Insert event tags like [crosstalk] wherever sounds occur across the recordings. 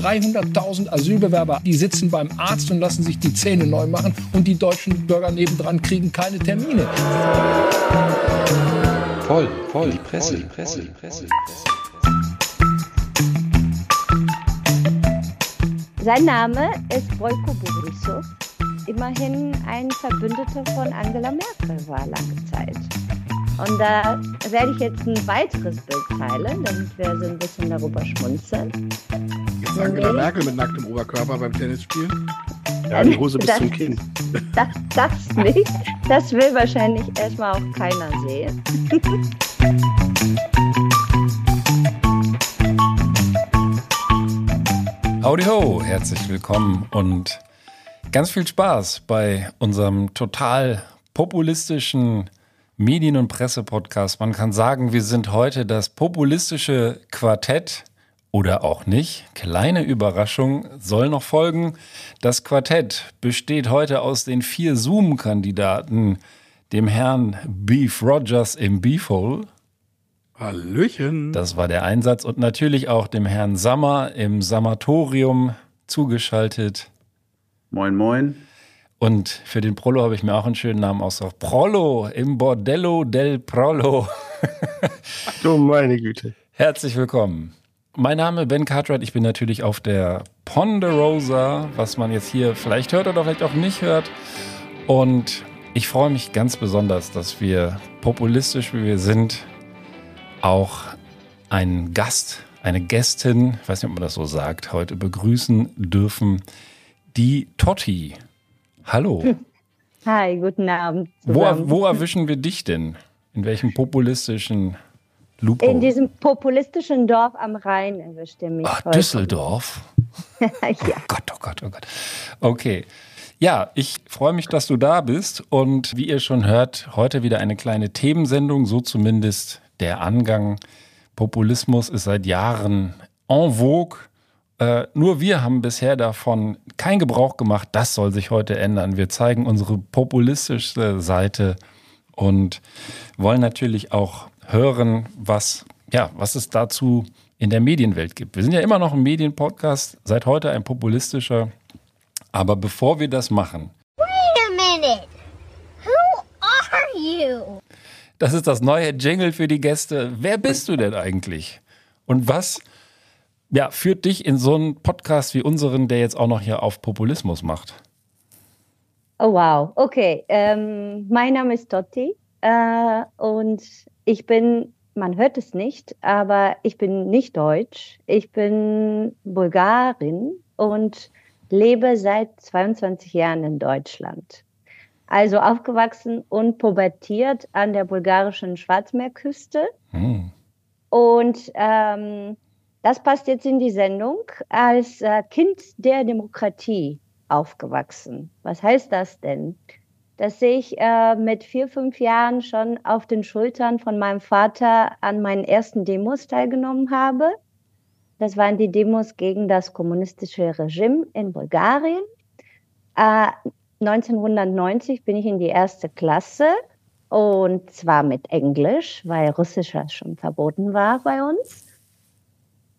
300.000 Asylbewerber, die sitzen beim Arzt und lassen sich die Zähne neu machen und die deutschen Bürger nebendran kriegen keine Termine. Voll, voll, die Presse, die Presse, die Presse. Sein Name ist Boyko Borisov, immerhin ein Verbündeter von Angela Merkel war lange Zeit. Und da werde ich jetzt ein weiteres Bild teilen, damit wir so ein bisschen darüber schmunzeln. Angela Merkel mit nacktem Oberkörper beim Tennisspiel? Ja, die Hose bis das, zum Kinn. Das, das nicht. Das will wahrscheinlich erstmal auch keiner sehen. [laughs] Howdy ho, herzlich willkommen und ganz viel Spaß bei unserem total populistischen Medien- und Presse-Podcast. Man kann sagen, wir sind heute das populistische Quartett oder auch nicht. Kleine Überraschung soll noch folgen. Das Quartett besteht heute aus den vier Zoom-Kandidaten, dem Herrn Beef Rogers im Beefhole. Hallöchen. Das war der Einsatz und natürlich auch dem Herrn Sammer im Samatorium zugeschaltet. Moin, moin. Und für den Prolo habe ich mir auch einen schönen Namen ausgesucht. Prolo im Bordello del Prolo. du meine Güte. Herzlich willkommen. Mein Name ist Ben Cartwright. Ich bin natürlich auf der Ponderosa, was man jetzt hier vielleicht hört oder vielleicht auch nicht hört. Und ich freue mich ganz besonders, dass wir populistisch wie wir sind, auch einen Gast, eine Gästin, ich weiß nicht, ob man das so sagt, heute begrüßen dürfen, die Totti. Hallo. Hi, guten Abend. Wo, wo, erwischen wir dich denn? In welchem populistischen Lupo? In diesem populistischen Dorf am Rhein erwischt er mich. Ach, heute. Düsseldorf? [laughs] ja. Oh Gott, oh Gott, oh Gott. Okay. Ja, ich freue mich, dass du da bist. Und wie ihr schon hört, heute wieder eine kleine Themensendung, so zumindest der Angang. Populismus ist seit Jahren en vogue. Äh, nur wir haben bisher davon keinen Gebrauch gemacht. Das soll sich heute ändern. Wir zeigen unsere populistische Seite und wollen natürlich auch hören, was, ja, was es dazu in der Medienwelt gibt. Wir sind ja immer noch ein Medienpodcast, seit heute ein populistischer. Aber bevor wir das machen. Wait a minute. Who are you? Das ist das neue Jingle für die Gäste. Wer bist du denn eigentlich? Und was ja, führt dich in so einen Podcast wie unseren, der jetzt auch noch hier auf Populismus macht? Oh wow, okay. Ähm, mein Name ist Totti äh, und ich bin, man hört es nicht, aber ich bin nicht deutsch. Ich bin Bulgarin und lebe seit 22 Jahren in Deutschland. Also aufgewachsen und pubertiert an der bulgarischen Schwarzmeerküste. Hm. Und ähm, das passt jetzt in die Sendung. Als äh, Kind der Demokratie aufgewachsen. Was heißt das denn? Dass ich äh, mit vier, fünf Jahren schon auf den Schultern von meinem Vater an meinen ersten Demos teilgenommen habe. Das waren die Demos gegen das kommunistische Regime in Bulgarien. Äh, 1990 bin ich in die erste Klasse und zwar mit Englisch, weil Russisch schon verboten war bei uns.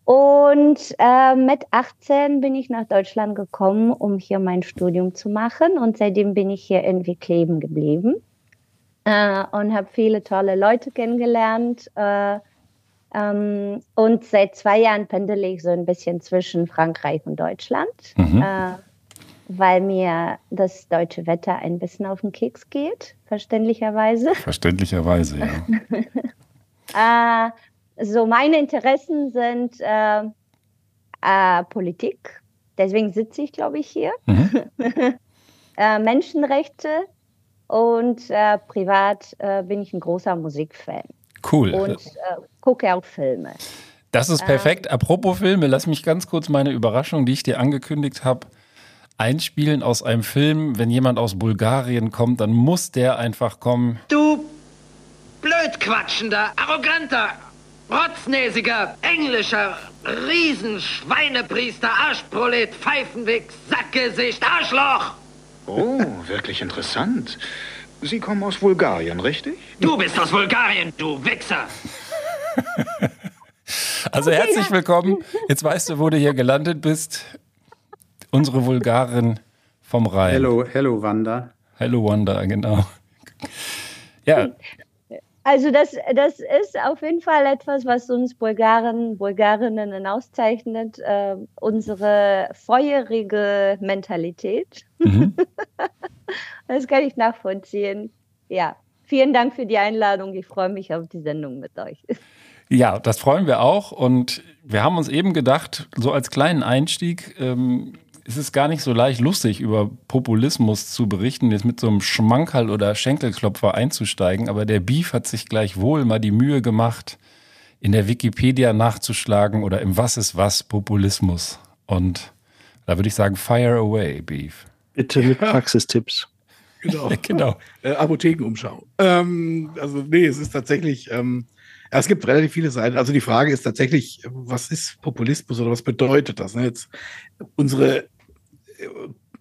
Und äh, mit 18 bin ich nach Deutschland gekommen, um hier mein Studium zu machen. Und seitdem bin ich hier irgendwie kleben geblieben äh, und habe viele tolle Leute kennengelernt. Äh, ähm, und seit zwei Jahren pendele ich so ein bisschen zwischen Frankreich und Deutschland, mhm. Äh, weil mir das deutsche Wetter ein bisschen auf den Keks geht, verständlicherweise. Verständlicherweise, ja. [laughs] [laughs] Äh, so, meine Interessen sind äh, äh, Politik. Deswegen sitze ich, glaube ich, hier. Mhm. [laughs] äh, Menschenrechte und äh, privat äh, bin ich ein großer Musikfan. Cool. Und äh, gucke auch Filme. Das ist perfekt. Apropos Filme, lass mich ganz kurz meine Überraschung, die ich dir angekündigt habe, einspielen aus einem Film. Wenn jemand aus Bulgarien kommt, dann muss der einfach kommen. Du blödquatschender, arroganter, rotznäsiger, englischer, Riesenschweinepriester, Arschprolet, Pfeifenwichs, Sackgesicht, Arschloch! Oh, wirklich interessant. Sie kommen aus Bulgarien, richtig? Du bist aus Bulgarien, du Wichser! [laughs] Also okay, herzlich ja. willkommen. Jetzt weißt du, wo du hier gelandet bist. Unsere Vulgarin vom Rhein. Hello, hello Wanda. Hello Wanda, genau. Ja. Also das, das ist auf jeden Fall etwas, was uns Bulgaren, Bulgarinnen auszeichnet, äh, unsere feurige Mentalität. Mhm. [laughs] das kann ich nachvollziehen. Ja, vielen Dank für die Einladung. Ich freue mich auf die Sendung mit euch. Ja, das freuen wir auch. Und wir haben uns eben gedacht, so als kleinen Einstieg, ähm, ist es gar nicht so leicht lustig, über Populismus zu berichten, jetzt mit so einem Schmankerl oder Schenkelklopfer einzusteigen. Aber der Beef hat sich gleichwohl mal die Mühe gemacht, in der Wikipedia nachzuschlagen oder im Was ist was Populismus. Und da würde ich sagen, fire away, Beef. Bitte mit Praxistipps. Genau. [laughs] genau. Äh, Apothekenumschau. Ähm, also, nee, es ist tatsächlich, ähm, es gibt relativ viele Seiten. Also die Frage ist tatsächlich, was ist Populismus oder was bedeutet das? Ne? Jetzt unsere äh,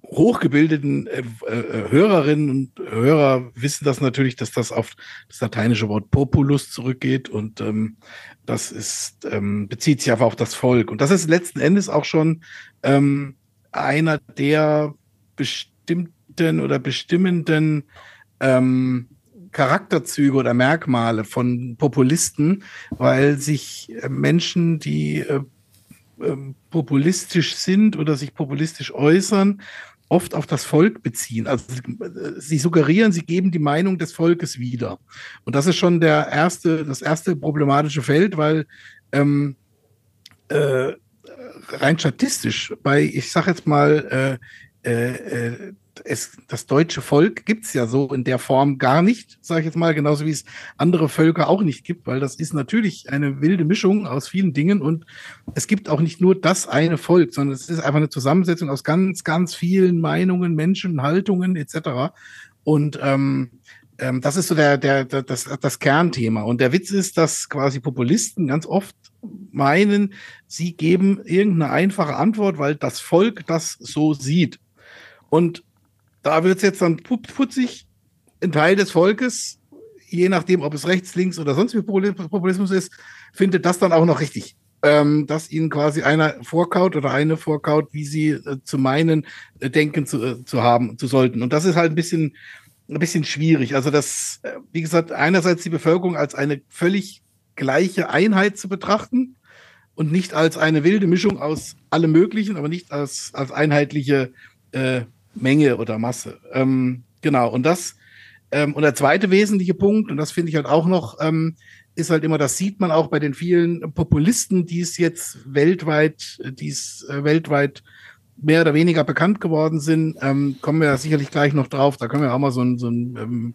hochgebildeten äh, äh, Hörerinnen und Hörer wissen das natürlich, dass das auf das lateinische Wort Populus zurückgeht und ähm, das ist ähm, bezieht sich einfach auf das Volk und das ist letzten Endes auch schon ähm, einer der bestimmten oder bestimmenden ähm, Charakterzüge oder Merkmale von Populisten, weil sich äh, Menschen, die äh, äh, populistisch sind oder sich populistisch äußern, oft auf das Volk beziehen. Also äh, sie suggerieren, sie geben die Meinung des Volkes wieder. Und das ist schon der erste, das erste problematische Feld, weil ähm, äh, rein statistisch bei, ich sage jetzt mal, äh, äh, es, das deutsche Volk gibt es ja so in der Form gar nicht, sage ich jetzt mal, genauso wie es andere Völker auch nicht gibt, weil das ist natürlich eine wilde Mischung aus vielen Dingen und es gibt auch nicht nur das eine Volk, sondern es ist einfach eine Zusammensetzung aus ganz, ganz vielen Meinungen, Menschen, Haltungen etc. Und ähm, ähm, das ist so der, der, der, das, das Kernthema. Und der Witz ist, dass quasi Populisten ganz oft meinen, sie geben irgendeine einfache Antwort, weil das Volk das so sieht. Und da wird es jetzt dann putzig, ein Teil des Volkes, je nachdem, ob es rechts, links oder sonst wie Populismus ist, findet das dann auch noch richtig. Ähm, dass ihnen quasi einer vorkaut oder eine vorkaut, wie sie äh, zu meinen, äh, denken zu, äh, zu haben, zu sollten. Und das ist halt ein bisschen, ein bisschen schwierig. Also das, äh, wie gesagt, einerseits die Bevölkerung als eine völlig gleiche Einheit zu betrachten und nicht als eine wilde Mischung aus allem Möglichen, aber nicht als, als einheitliche äh, Menge oder Masse. Ähm, genau, und das, ähm, und der zweite wesentliche Punkt, und das finde ich halt auch noch, ähm, ist halt immer, das sieht man auch bei den vielen Populisten, die es jetzt weltweit, die es äh, weltweit mehr oder weniger bekannt geworden sind, ähm, kommen wir ja sicherlich gleich noch drauf. Da können wir auch mal so ein, so ein ähm,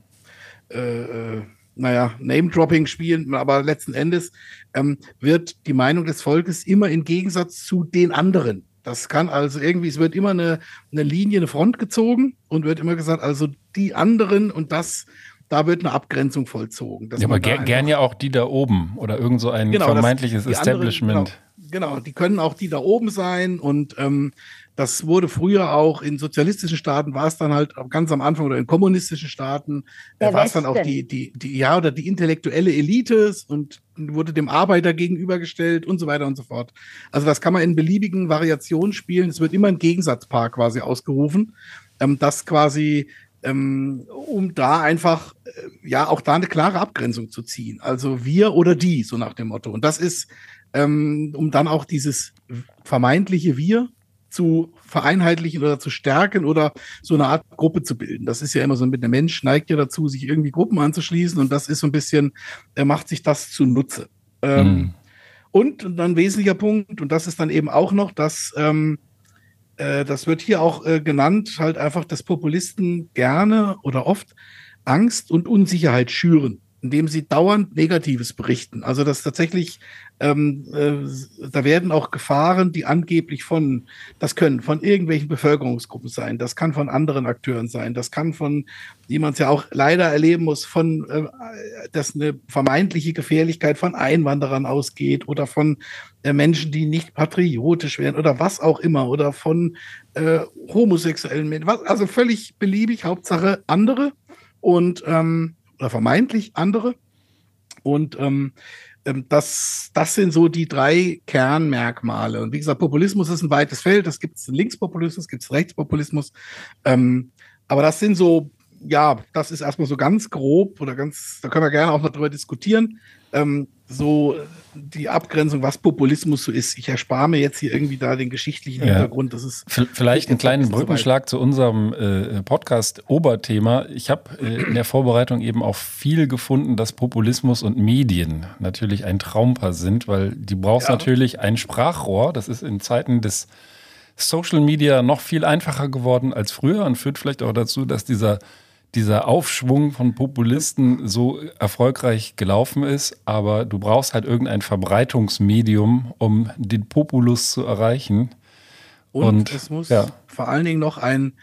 äh, äh, naja, Name-Dropping spielen, aber letzten Endes ähm, wird die Meinung des Volkes immer im Gegensatz zu den anderen das kann also irgendwie, es wird immer eine, eine Linie, eine Front gezogen und wird immer gesagt, also die anderen und das, da wird eine Abgrenzung vollzogen. Ja, aber ger gern ja auch die da oben oder irgend so ein genau, vermeintliches das, Establishment. Anderen, genau, genau, die können auch die da oben sein und ähm, das wurde früher auch in sozialistischen Staaten, war es dann halt ganz am Anfang oder in kommunistischen Staaten, äh, war es dann auch die, die, die, ja, oder die intellektuelle Elite und wurde dem Arbeiter gegenübergestellt und so weiter und so fort. Also das kann man in beliebigen Variationen spielen. Es wird immer ein Gegensatzpaar quasi ausgerufen, ähm, das quasi, ähm, um da einfach, äh, ja, auch da eine klare Abgrenzung zu ziehen. Also wir oder die, so nach dem Motto. Und das ist, ähm, um dann auch dieses vermeintliche Wir zu vereinheitlichen oder zu stärken oder so eine Art Gruppe zu bilden. Das ist ja immer so mit der Mensch neigt ja dazu, sich irgendwie Gruppen anzuschließen und das ist so ein bisschen, er macht sich das zunutze. Ähm, mhm. Und dann ein wesentlicher Punkt, und das ist dann eben auch noch, dass ähm, äh, das wird hier auch äh, genannt, halt einfach, dass Populisten gerne oder oft Angst und Unsicherheit schüren indem sie dauernd Negatives berichten. Also dass tatsächlich, ähm, äh, da werden auch Gefahren, die angeblich von, das können von irgendwelchen Bevölkerungsgruppen sein, das kann von anderen Akteuren sein, das kann von, wie man es ja auch leider erleben muss, von, äh, dass eine vermeintliche Gefährlichkeit von Einwanderern ausgeht oder von äh, Menschen, die nicht patriotisch wären oder was auch immer oder von äh, homosexuellen Menschen, also völlig beliebig, Hauptsache andere. Und ähm, oder vermeintlich andere. Und ähm, ähm, das, das sind so die drei Kernmerkmale. Und wie gesagt, Populismus ist ein weites Feld. Es gibt Linkspopulismus, gibt es Rechtspopulismus. Ähm, aber das sind so, ja, das ist erstmal so ganz grob oder ganz, da können wir gerne auch noch drüber diskutieren. Ähm, so die Abgrenzung, was Populismus so ist. Ich erspare mir jetzt hier irgendwie da den geschichtlichen ja. Hintergrund. Das ist vielleicht einen kleinen Brückenschlag zu unserem äh, Podcast-Oberthema. Ich habe äh, in der Vorbereitung eben auch viel gefunden, dass Populismus und Medien natürlich ein Traumpaar sind, weil die brauchst ja. natürlich ein Sprachrohr. Das ist in Zeiten des Social Media noch viel einfacher geworden als früher und führt vielleicht auch dazu, dass dieser dieser Aufschwung von Populisten so erfolgreich gelaufen ist, aber du brauchst halt irgendein Verbreitungsmedium, um den Populus zu erreichen. Und, Und es muss ja. vor allen Dingen noch ein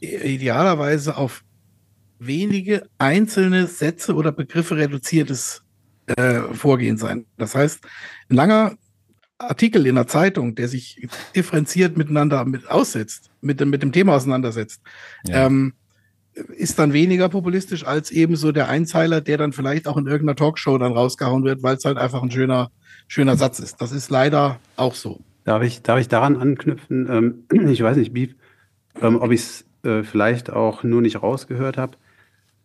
idealerweise auf wenige einzelne Sätze oder Begriffe reduziertes äh, Vorgehen sein. Das heißt, ein langer Artikel in der Zeitung, der sich differenziert miteinander mit aussetzt, mit dem, mit dem Thema auseinandersetzt, ja. ähm, ist dann weniger populistisch als eben so der Einzeiler, der dann vielleicht auch in irgendeiner Talkshow dann rausgehauen wird, weil es halt einfach ein schöner, schöner Satz ist. Das ist leider auch so. Darf ich, darf ich daran anknüpfen? Ähm, [clears throat] ich weiß nicht, wie, ähm, ob ich es äh, vielleicht auch nur nicht rausgehört habe.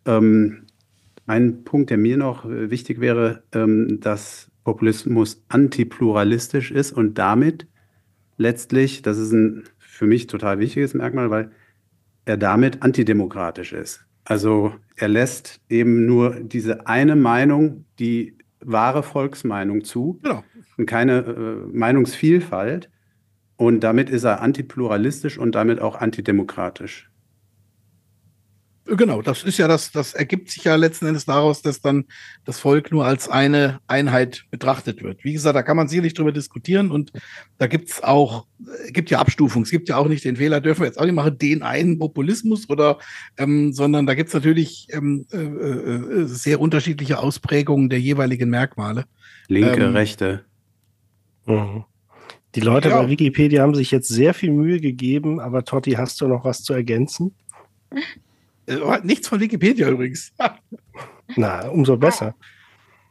Ähm, ein Punkt, der mir noch äh, wichtig wäre, dass Populismus antipluralistisch ist und damit letztlich, das ist ein für mich total wichtiges Merkmal, weil er damit antidemokratisch ist. Also er lässt eben nur diese eine Meinung, die wahre Volksmeinung zu genau. und keine äh, Meinungsvielfalt. Und damit ist er antipluralistisch und damit auch antidemokratisch. Genau, das ist ja das, das ergibt sich ja letzten Endes daraus, dass dann das Volk nur als eine Einheit betrachtet wird. Wie gesagt, da kann man sicherlich drüber diskutieren und da gibt's auch, gibt ja Abstufungen. Es gibt ja auch nicht den Fehler, dürfen wir jetzt auch nicht machen, den einen Populismus oder, ähm, sondern da gibt's natürlich ähm, äh, äh, sehr unterschiedliche Ausprägungen der jeweiligen Merkmale. Linke, ähm, rechte. Mhm. Die Leute ja. bei Wikipedia haben sich jetzt sehr viel Mühe gegeben, aber Totti, hast du noch was zu ergänzen? [laughs] Äh, nichts von Wikipedia übrigens. [laughs] Na, umso besser.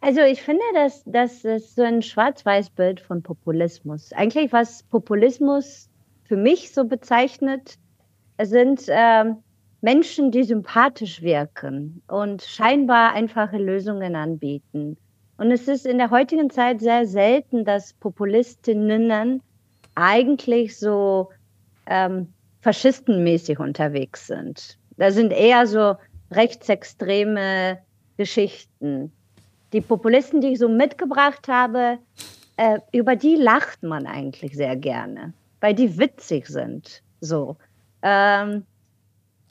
Also ich finde, dass das ist so ein Schwarz-Weiß-Bild von Populismus. Eigentlich, was Populismus für mich so bezeichnet, sind äh, Menschen, die sympathisch wirken und scheinbar einfache Lösungen anbieten. Und es ist in der heutigen Zeit sehr selten, dass Populistinnen eigentlich so ähm, faschistenmäßig unterwegs sind. Da sind eher so rechtsextreme Geschichten. Die Populisten, die ich so mitgebracht habe, äh, über die lacht man eigentlich sehr gerne, weil die witzig sind. So. Ähm,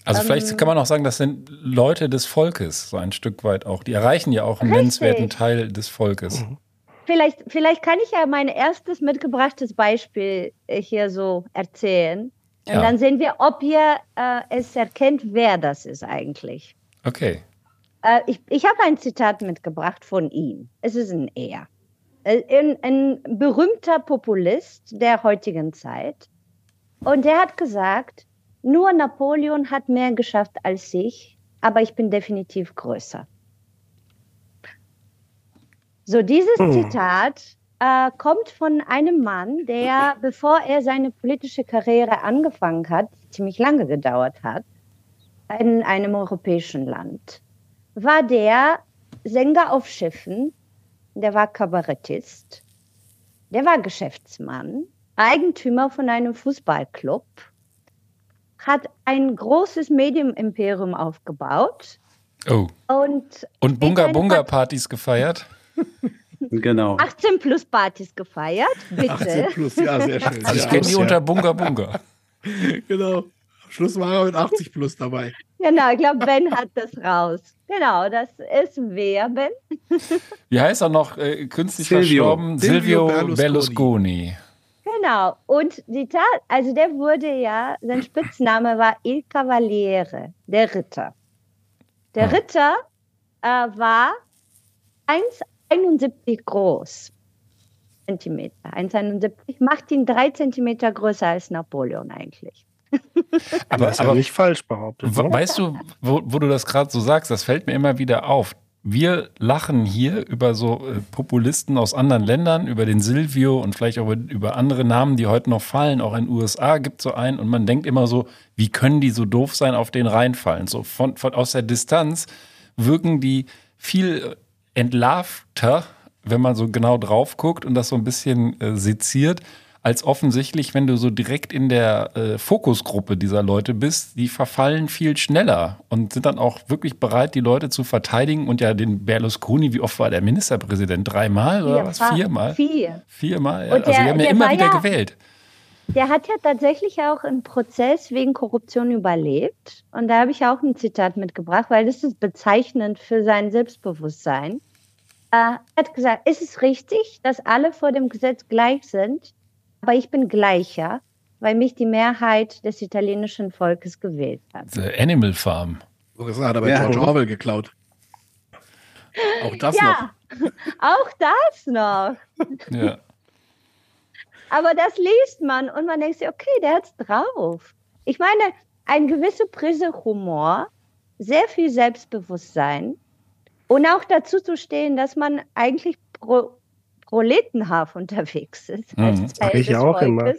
also ähm, vielleicht kann man auch sagen, das sind Leute des Volkes, so ein Stück weit auch. Die erreichen ja auch einen richtig. nennenswerten Teil des Volkes. Mhm. Vielleicht, vielleicht kann ich ja mein erstes mitgebrachtes Beispiel hier so erzählen. Und ja. dann sehen wir, ob ihr äh, es erkennt, wer das ist eigentlich. Okay. Äh, ich ich habe ein Zitat mitgebracht von ihm. Es ist ein Er. Äh, ein, ein berühmter Populist der heutigen Zeit. Und der hat gesagt, nur Napoleon hat mehr geschafft als ich, aber ich bin definitiv größer. So, dieses hm. Zitat äh, kommt von einem Mann, der, bevor er seine politische Karriere angefangen hat, ziemlich lange gedauert hat, in einem europäischen Land, war der Sänger auf Schiffen, der war Kabarettist, der war Geschäftsmann, Eigentümer von einem Fußballclub, hat ein großes Medium-Imperium aufgebaut. Oh. Und, und Bunga-Bunga-Partys gefeiert? [laughs] Genau. 18 plus Partys gefeiert, bitte. 18 plus, ja, sehr [laughs] schön. Also ich kenne die unter Bunga Bunga. [laughs] genau. Am Schluss war er mit 80 plus dabei. Genau, ich glaube, Ben hat das raus. Genau, das ist wer, Ben? [laughs] Wie heißt er noch? Äh, künstlich Silvio. verstorben? Silvio, Silvio Berlusconi. Berlusconi. Genau. Und die Tat, also der wurde ja, sein Spitzname war Il Cavaliere, der Ritter. Der ah. Ritter äh, war 1 1,71 groß. Zentimeter. 1,71 macht ihn drei Zentimeter größer als Napoleon eigentlich. [laughs] aber das ist aber nicht falsch behauptet. Weißt du, wo, wo du das gerade so sagst, das fällt mir immer wieder auf. wir lachen hier über so äh, Populisten aus anderen Ländern, über den Silvio und vielleicht auch über andere Namen, die heute noch fallen. Auch in den USA gibt es so einen und man denkt immer so, wie können die so doof sein, auf den reinfallen? So von, von aus der Distanz wirken die viel entlarvter, wenn man so genau drauf guckt und das so ein bisschen äh, seziert als offensichtlich, wenn du so direkt in der äh, Fokusgruppe dieser Leute bist, die verfallen viel schneller und sind dann auch wirklich bereit, die Leute zu verteidigen. Und ja, den Berlusconi, wie oft war der Ministerpräsident? Dreimal oder was? Viermal? Vier. Viermal, ja. also wir haben ja immer wieder ja, gewählt. Der hat ja tatsächlich auch einen Prozess wegen Korruption überlebt. Und da habe ich auch ein Zitat mitgebracht, weil das ist bezeichnend für sein Selbstbewusstsein. Er hat gesagt, ist es richtig, dass alle vor dem Gesetz gleich sind? aber ich bin gleicher, weil mich die Mehrheit des italienischen Volkes gewählt hat. The Animal Farm. Das hat aber ja. George Orwell geklaut. Auch das ja, noch. [laughs] Auch das noch. Ja. Aber das liest man und man denkt sich, okay, der hat's drauf. Ich meine, ein gewisse Prise Humor, sehr viel Selbstbewusstsein und auch dazu zu stehen, dass man eigentlich pro proletenhaft unterwegs ist. Mhm. Das mache ich auch immer. [laughs]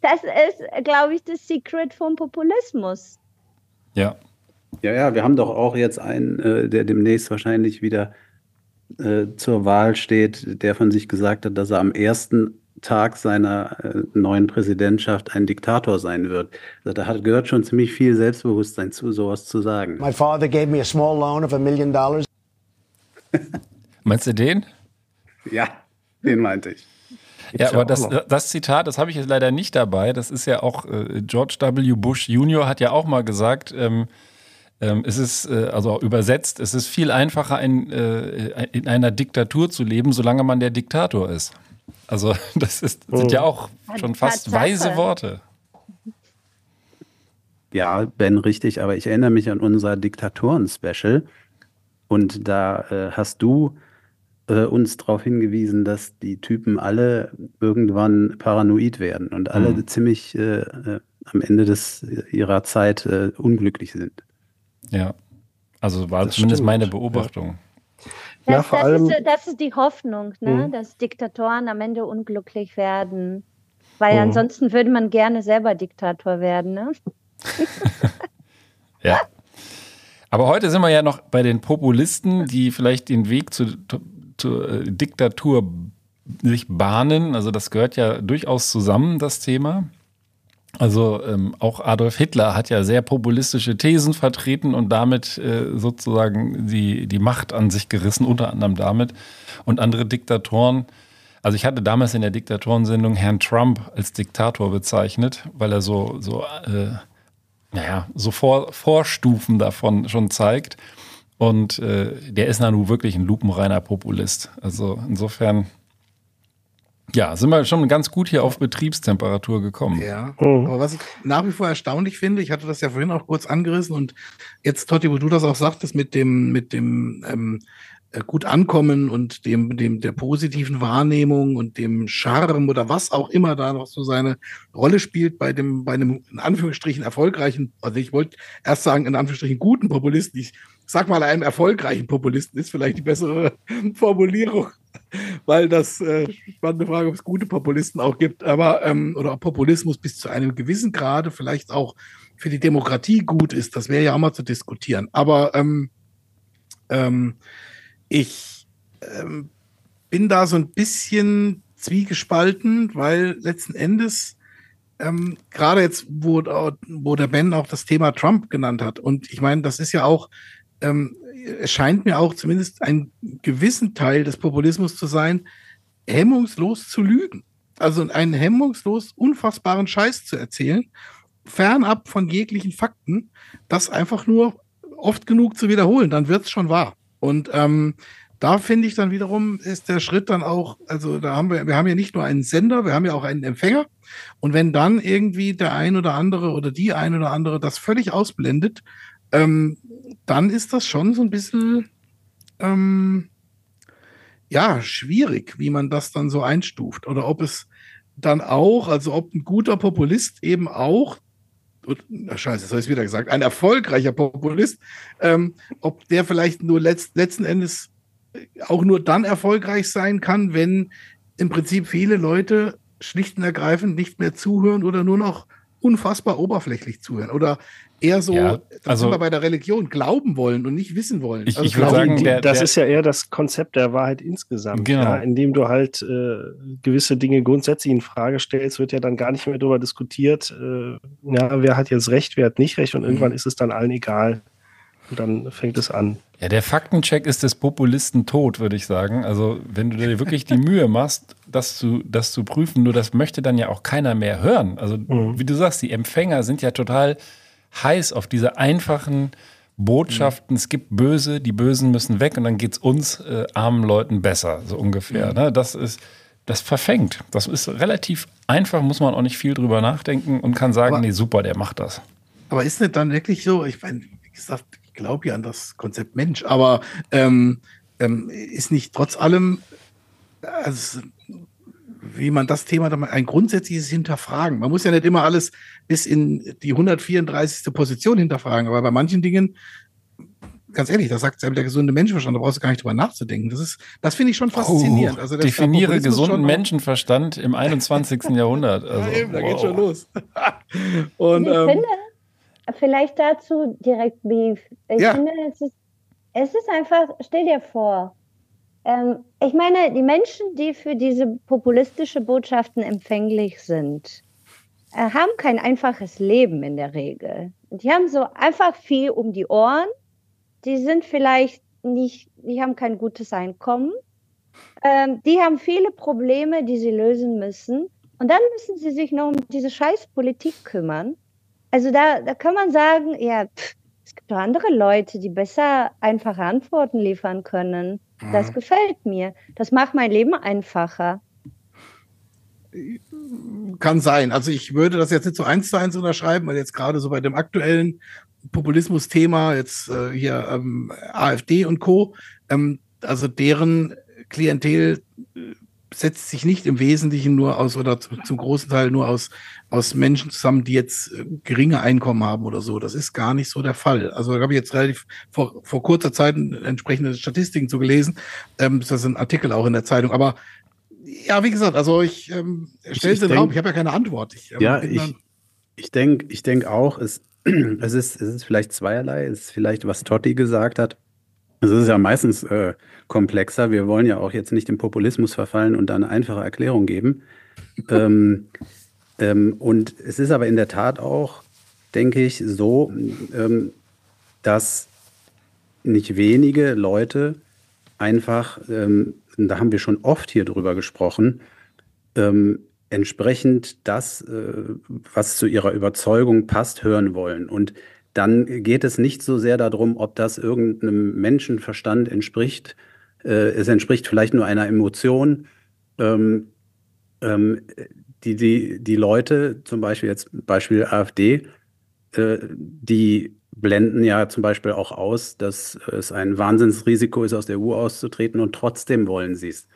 das ist, glaube ich, das Secret vom Populismus. Ja. Ja, ja, wir haben doch auch jetzt einen, äh, der demnächst wahrscheinlich wieder äh, zur Wahl steht, der von sich gesagt hat, dass er am ersten Tag seiner äh, neuen Präsidentschaft ein Diktator sein wird. Also da hat, gehört schon ziemlich viel Selbstbewusstsein zu, sowas zu sagen. My father gave me a small loan of a million dollars. [laughs] Meinst du den? Ja, den meinte ich. ja, aber das, das, Zitat, das habe ich jetzt leider nicht dabei. Das ist ja auch äh, George W. Bush Jr. hat ja auch mal gesagt, ähm, ähm, es ist, äh, also übersetzt, es ist viel einfacher, in, äh, in einer Diktatur zu leben, solange man der Diktator ist. Also, [laughs] das ist, sind ja auch schon fast weise Worte. Ja, Ben, richtig, aber ich erinnere mich an unser Diktatoren-Special. Und da äh, hast du äh, uns darauf hingewiesen, dass die Typen alle irgendwann paranoid werden und alle mhm. ziemlich äh, äh, am Ende des, ihrer Zeit äh, unglücklich sind. Ja, also war das zumindest stimmt. meine Beobachtung. Das, ja, vor das, allem, ist, das ist die Hoffnung, ne? Mhm. dass Diktatoren am Ende unglücklich werden. Weil mhm. ansonsten würde man gerne selber Diktator werden. Ne? [laughs] ja. Aber heute sind wir ja noch bei den Populisten, die vielleicht den Weg zu zur äh, Diktatur sich bahnen. Also das gehört ja durchaus zusammen, das Thema. Also ähm, auch Adolf Hitler hat ja sehr populistische Thesen vertreten und damit äh, sozusagen die, die Macht an sich gerissen, unter anderem damit. Und andere Diktatoren, also ich hatte damals in der Diktatorensendung Herrn Trump als Diktator bezeichnet, weil er so, so äh, naja, so Vor Vorstufen davon schon zeigt. Und äh, der ist nun wirklich ein lupenreiner Populist. Also insofern, ja, sind wir schon ganz gut hier auf Betriebstemperatur gekommen. Ja, mhm. aber was ich nach wie vor erstaunlich finde, ich hatte das ja vorhin auch kurz angerissen und jetzt, Totti, wo du das auch sagtest, mit dem, mit dem ähm, äh, gut ankommen und dem, dem, der positiven Wahrnehmung und dem Charme oder was auch immer da noch so seine Rolle spielt bei dem, bei einem, in Anführungsstrichen, erfolgreichen, also ich wollte erst sagen, in Anführungsstrichen guten Populisten. Ich sag mal, einem erfolgreichen Populisten ist vielleicht die bessere [laughs] Formulierung, weil das äh, spannende Frage, ob es gute Populisten auch gibt, aber ähm, oder ob Populismus bis zu einem gewissen Grade vielleicht auch für die Demokratie gut ist, das wäre ja auch mal zu diskutieren. Aber ähm, ähm, ich ähm, bin da so ein bisschen zwiegespalten, weil letzten Endes ähm, gerade jetzt, wo, wo der Ben auch das Thema Trump genannt hat, und ich meine, das ist ja auch ähm, scheint mir auch zumindest ein gewissen Teil des Populismus zu sein, hemmungslos zu lügen. Also einen hemmungslos unfassbaren Scheiß zu erzählen, fernab von jeglichen Fakten, das einfach nur oft genug zu wiederholen, dann wird es schon wahr. Und ähm, da finde ich dann wiederum ist der Schritt dann auch, also da haben wir, wir haben ja nicht nur einen Sender, wir haben ja auch einen Empfänger. Und wenn dann irgendwie der ein oder andere oder die ein oder andere das völlig ausblendet, ähm, dann ist das schon so ein bisschen ähm, ja schwierig, wie man das dann so einstuft. Oder ob es dann auch, also ob ein guter Populist eben auch na scheiße, das habe ich wieder gesagt, ein erfolgreicher Populist, ähm, ob der vielleicht nur letzt, letzten Endes auch nur dann erfolgreich sein kann, wenn im Prinzip viele Leute schlicht und ergreifend nicht mehr zuhören oder nur noch unfassbar oberflächlich zuhören oder eher so, ja, also, sind wir bei der Religion, glauben wollen und nicht wissen wollen. Ich, also ich würde sagen, der, das der, ist ja eher das Konzept der Wahrheit insgesamt. Genau. Ja, indem du halt äh, gewisse Dinge grundsätzlich in Frage stellst, wird ja dann gar nicht mehr darüber diskutiert, äh, ja, wer hat jetzt recht, wer hat nicht recht und mhm. irgendwann ist es dann allen egal. Und dann fängt es an. Ja, der Faktencheck ist des Populisten tot, würde ich sagen. Also, wenn du dir wirklich die Mühe machst, das zu, das zu prüfen, nur das möchte dann ja auch keiner mehr hören. Also, mhm. wie du sagst, die Empfänger sind ja total heiß auf diese einfachen Botschaften, es gibt Böse, die Bösen müssen weg und dann geht es uns äh, armen Leuten besser, so ungefähr. Mhm. Ne? Das ist, das verfängt. Das ist relativ einfach, muss man auch nicht viel drüber nachdenken und kann sagen, aber, nee, super, der macht das. Aber ist nicht dann wirklich so, ich meine, wie gesagt, ich glaube ja an das Konzept Mensch, aber ähm, ähm, ist nicht trotz allem, also wie man das Thema dann ein grundsätzliches Hinterfragen. Man muss ja nicht immer alles bis in die 134. Position hinterfragen, aber bei manchen Dingen, ganz ehrlich, da sagt selbst der gesunde Menschenverstand, da brauchst du gar nicht drüber nachzudenken. Das ist, das finde ich schon faszinierend. Oh, also definiere gesunden Menschenverstand im 21. [laughs] Jahrhundert. Also, ja, eben, da wow. geht schon los. [laughs] Und, ich ähm, finde, vielleicht dazu direkt Beef. Ich ja. finde, es ist, es ist einfach, stell dir vor, ähm, ich meine, die Menschen, die für diese populistische Botschaften empfänglich sind, äh, haben kein einfaches Leben in der Regel. Die haben so einfach viel um die Ohren. Die sind vielleicht nicht, die haben kein gutes Einkommen. Ähm, die haben viele Probleme, die sie lösen müssen. Und dann müssen sie sich noch um diese scheiß Politik kümmern. Also da, da kann man sagen, ja, pff, es gibt doch andere Leute, die besser einfache Antworten liefern können. Das mhm. gefällt mir. Das macht mein Leben einfacher. Kann sein. Also ich würde das jetzt nicht so eins zu eins unterschreiben, weil jetzt gerade so bei dem aktuellen Populismus-Thema, jetzt äh, hier ähm, AfD und Co., ähm, also deren Klientel äh, setzt sich nicht im Wesentlichen nur aus oder zum großen Teil nur aus, aus Menschen zusammen, die jetzt äh, geringe Einkommen haben oder so. Das ist gar nicht so der Fall. Also da habe ich jetzt relativ vor, vor kurzer Zeit entsprechende Statistiken zu gelesen. Ähm, das ist ein Artikel auch in der Zeitung. Aber ja, wie gesagt, also ich ähm, stelle es in den Raum. Ich habe ja keine Antwort. Ich, ähm, ja, ich, ich denke ich denk auch, es, [clears throat] es, ist, es ist vielleicht zweierlei. Es ist vielleicht, was Totti gesagt hat. Es ist ja meistens äh, komplexer. Wir wollen ja auch jetzt nicht im Populismus verfallen und da eine einfache Erklärung geben. [laughs] ähm, ähm, und es ist aber in der Tat auch, denke ich, so, ähm, dass nicht wenige Leute einfach, ähm, da haben wir schon oft hier drüber gesprochen, ähm, entsprechend das, äh, was zu ihrer Überzeugung passt, hören wollen. Und dann geht es nicht so sehr darum, ob das irgendeinem Menschenverstand entspricht. Äh, es entspricht vielleicht nur einer Emotion. Ähm, ähm, die, die, die Leute, zum Beispiel jetzt Beispiel AfD, äh, die blenden ja zum Beispiel auch aus, dass es ein Wahnsinnsrisiko ist, aus der EU auszutreten und trotzdem wollen sie es.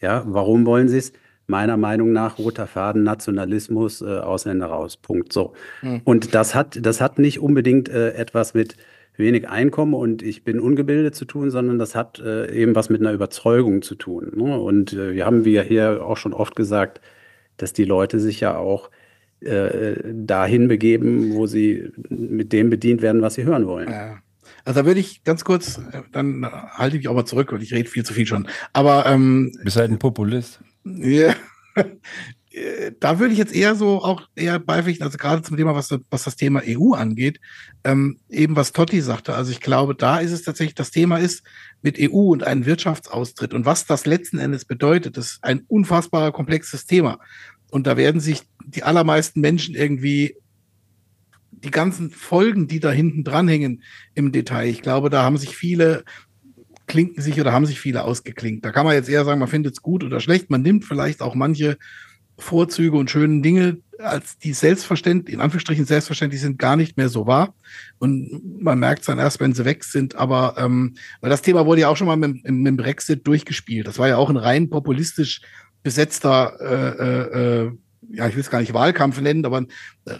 Ja, warum wollen sie es? meiner Meinung nach roter Faden Nationalismus, äh, Ausländer raus. Punkt. So. Mhm. Und das hat, das hat nicht unbedingt äh, etwas mit wenig Einkommen und ich bin ungebildet zu tun, sondern das hat äh, eben was mit einer Überzeugung zu tun. Ne? Und äh, wir haben wir hier auch schon oft gesagt, dass die Leute sich ja auch äh, dahin begeben, wo sie mit dem bedient werden, was sie hören wollen. Ja. Also da würde ich ganz kurz, äh, dann halte ich mich auch mal zurück, weil ich rede viel zu viel schon. Aber ähm, bist halt ein Populist. Ja. Da würde ich jetzt eher so auch eher beipflichten, also gerade zum Thema, was, was das Thema EU angeht, ähm, eben was Totti sagte. Also ich glaube, da ist es tatsächlich, das Thema ist mit EU und einem Wirtschaftsaustritt und was das letzten Endes bedeutet, ist ein unfassbarer komplexes Thema. Und da werden sich die allermeisten Menschen irgendwie die ganzen Folgen, die da hinten dranhängen im Detail. Ich glaube, da haben sich viele klinken sich oder haben sich viele ausgeklinkt. Da kann man jetzt eher sagen, man findet es gut oder schlecht. Man nimmt vielleicht auch manche Vorzüge und schönen Dinge, als die selbstverständlich, in Anführungsstrichen selbstverständlich sind, gar nicht mehr so wahr. Und man merkt es dann erst, wenn sie weg sind. Aber ähm, weil das Thema wurde ja auch schon mal mit, mit dem Brexit durchgespielt. Das war ja auch ein rein populistisch besetzter äh, äh, ja, ich will es gar nicht Wahlkampf nennen, aber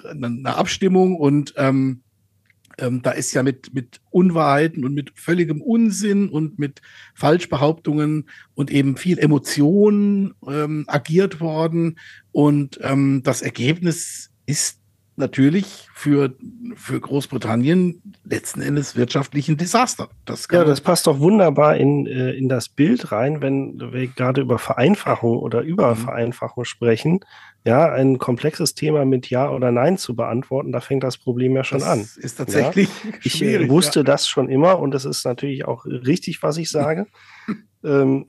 eine Abstimmung und ähm, ähm, da ist ja mit, mit Unwahrheiten und mit völligem Unsinn und mit Falschbehauptungen und eben viel Emotionen ähm, agiert worden. Und ähm, das Ergebnis ist natürlich für, für Großbritannien letzten Endes wirtschaftlich ein Desaster. Das ja, das passt doch wunderbar in, äh, in das Bild rein, wenn wir gerade über Vereinfachung oder Übervereinfachung sprechen. Ja, ein komplexes Thema mit Ja oder Nein zu beantworten, da fängt das Problem ja schon das an. Ist tatsächlich. Ja? Ich äh, wusste ja. das schon immer und es ist natürlich auch richtig, was ich sage. [laughs] ähm,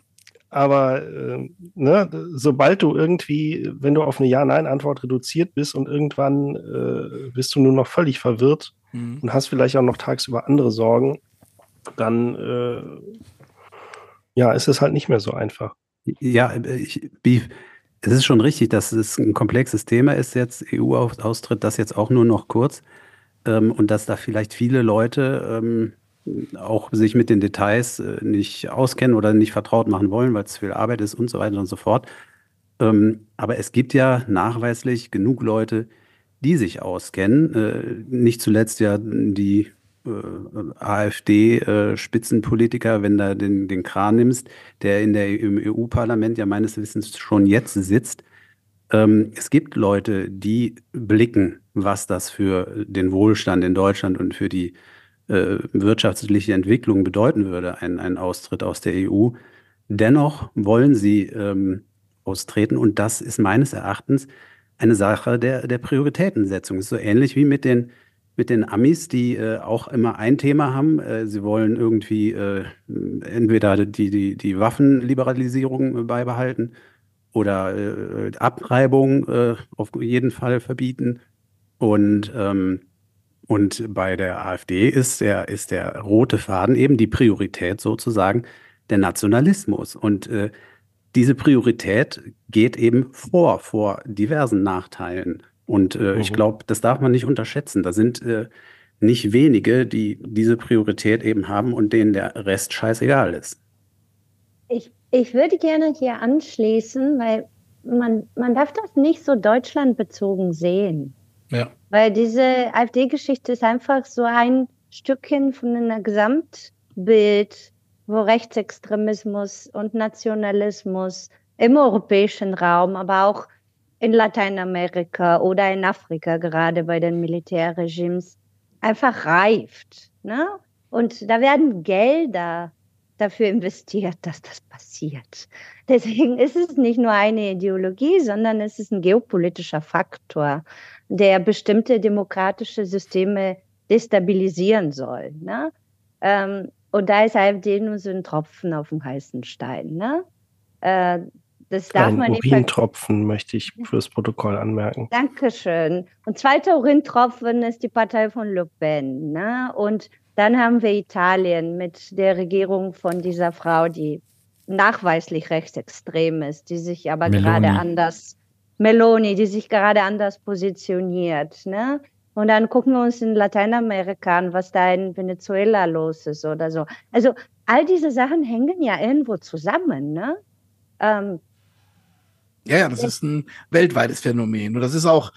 aber äh, ne, sobald du irgendwie, wenn du auf eine Ja-Nein-Antwort reduziert bist und irgendwann äh, bist du nur noch völlig verwirrt mhm. und hast vielleicht auch noch tagsüber andere Sorgen, dann äh, ja, ist es halt nicht mehr so einfach. Ja, ich, es ist schon richtig, dass es ein komplexes Thema ist jetzt, EU-Austritt, das jetzt auch nur noch kurz ähm, und dass da vielleicht viele Leute ähm, auch sich mit den Details äh, nicht auskennen oder nicht vertraut machen wollen, weil es viel Arbeit ist und so weiter und so fort. Ähm, aber es gibt ja nachweislich genug Leute, die sich auskennen. Äh, nicht zuletzt ja die äh, AfD-Spitzenpolitiker, wenn da den, den Kran nimmst, der in der, im EU-Parlament ja meines Wissens schon jetzt sitzt. Ähm, es gibt Leute, die blicken, was das für den Wohlstand in Deutschland und für die äh, wirtschaftliche Entwicklung bedeuten würde, ein, ein Austritt aus der EU. Dennoch wollen sie ähm, austreten und das ist meines Erachtens eine Sache der, der Prioritätensetzung. Ist so ähnlich wie mit den, mit den Amis, die äh, auch immer ein Thema haben. Äh, sie wollen irgendwie äh, entweder die, die, die Waffenliberalisierung beibehalten oder äh, Abtreibung äh, auf jeden Fall verbieten. Und ähm, und bei der AfD ist der, ist der rote Faden eben die Priorität sozusagen der Nationalismus. Und äh, diese Priorität geht eben vor, vor diversen Nachteilen. Und äh, mhm. ich glaube, das darf man nicht unterschätzen. Da sind äh, nicht wenige, die diese Priorität eben haben und denen der Rest scheißegal ist. Ich, ich würde gerne hier anschließen, weil man, man darf das nicht so deutschlandbezogen sehen. Ja. Weil diese AfD-Geschichte ist einfach so ein Stückchen von einem Gesamtbild, wo Rechtsextremismus und Nationalismus im europäischen Raum, aber auch in Lateinamerika oder in Afrika, gerade bei den Militärregimes, einfach reift. Ne? Und da werden Gelder dafür investiert, dass das passiert. Deswegen ist es nicht nur eine Ideologie, sondern es ist ein geopolitischer Faktor der bestimmte demokratische Systeme destabilisieren soll. Ne? Ähm, und da ist AfD nur so ein Tropfen auf dem heißen Stein. Ne? Äh, das darf ein man nicht. Urintropfen möchte ich fürs Protokoll anmerken. Dankeschön. Und zweiter Urintropfen ist die Partei von Le Pen. Ne? Und dann haben wir Italien mit der Regierung von dieser Frau, die nachweislich rechtsextrem ist, die sich aber Meloni. gerade anders Meloni, die sich gerade anders positioniert. Ne? Und dann gucken wir uns in Lateinamerika an, was da in Venezuela los ist oder so. Also all diese Sachen hängen ja irgendwo zusammen. Ne? Ähm, ja, ja, das ist ein weltweites Phänomen. Und das ist auch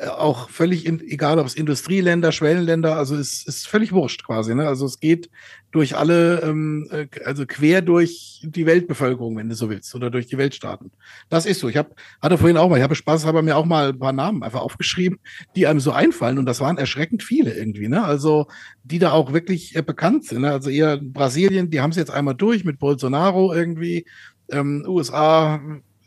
auch völlig in, egal, ob es Industrieländer, Schwellenländer, also es ist völlig wurscht quasi. Ne? Also es geht durch alle, ähm, äh, also quer durch die Weltbevölkerung, wenn du so willst, oder durch die Weltstaaten. Das ist so. Ich habe hatte vorhin auch mal, ich habe Spaß, habe mir auch mal ein paar Namen einfach aufgeschrieben, die einem so einfallen und das waren erschreckend viele irgendwie. Ne? Also die da auch wirklich äh, bekannt sind. Ne? Also eher Brasilien, die haben es jetzt einmal durch mit Bolsonaro irgendwie. Ähm, USA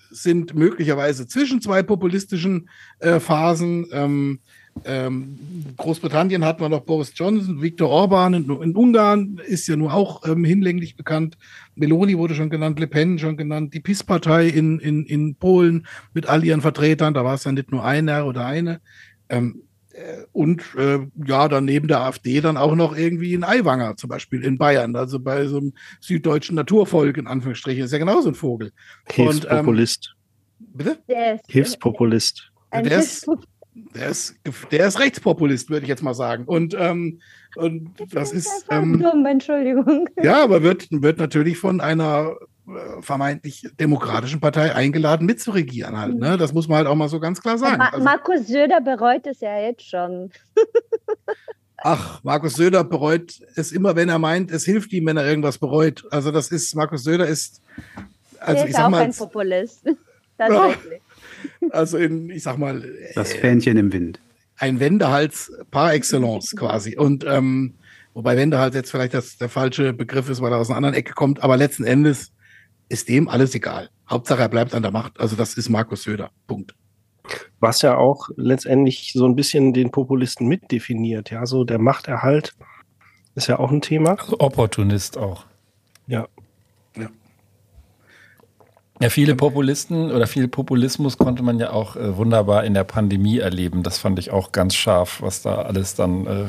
sind möglicherweise zwischen zwei populistischen äh, Phasen. Ähm, ähm, Großbritannien hat man noch Boris Johnson, Viktor Orban in, in Ungarn ist ja nur auch ähm, hinlänglich bekannt. Meloni wurde schon genannt, Le Pen schon genannt, die PiS-Partei in, in, in Polen mit all ihren Vertretern, da war es ja nicht nur einer oder eine. Ähm, äh, und äh, ja, dann neben der AfD dann auch noch irgendwie ein Aiwanger, zum Beispiel in Bayern, also bei so einem süddeutschen Naturvolk, in Anführungsstrichen, ist ja genauso ein Vogel. Hilfspopulist. Und, ähm, bitte? Der ist, Hilfspopulist. Der, ist, der, ist, der ist Rechtspopulist, würde ich jetzt mal sagen. Und, ähm, und das ist. Ähm, dumm, Entschuldigung. Ja, aber wird, wird natürlich von einer äh, vermeintlich demokratischen Partei eingeladen, mitzuregieren halt. Ne? Das muss man halt auch mal so ganz klar sagen. Ma also, Markus Söder bereut es ja jetzt schon. [laughs] Ach, Markus Söder bereut es immer, wenn er meint, es hilft ihm, wenn er irgendwas bereut. Also das ist, Markus Söder ist, also ist ich sag auch mal, ein Populist. [laughs] Tatsächlich. [laughs] Also in, ich sag mal, das Fähnchen im Wind. Ein Wendehals par excellence quasi. Und ähm, wobei Wendehals jetzt vielleicht das, der falsche Begriff ist, weil er aus einer anderen Ecke kommt, aber letzten Endes ist dem alles egal. Hauptsache er bleibt an der Macht. Also das ist Markus Söder. Punkt was ja auch letztendlich so ein bisschen den Populisten mitdefiniert. Ja, so der Machterhalt ist ja auch ein Thema. Also Opportunist auch. Ja. Ja. Ja, viele Populisten oder viel Populismus konnte man ja auch äh, wunderbar in der Pandemie erleben. Das fand ich auch ganz scharf, was da alles dann. Äh,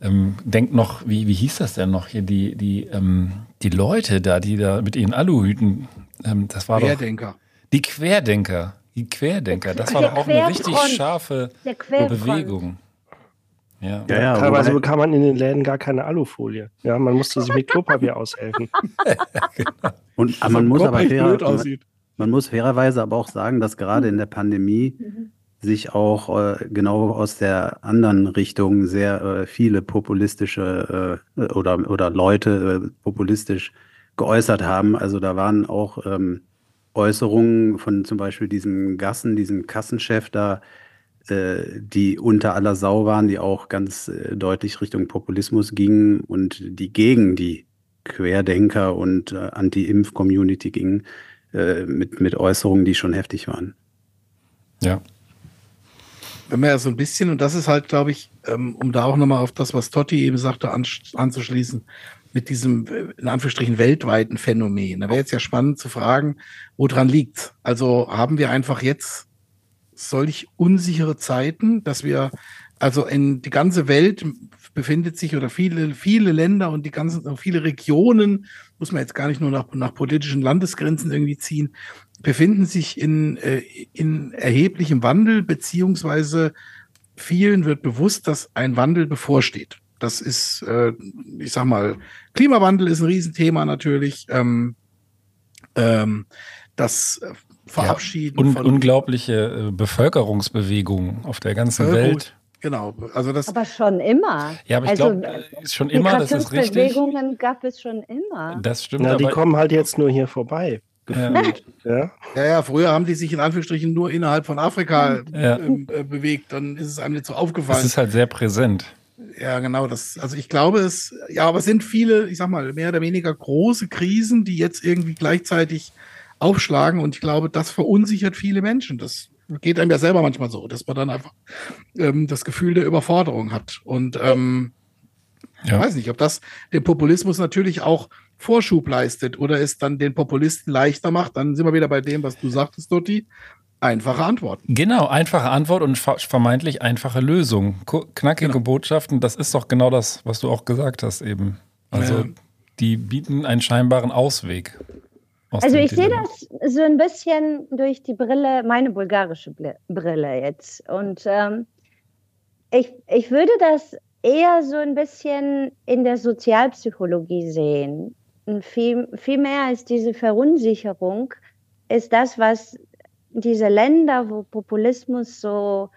ähm, denkt noch, wie, wie hieß das denn noch hier? Die, die, ähm, die Leute da, die da mit ihren Aluhüten, ähm, das war Querdenker. doch. Die Querdenker. Die Querdenker, das war doch auch eine richtig scharfe Bewegung. Ja, ja, ja teilweise bekam man in den Läden gar keine Alufolie. Ja, man musste sich mit Klopapier aushelfen. genau. [laughs] Und aber man muss aber fair, man, man, muss fairerweise aber auch sagen, dass gerade in der Pandemie mhm. Sich auch äh, genau aus der anderen Richtung sehr äh, viele populistische äh, oder, oder Leute äh, populistisch geäußert haben. Also da waren auch ähm, Äußerungen von zum Beispiel diesem Gassen, diesem Kassenchef da, äh, die unter aller Sau waren, die auch ganz äh, deutlich Richtung Populismus gingen und die gegen die Querdenker und äh, Anti-Impf-Community gingen, äh, mit, mit Äußerungen, die schon heftig waren. Ja. Wenn man ja so ein bisschen, und das ist halt, glaube ich, ähm, um da auch nochmal auf das, was Totti eben sagte, anzuschließen, mit diesem, in Anführungsstrichen, weltweiten Phänomen. Da wäre jetzt ja spannend zu fragen, woran liegt Also haben wir einfach jetzt solch unsichere Zeiten, dass wir, also in die ganze Welt befindet sich oder viele, viele Länder und die ganzen, viele Regionen, muss man jetzt gar nicht nur nach, nach politischen Landesgrenzen irgendwie ziehen, befinden sich in, äh, in erheblichem Wandel, beziehungsweise vielen wird bewusst, dass ein Wandel bevorsteht. Das ist, äh, ich sag mal, Klimawandel ist ein Riesenthema natürlich. Ähm, ähm, das Verabschieden ja, un von unglaubliche äh, Bevölkerungsbewegungen auf der ganzen Welt. Genau, also das. Aber schon immer. Ja, aber ich also, glaube, schon immer, das ist richtig. Bewegungen gab es schon immer. Das stimmt. Na, die kommen halt jetzt nur hier vorbei. Ja. Ja. ja. ja, früher haben die sich in Anführungsstrichen nur innerhalb von Afrika ja. ähm, äh, bewegt. Dann ist es einem nicht so aufgefallen. Das ist halt sehr präsent. Ja, genau. Das, also ich glaube, es, ja, aber es sind viele, ich sag mal, mehr oder weniger große Krisen, die jetzt irgendwie gleichzeitig aufschlagen. Und ich glaube, das verunsichert viele Menschen. Das geht einem ja selber manchmal so, dass man dann einfach ähm, das Gefühl der Überforderung hat. Und ähm, ja. ich weiß nicht, ob das dem Populismus natürlich auch Vorschub leistet oder es dann den Populisten leichter macht. Dann sind wir wieder bei dem, was du sagtest, Dotti. Einfache Antwort. Genau, einfache Antwort und vermeintlich einfache Lösung. Knackige genau. Botschaften, das ist doch genau das, was du auch gesagt hast eben. Also ja. die bieten einen scheinbaren Ausweg. Aus also ich sehe das so ein bisschen durch die Brille, meine bulgarische Brille jetzt. Und ähm, ich, ich würde das eher so ein bisschen in der Sozialpsychologie sehen. Viel, viel mehr als diese Verunsicherung ist das, was diese Länder, wo Populismus so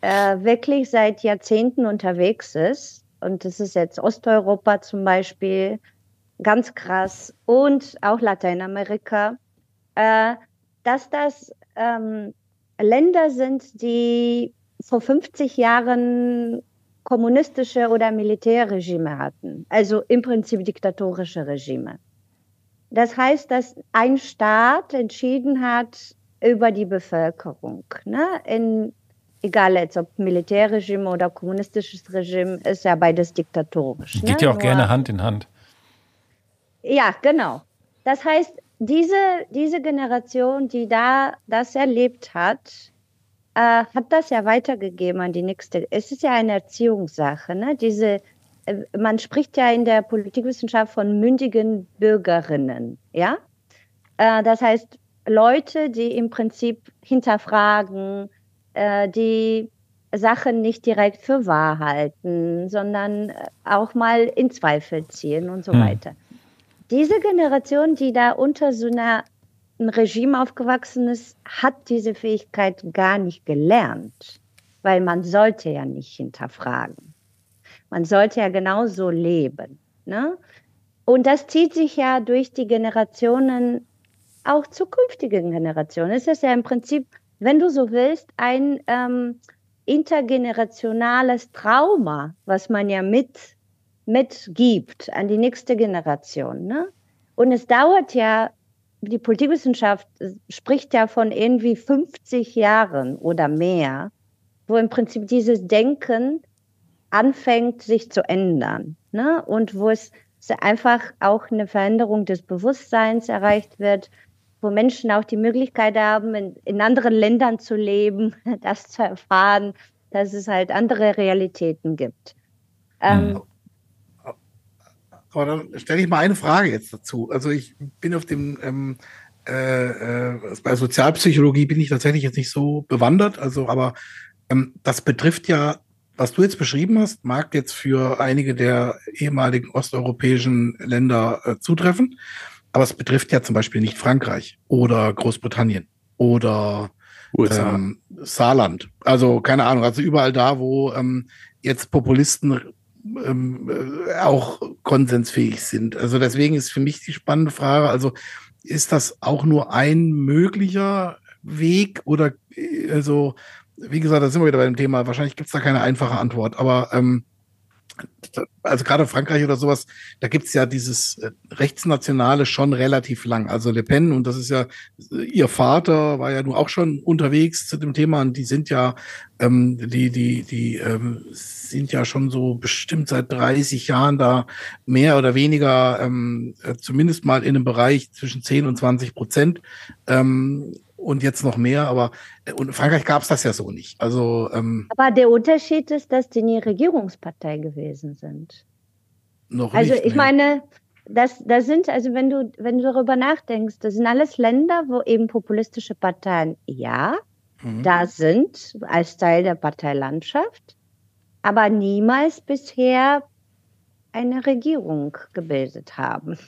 äh, wirklich seit Jahrzehnten unterwegs ist, und das ist jetzt Osteuropa zum Beispiel, ganz krass, und auch Lateinamerika, äh, dass das ähm, Länder sind, die vor 50 Jahren kommunistische oder Militärregime hatten, also im Prinzip diktatorische Regime. Das heißt, dass ein Staat entschieden hat, über die Bevölkerung. Ne? In, egal jetzt ob Militärregime oder kommunistisches Regime, ist ja beides diktatorisch. Geht ne? ja auch Nur, gerne Hand in Hand. Ja, genau. Das heißt, diese, diese Generation, die da das erlebt hat, äh, hat das ja weitergegeben an die nächste. Es ist ja eine Erziehungssache. Ne? Diese, äh, man spricht ja in der Politikwissenschaft von mündigen Bürgerinnen. Ja? Äh, das heißt, Leute, die im Prinzip hinterfragen, äh, die Sachen nicht direkt für wahr halten, sondern äh, auch mal in Zweifel ziehen und so hm. weiter. diese Generation, die da unter so einer ein Regime aufgewachsen ist, hat diese Fähigkeit gar nicht gelernt, weil man sollte ja nicht hinterfragen. Man sollte ja genauso leben. Ne? Und das zieht sich ja durch die Generationen, auch zukünftigen Generationen. Es ist ja im Prinzip, wenn du so willst, ein ähm, intergenerationales Trauma, was man ja mit mitgibt an die nächste Generation. Ne? Und es dauert ja, die Politikwissenschaft spricht ja von irgendwie 50 Jahren oder mehr, wo im Prinzip dieses Denken anfängt, sich zu ändern. Ne? Und wo es einfach auch eine Veränderung des Bewusstseins erreicht wird, wo Menschen auch die Möglichkeit haben, in, in anderen Ländern zu leben, [laughs] das zu erfahren, dass es halt andere Realitäten gibt. Ähm, hm. Aber dann stelle ich mal eine Frage jetzt dazu. Also ich bin auf dem, ähm, äh, äh, bei Sozialpsychologie bin ich tatsächlich jetzt nicht so bewandert, also aber ähm, das betrifft ja, was du jetzt beschrieben hast, mag jetzt für einige der ehemaligen osteuropäischen Länder äh, zutreffen, aber es betrifft ja zum Beispiel nicht Frankreich oder Großbritannien oder ähm, Saarland. Also keine Ahnung, also überall da, wo ähm, jetzt Populisten ähm, äh, auch konsensfähig sind. Also deswegen ist für mich die spannende Frage, also ist das auch nur ein möglicher Weg oder äh, also, wie gesagt, da sind wir wieder bei dem Thema, wahrscheinlich gibt es da keine einfache Antwort, aber ähm, also gerade Frankreich oder sowas, da gibt's ja dieses äh, Rechtsnationale schon relativ lang. Also Le Pen, und das ist ja, äh, ihr Vater war ja nun auch schon unterwegs zu dem Thema und die sind ja, ähm, die, die, die ähm, sind ja schon so bestimmt seit 30 Jahren da mehr oder weniger, ähm, äh, zumindest mal in einem Bereich zwischen 10 und 20 Prozent. Ähm, und jetzt noch mehr, aber äh, und in Frankreich gab es das ja so nicht. Also, ähm, aber der Unterschied ist, dass die nie Regierungspartei gewesen sind. Noch also nicht, ich nee. meine, das, das sind, also wenn du, wenn du darüber nachdenkst, das sind alles Länder, wo eben populistische Parteien ja mhm. da sind, als Teil der Parteilandschaft, aber niemals bisher eine Regierung gebildet haben.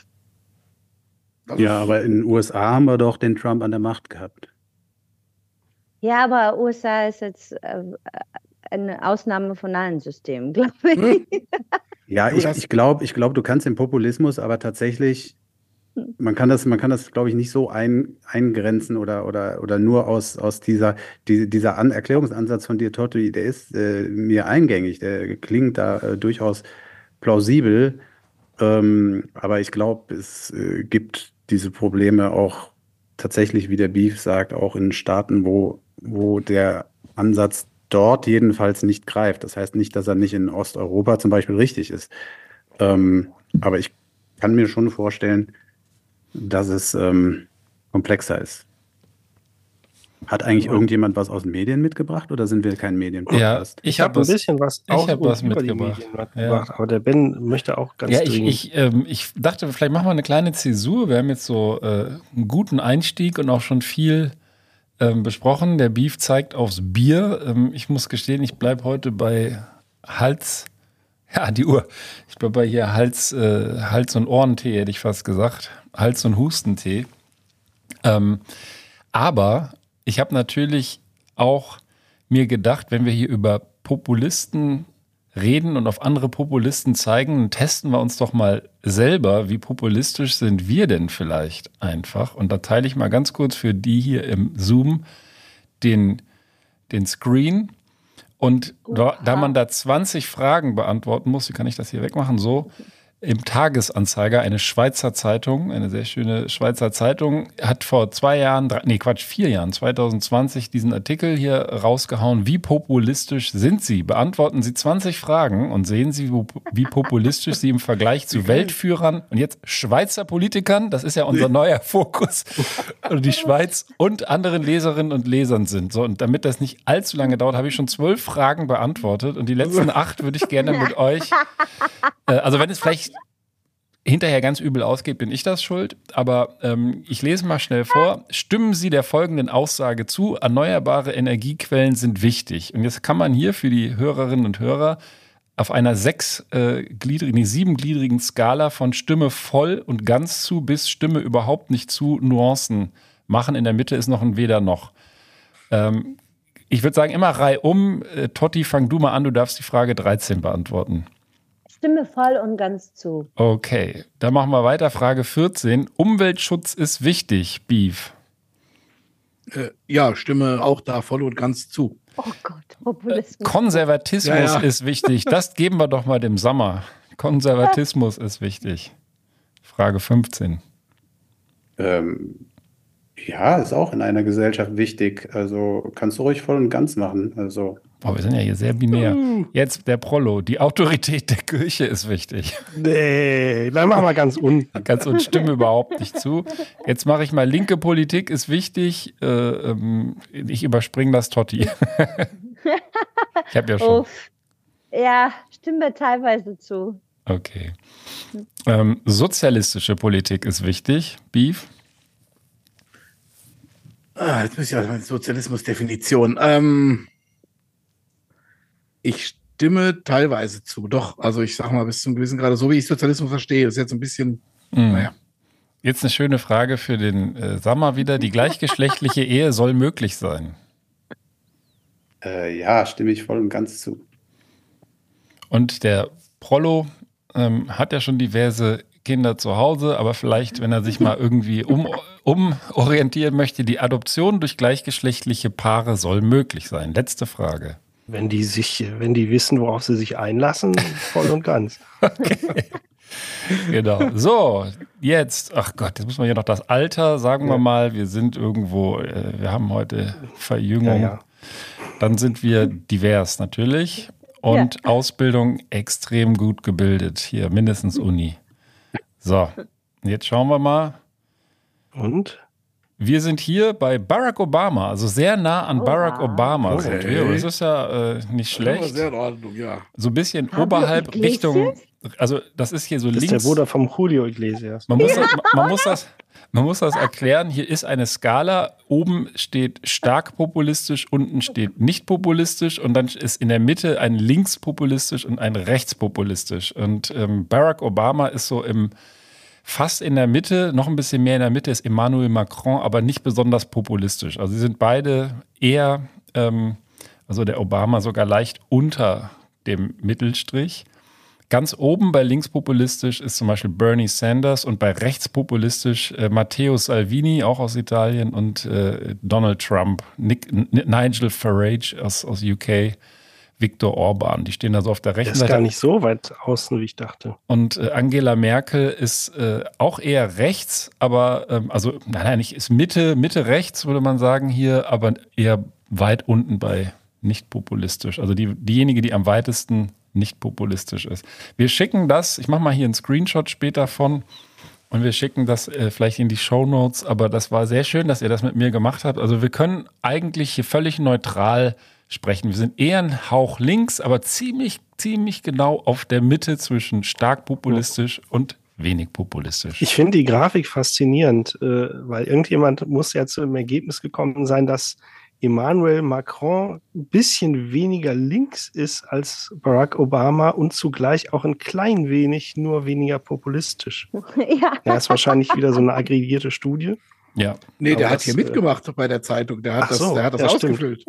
Also ja, aber in den USA haben wir doch den Trump an der Macht gehabt. Ja, aber USA ist jetzt äh, eine Ausnahme von allen Systemen, [laughs] glaube ich. Hm. Ja, ich, ich glaube, ich glaub, du kannst den Populismus aber tatsächlich, hm. man kann das, man kann das, glaube ich, nicht so ein, eingrenzen oder, oder, oder nur aus, aus dieser, die, dieser An Erklärungsansatz von dir, Totti, der ist äh, mir eingängig, der klingt da äh, durchaus plausibel. Ähm, aber ich glaube, es äh, gibt diese Probleme auch tatsächlich, wie der Beef sagt, auch in Staaten, wo, wo der Ansatz dort jedenfalls nicht greift. Das heißt nicht, dass er nicht in Osteuropa zum Beispiel richtig ist. Ähm, aber ich kann mir schon vorstellen, dass es ähm, komplexer ist. Hat eigentlich irgendjemand was aus den Medien mitgebracht oder sind wir kein Medienpodcast? Ja, ich habe ein bisschen was, auch ich was mitgebracht. Ja. Aber der Ben möchte auch ganz ja, ich, ich, ähm, ich, dachte, vielleicht machen wir eine kleine Zäsur. Wir haben jetzt so äh, einen guten Einstieg und auch schon viel ähm, besprochen. Der Beef zeigt aufs Bier. Ähm, ich muss gestehen, ich bleibe heute bei Hals. Ja, die Uhr. Ich bleibe bei hier Hals, äh, Hals- und Ohrentee, hätte ich fast gesagt. Hals- und Hustentee. Ähm, aber ich habe natürlich auch mir gedacht, wenn wir hier über Populisten reden und auf andere Populisten zeigen, dann testen wir uns doch mal selber, wie populistisch sind wir denn vielleicht einfach. Und da teile ich mal ganz kurz für die hier im Zoom den, den Screen. Und da, da man da 20 Fragen beantworten muss, wie kann ich das hier wegmachen? So, im Tagesanzeiger, eine Schweizer Zeitung, eine sehr schöne Schweizer Zeitung, hat vor zwei Jahren, drei, nee Quatsch, vier Jahren, 2020 diesen Artikel hier rausgehauen. Wie populistisch sind Sie? Beantworten Sie 20 Fragen und sehen Sie, wie populistisch Sie im Vergleich zu Weltführern und jetzt Schweizer Politikern, das ist ja unser neuer Fokus, die Schweiz und anderen Leserinnen und Lesern sind. So, und damit das nicht allzu lange dauert, habe ich schon zwölf Fragen beantwortet und die letzten [laughs] acht würde ich gerne mit euch, äh, also wenn es vielleicht hinterher ganz übel ausgeht, bin ich das schuld. Aber ähm, ich lese mal schnell vor. Stimmen Sie der folgenden Aussage zu, erneuerbare Energiequellen sind wichtig. Und jetzt kann man hier für die Hörerinnen und Hörer auf einer sechsgliedrigen, äh, siebengliedrigen Skala von Stimme voll und ganz zu bis Stimme überhaupt nicht zu Nuancen machen. In der Mitte ist noch ein Weder noch. Ähm, ich würde sagen, immer Reihe um. Äh, Totti, fang du mal an, du darfst die Frage 13 beantworten. Stimme voll und ganz zu. Okay, dann machen wir weiter. Frage 14. Umweltschutz ist wichtig, Beef. Äh, ja, stimme auch da voll und ganz zu. Oh Gott, Populismus. Konservatismus ja, ja. ist wichtig. Das geben wir doch mal dem Sommer. Konservatismus ist wichtig. Frage 15. Ähm, ja, ist auch in einer Gesellschaft wichtig. Also kannst du ruhig voll und ganz machen. Also Boah, wir sind ja hier sehr binär. Uh. Jetzt der Prollo. Die Autorität der Kirche ist wichtig. Nee, dann machen wir ganz unten. [laughs] ganz unten, stimme überhaupt nicht zu. Jetzt mache ich mal linke Politik ist wichtig. Äh, ähm, ich überspringe das Totti. [laughs] ich habe ja schon. Uff. Ja, stimme teilweise zu. Okay. Ähm, sozialistische Politik ist wichtig. Beef? Ah, jetzt muss ich auch mal Sozialismus-Definition. Ähm, ich stimme teilweise zu. Doch, also ich sag mal bis zum gewissen Grade, so wie ich Sozialismus verstehe, ist jetzt ein bisschen, mhm. naja. Jetzt eine schöne Frage für den äh, Sammer wieder. Die gleichgeschlechtliche [laughs] Ehe soll möglich sein. Äh, ja, stimme ich voll und ganz zu. Und der Prollo ähm, hat ja schon diverse Kinder zu Hause, aber vielleicht, wenn er sich mal irgendwie um, umorientieren möchte, die Adoption durch gleichgeschlechtliche Paare soll möglich sein. Letzte Frage. Wenn die sich, wenn die wissen, worauf sie sich einlassen, voll und ganz. [laughs] Okay. Genau. So, jetzt, ach Gott, jetzt muss man hier noch das Alter, sagen wir mal, wir sind irgendwo, äh, wir haben heute Verjüngung. Ja, ja. Dann sind wir divers natürlich und ja. Ausbildung extrem gut gebildet. Hier, mindestens Uni. So, jetzt schauen wir mal. Und? Wir sind hier bei Barack Obama, also sehr nah an oh, Barack Obama okay. sind wir. Das ist ja äh, nicht schlecht. Sehr in Ordnung, ja. So ein bisschen Haben oberhalb Richtung, also das ist hier so das links. Ist der Bruder vom Julio Iglesias. Man muss, ja. das, man, muss das, man muss das erklären. Hier ist eine Skala. Oben steht stark populistisch, unten steht nicht populistisch und dann ist in der Mitte ein linkspopulistisch und ein rechtspopulistisch. Und ähm, Barack Obama ist so im Fast in der Mitte, noch ein bisschen mehr in der Mitte ist Emmanuel Macron, aber nicht besonders populistisch. Also sie sind beide eher, ähm, also der Obama sogar leicht unter dem Mittelstrich. Ganz oben bei linkspopulistisch ist zum Beispiel Bernie Sanders und bei rechtspopulistisch äh, Matteo Salvini, auch aus Italien, und äh, Donald Trump, Nick, Nigel Farage aus, aus UK Viktor Orban. Die stehen also auf der rechten Seite. ist gar nicht so weit außen, wie ich dachte. Und äh, Angela Merkel ist äh, auch eher rechts, aber ähm, also nein, nein, nicht ist Mitte, Mitte rechts, würde man sagen hier, aber eher weit unten bei nicht populistisch. Also die, diejenige, die am weitesten nicht populistisch ist. Wir schicken das, ich mache mal hier einen Screenshot später von. Und wir schicken das äh, vielleicht in die Show Notes, aber das war sehr schön, dass ihr das mit mir gemacht habt. Also wir können eigentlich hier völlig neutral sprechen. Wir sind eher ein Hauch links, aber ziemlich, ziemlich genau auf der Mitte zwischen stark populistisch und wenig populistisch. Ich finde die Grafik faszinierend, äh, weil irgendjemand muss ja zu dem Ergebnis gekommen sein, dass Emmanuel Macron ein bisschen weniger links ist als Barack Obama und zugleich auch ein klein wenig nur weniger populistisch. [laughs] Ja. ja ist wahrscheinlich wieder so eine aggregierte Studie. Ja. Nee, der hat hier äh, mitgemacht bei der Zeitung. Der hat so, das, der hat das ja, ausgefüllt.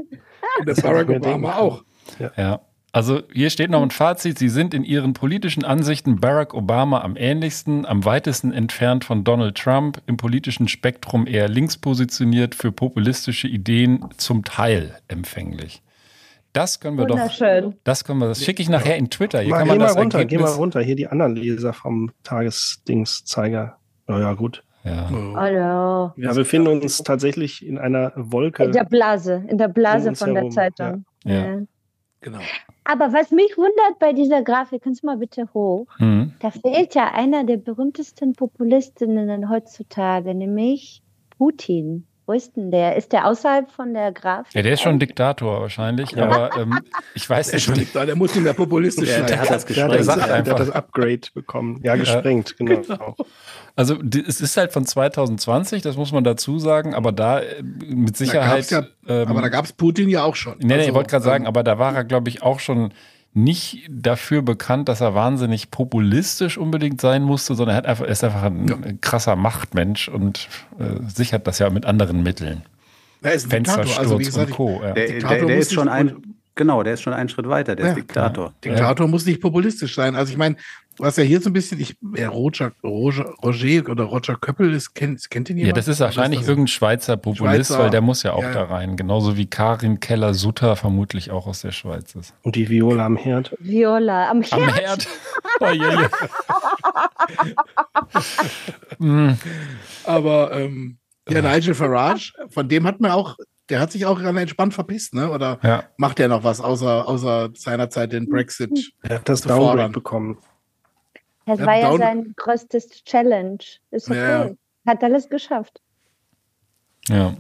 Und der Barack Obama auch. Ja. ja. Also hier steht noch ein Fazit. Sie sind in ihren politischen Ansichten Barack Obama am ähnlichsten, am weitesten entfernt von Donald Trump, im politischen Spektrum eher links positioniert, für populistische Ideen zum Teil empfänglich. Das können wir doch. Das können wir, das schicke ich nachher in Twitter. Hier mal, kann man geh das mal runter, Ergebnis geh mal runter. Hier die anderen Leser vom Tagesdingszeiger. Naja, gut. Ja. Oh. Wir befinden uns tatsächlich in einer Wolke. In der Blase, in der Blase von der Zeitung. Ja. ja. Genau. Aber was mich wundert bei dieser Grafik, kannst du mal bitte hoch? Mhm. Da fehlt ja einer der berühmtesten Populistinnen heutzutage, nämlich Putin. Wo ist denn der? Ist der außerhalb von der Grafik? Ja, der ist schon Diktator wahrscheinlich, ja. aber ähm, ich weiß nicht. Der, Diktator, der muss nicht mehr populistisch sein. Der, hat das gesprengt. Der, hat das, der hat das Upgrade bekommen. Ja, gesprengt, ja. genau. genau. Also es ist halt von 2020, das muss man dazu sagen, aber da äh, mit Sicherheit. Da ja, ähm, aber da gab es Putin ja auch schon. Nee, nee, also, ich wollte gerade sagen, ähm, aber da war er, glaube ich, auch schon nicht dafür bekannt, dass er wahnsinnig populistisch unbedingt sein musste, sondern er, hat einfach, ist einfach ein ja. krasser Machtmensch und äh, sichert das ja mit anderen Mitteln. Er ist ein Fenstersturz also, gesagt, und Co. Ja. Der, der, der ist schon ein, genau, der ist schon einen Schritt weiter, der ja, ist Diktator. Diktator muss nicht populistisch sein. Also ich meine, was ja hier so ein bisschen, ich, ja, Roger, Roger, Roger oder Roger Köppel ist, kennt, kennt ihn jemand? Ja, das ist wahrscheinlich ist irgendein Schweizer Populist, Schweizer, weil der muss ja auch ja. da rein. Genauso wie Karin Keller-Sutter vermutlich auch aus der Schweiz ist. Und die Viola am Herd. Viola am Herd. Am Herd. oh, je, je. mm. Aber ähm, ja, Nigel Farage, von dem hat man auch, der hat sich auch ganz entspannt verpisst, ne? Oder ja. macht er noch was außer, außer seinerzeit den Brexit? Er hat das Downgrade bekommen. Das ja, war ja sein größtes Challenge. Ist okay. Ja. Hat alles geschafft. Ja.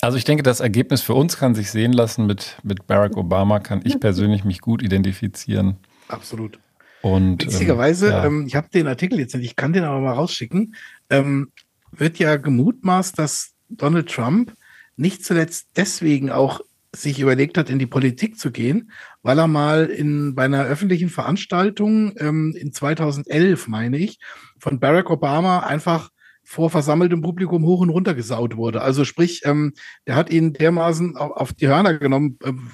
Also ich denke, das Ergebnis für uns kann sich sehen lassen. Mit, mit Barack Obama kann ich [laughs] persönlich mich gut identifizieren. Absolut. Und, Witzigerweise, ähm, ja. ähm, ich habe den Artikel jetzt nicht, ich kann den aber mal rausschicken, ähm, wird ja gemutmaßt, dass Donald Trump nicht zuletzt deswegen auch sich überlegt hat, in die Politik zu gehen, weil er mal in, bei einer öffentlichen Veranstaltung ähm, in 2011, meine ich, von Barack Obama einfach vor versammeltem Publikum hoch und runter gesaut wurde. Also sprich, ähm, der hat ihn dermaßen auf, auf die Hörner genommen, ähm,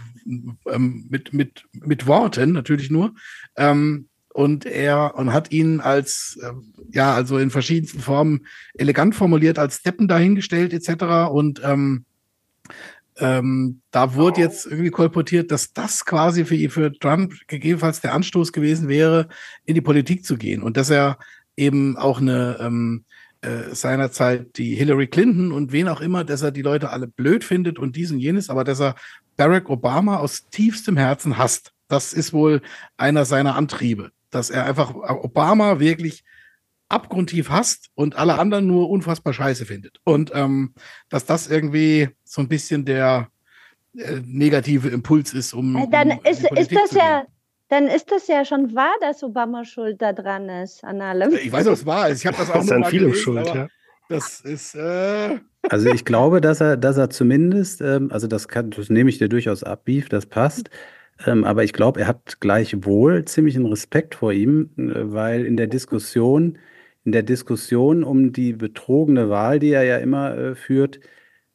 ähm, mit, mit, mit Worten natürlich nur. Ähm, und er und hat ihn als, äh, ja, also in verschiedensten Formen elegant formuliert, als Steppen dahingestellt, etc. Und ähm, ähm, da wurde jetzt irgendwie kolportiert, dass das quasi für, für Trump gegebenenfalls der Anstoß gewesen wäre, in die Politik zu gehen und dass er eben auch eine ähm, äh, seinerzeit die Hillary Clinton und wen auch immer, dass er die Leute alle blöd findet und dies und jenes, aber dass er Barack Obama aus tiefstem Herzen hasst. Das ist wohl einer seiner Antriebe, dass er einfach Obama wirklich abgrundtief hasst und alle anderen nur unfassbar scheiße findet. Und ähm, dass das irgendwie so ein bisschen der äh, negative Impuls ist, um. Äh, dann um ist, ist das ja. Dann ist das ja schon wahr, dass Obama schuld da dran ist an allem. Ich weiß, was wahr ist. Ich habe das auch das nur mal gelesen, schuld, ja. Das ist. Äh also ich [laughs] glaube, dass er, dass er zumindest, ähm, also das kann, das nehme ich dir durchaus ab, Beef, das passt. Ähm, aber ich glaube, er hat gleichwohl ziemlichen Respekt vor ihm, äh, weil in der Diskussion in der Diskussion um die betrogene Wahl, die er ja immer äh, führt,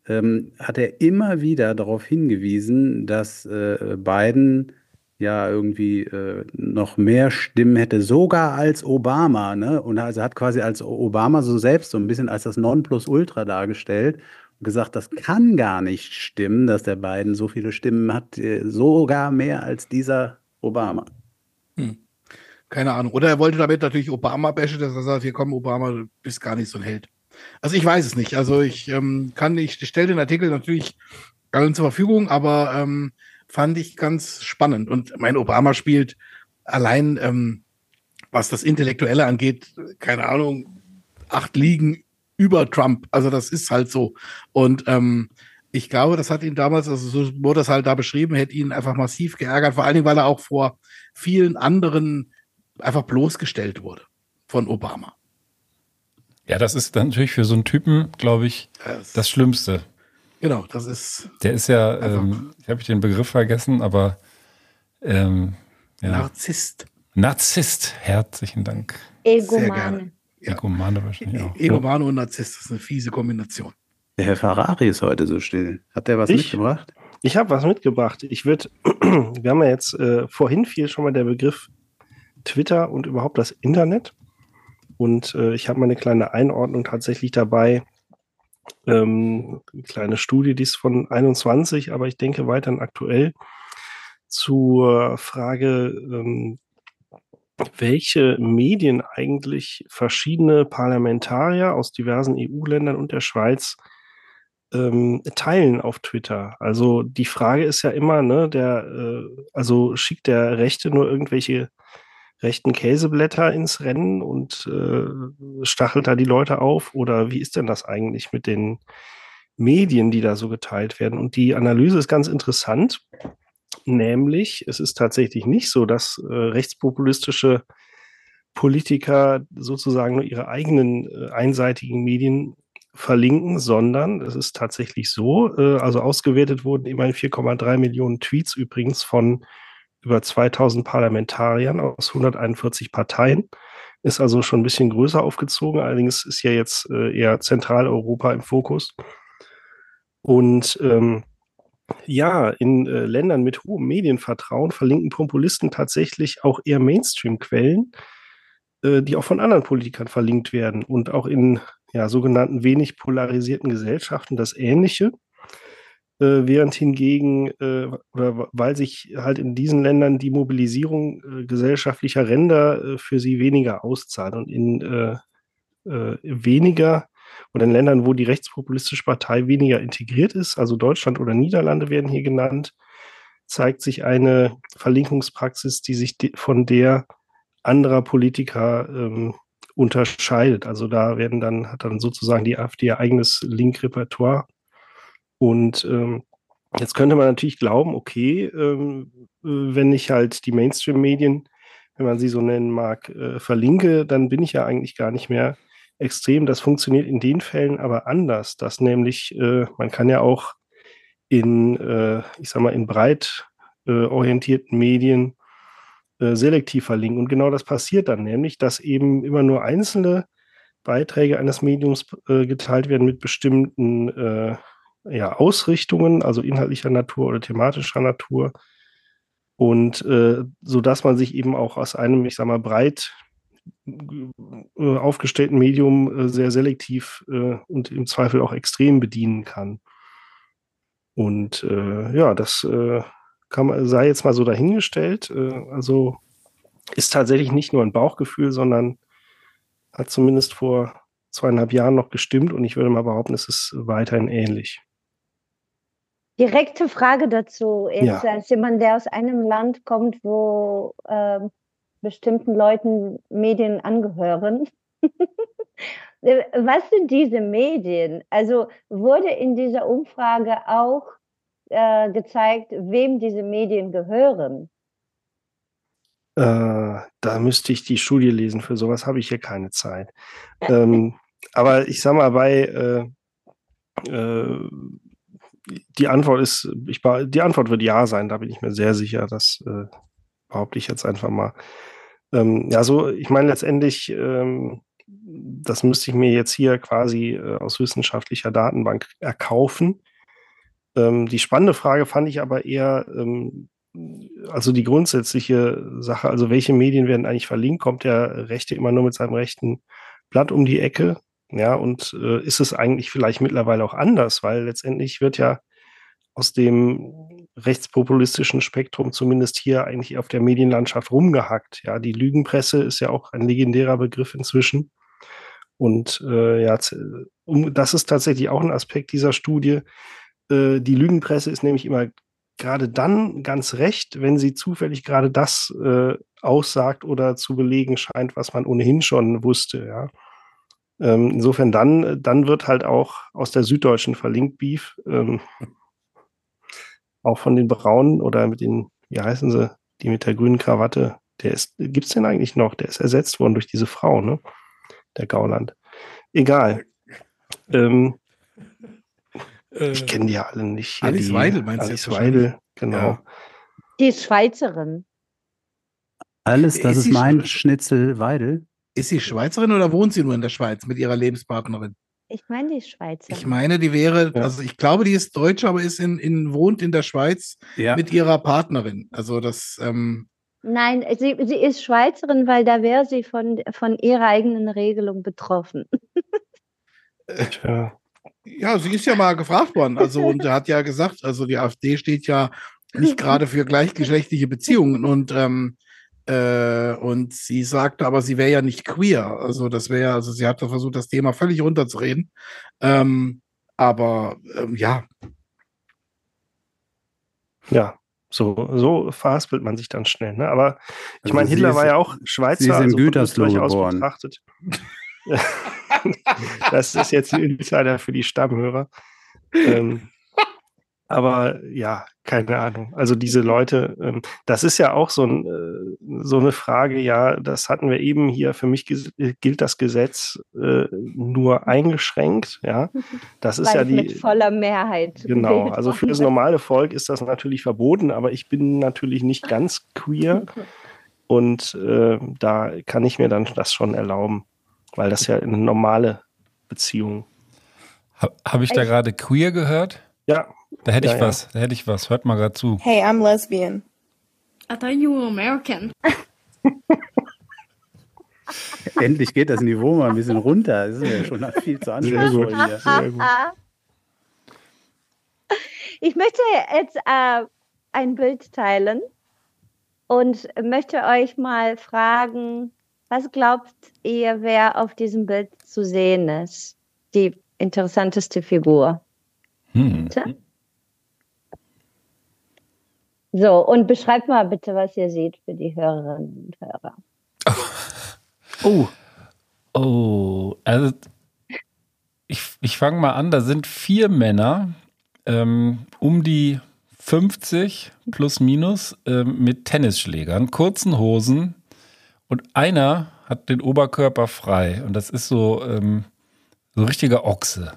ähm, hat er immer wieder darauf hingewiesen, dass äh, Biden ja irgendwie äh, noch mehr Stimmen hätte, sogar als Obama. Ne? Und also hat quasi als Obama so selbst so ein bisschen als das Nonplusultra dargestellt und gesagt, das kann gar nicht stimmen, dass der Biden so viele Stimmen hat, äh, sogar mehr als dieser Obama. Hm. Keine Ahnung. Oder er wollte damit natürlich Obama bashen, dass er sagt, hier komm, Obama, du bist gar nicht so ein Held. Also ich weiß es nicht. Also ich ähm, kann nicht, ich stelle den Artikel natürlich allen zur Verfügung, aber ähm, fand ich ganz spannend. Und mein Obama spielt allein, ähm, was das Intellektuelle angeht, keine Ahnung, acht Ligen über Trump. Also das ist halt so. Und ähm, ich glaube, das hat ihn damals, also so wurde das halt da beschrieben, hätte ihn einfach massiv geärgert, vor allen Dingen, weil er auch vor vielen anderen einfach bloßgestellt wurde von Obama. Ja, das ist dann natürlich für so einen Typen, glaube ich, das, das Schlimmste. Genau, das ist. Der ist ja, ähm, ich habe den Begriff vergessen, aber ähm, ja. Narzisst. Narzisst, herzlichen Dank. Egomane. Ja. Egomane wahrscheinlich auch. Egomane und Narzisst, das ist eine fiese Kombination. Der Herr Ferrari ist heute so still. Hat der was ich, mitgebracht? Ich habe was mitgebracht. Ich würde, [clears throat] wir haben ja jetzt, äh, vorhin fiel schon mal der Begriff Twitter und überhaupt das Internet. Und äh, ich habe mal eine kleine Einordnung tatsächlich dabei. Ähm, eine kleine Studie, die ist von 21, aber ich denke weiterhin aktuell zur Frage, ähm, welche Medien eigentlich verschiedene Parlamentarier aus diversen EU-Ländern und der Schweiz ähm, teilen auf Twitter. Also die Frage ist ja immer, ne, der, äh, also schickt der Rechte nur irgendwelche rechten Käseblätter ins Rennen und äh, stachelt da die Leute auf? Oder wie ist denn das eigentlich mit den Medien, die da so geteilt werden? Und die Analyse ist ganz interessant, nämlich es ist tatsächlich nicht so, dass äh, rechtspopulistische Politiker sozusagen nur ihre eigenen äh, einseitigen Medien verlinken, sondern es ist tatsächlich so, äh, also ausgewertet wurden immerhin 4,3 Millionen Tweets übrigens von über 2000 Parlamentariern aus 141 Parteien. Ist also schon ein bisschen größer aufgezogen. Allerdings ist ja jetzt äh, eher Zentraleuropa im Fokus. Und ähm, ja, in äh, Ländern mit hohem Medienvertrauen verlinken Populisten tatsächlich auch eher Mainstream-Quellen, äh, die auch von anderen Politikern verlinkt werden. Und auch in ja, sogenannten wenig polarisierten Gesellschaften das Ähnliche. Äh, während hingegen, äh, oder weil sich halt in diesen Ländern die Mobilisierung äh, gesellschaftlicher Ränder äh, für sie weniger auszahlt und in äh, äh, weniger oder in Ländern, wo die rechtspopulistische Partei weniger integriert ist, also Deutschland oder Niederlande werden hier genannt, zeigt sich eine Verlinkungspraxis, die sich de von der anderer Politiker ähm, unterscheidet. Also da werden dann, hat dann sozusagen die AfD ihr eigenes Link-Repertoire und ähm, jetzt könnte man natürlich glauben, okay, ähm, äh, wenn ich halt die Mainstream-Medien, wenn man sie so nennen mag, äh, verlinke, dann bin ich ja eigentlich gar nicht mehr extrem. Das funktioniert in den Fällen aber anders, dass nämlich äh, man kann ja auch in, äh, ich sag mal, in breit äh, orientierten Medien äh, selektiv verlinken. Und genau das passiert dann, nämlich, dass eben immer nur einzelne Beiträge eines Mediums geteilt werden mit bestimmten ja, Ausrichtungen, also inhaltlicher Natur oder thematischer Natur. Und äh, so dass man sich eben auch aus einem, ich sag mal, breit äh, aufgestellten Medium äh, sehr selektiv äh, und im Zweifel auch extrem bedienen kann. Und äh, ja, das äh, kann sei jetzt mal so dahingestellt. also ist tatsächlich nicht nur ein Bauchgefühl, sondern hat zumindest vor zweieinhalb Jahren noch gestimmt und ich würde mal behaupten, es ist weiterhin ähnlich. Direkte Frage dazu. Jetzt ja. als jemand, der aus einem Land kommt, wo äh, bestimmten Leuten Medien angehören. [laughs] Was sind diese Medien? Also wurde in dieser Umfrage auch äh, gezeigt, wem diese Medien gehören? Äh, da müsste ich die Studie lesen. Für sowas habe ich hier keine Zeit. [laughs] ähm, aber ich sage mal, bei äh, äh die Antwort ist, ich, die Antwort wird ja sein, da bin ich mir sehr sicher, das äh, behaupte ich jetzt einfach mal. Ähm, ja, so, ich meine letztendlich, ähm, das müsste ich mir jetzt hier quasi äh, aus wissenschaftlicher Datenbank erkaufen. Ähm, die spannende Frage fand ich aber eher, ähm, also die grundsätzliche Sache, also welche Medien werden eigentlich verlinkt, kommt der Rechte immer nur mit seinem rechten Blatt um die Ecke. Ja, und äh, ist es eigentlich vielleicht mittlerweile auch anders, weil letztendlich wird ja aus dem rechtspopulistischen Spektrum zumindest hier eigentlich auf der Medienlandschaft rumgehackt. Ja, die Lügenpresse ist ja auch ein legendärer Begriff inzwischen. Und äh, ja, um, das ist tatsächlich auch ein Aspekt dieser Studie. Äh, die Lügenpresse ist nämlich immer gerade dann ganz recht, wenn sie zufällig gerade das äh, aussagt oder zu belegen scheint, was man ohnehin schon wusste. Ja. Ähm, insofern dann, dann wird halt auch aus der Süddeutschen verlinkt Beef, ähm, auch von den Braunen oder mit den, wie heißen sie, die mit der grünen Krawatte, der ist, gibt's den eigentlich noch? Der ist ersetzt worden durch diese Frau, ne? Der Gauland. Egal. Ähm, äh, ich kenne die ja alle nicht. Alice die, Weidel meinst du? Alice Weidel, genau. Ja. Die ist Schweizerin. Alles, das ist, ist mein Schnitzel Weidel. Ist sie Schweizerin oder wohnt sie nur in der Schweiz mit ihrer Lebenspartnerin? Ich meine, die ist Schweizerin. Ich meine, die wäre, ja. also ich glaube, die ist Deutsche, aber ist in, in wohnt in der Schweiz ja. mit ihrer Partnerin. Also das. Ähm Nein, sie, sie ist Schweizerin, weil da wäre sie von, von ihrer eigenen Regelung betroffen. ja. ja, sie ist ja mal gefragt worden. Also und er hat ja gesagt, also die AfD steht ja nicht [laughs] gerade für gleichgeschlechtliche Beziehungen und ähm, äh, und sie sagte aber, sie wäre ja nicht queer. Also das wäre, also sie hatte versucht, das Thema völlig runterzureden. Ähm, aber ähm, ja. Ja, so, so verhaspelt man sich dann schnell. Ne? Aber ich also meine, Hitler ist, war ja auch Schweizer, sie ist also Gütersloh geboren. betrachtet. [laughs] das ist jetzt ein Insider für die Stammhörer. Ähm, Aber ja, keine Ahnung. Also diese Leute, ähm, das ist ja auch so, ein, äh, so, eine Frage, ja, das hatten wir eben hier, für mich gilt das Gesetz äh, nur eingeschränkt, ja. [laughs] Das ist Weil ja die. Mit voller Mehrheit. Genau, [laughs] also für das normale Volk ist das natürlich verboten, aber ich bin natürlich nicht ganz queer und äh, da kann ich mir dann das schon erlauben, weil das ja eine normale Beziehung. Habe ich da gerade queer gehört? Ja, da hätte ich ja, was, da hätte ich was. Hört mal gerade zu. Hey, I'm lesbian. I thought you were American. [laughs] Endlich geht das Niveau mal ein bisschen runter. Das ist ja schon viel zu anspruchsvoll hier. Sehr gut. Ich möchte jetzt äh, ein Bild teilen und möchte euch mal fragen, was glaubt ihr, wer auf diesem Bild zu sehen ist? Die interessanteste Figur. Hm. So, und beschreibt mal bitte, was ihr seht für die Hörerinnen und Hörer. [laughs] Oh. Oh, also ich, ich fange mal an, da sind vier Männer ähm, um die 50 plus minus ähm, mit Tennisschlägern, kurzen Hosen und einer hat den Oberkörper frei und das ist so, ähm, so richtiger Ochse.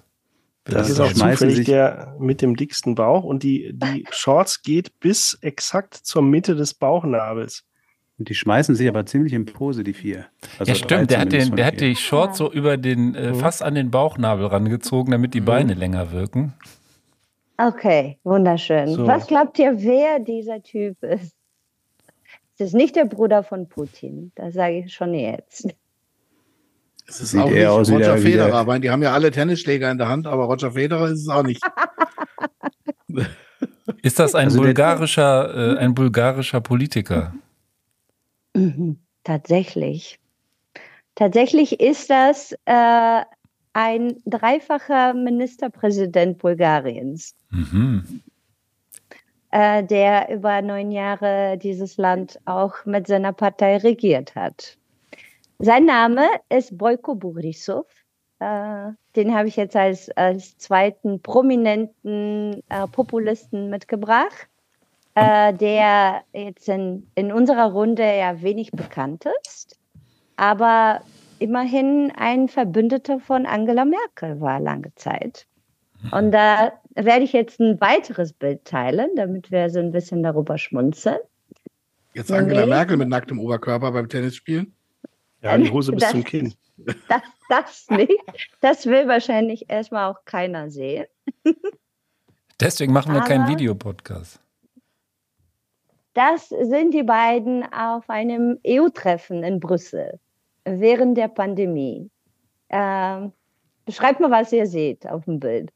Das, ist auch zufällig der mit dem dicksten Bauch und die, die Shorts geht bis exakt zur Mitte des Bauchnabels. Und die schmeißen sich aber ziemlich in Pose, die vier. Also ja, stimmt. Der hat, den, der hat die Shorts so über den, äh, fast an den Bauchnabel rangezogen, damit die mhm. Beine länger wirken. Okay, wunderschön. So. Was glaubt ihr, wer dieser Typ ist? Es ist nicht der Bruder von Putin, das sage ich schon jetzt. Es ist Sieht auch nicht aus Roger Federer, weil die haben ja alle Tennisschläger in der Hand, aber Roger Federer ist es auch nicht. [laughs] ist das ein also bulgarischer, äh, ein bulgarischer Politiker? Mhm, tatsächlich. Tatsächlich ist das äh, ein dreifacher Ministerpräsident Bulgariens, mhm. äh, der über neun Jahre dieses Land auch mit seiner Partei regiert hat. Sein Name ist Boyko Borisov. Äh, den habe ich jetzt als, als zweiten prominenten äh, Populisten mitgebracht, äh, der jetzt in, in unserer Runde ja wenig bekannt ist, aber immerhin ein Verbündeter von Angela Merkel war lange Zeit. Und da werde ich jetzt ein weiteres Bild teilen, damit wir so ein bisschen darüber schmunzeln. Jetzt Angela Merkel mit nacktem Oberkörper beim Tennisspielen? Ja, die Hose bis das, zum Kinn. [laughs] Das, das nicht. Das will wahrscheinlich erstmal auch keiner sehen. [laughs] Deswegen machen wir Aber keinen Videopodcast. Das sind die beiden auf einem EU-Treffen in Brüssel während der Pandemie. Ähm, beschreibt mal, was ihr seht auf dem Bild.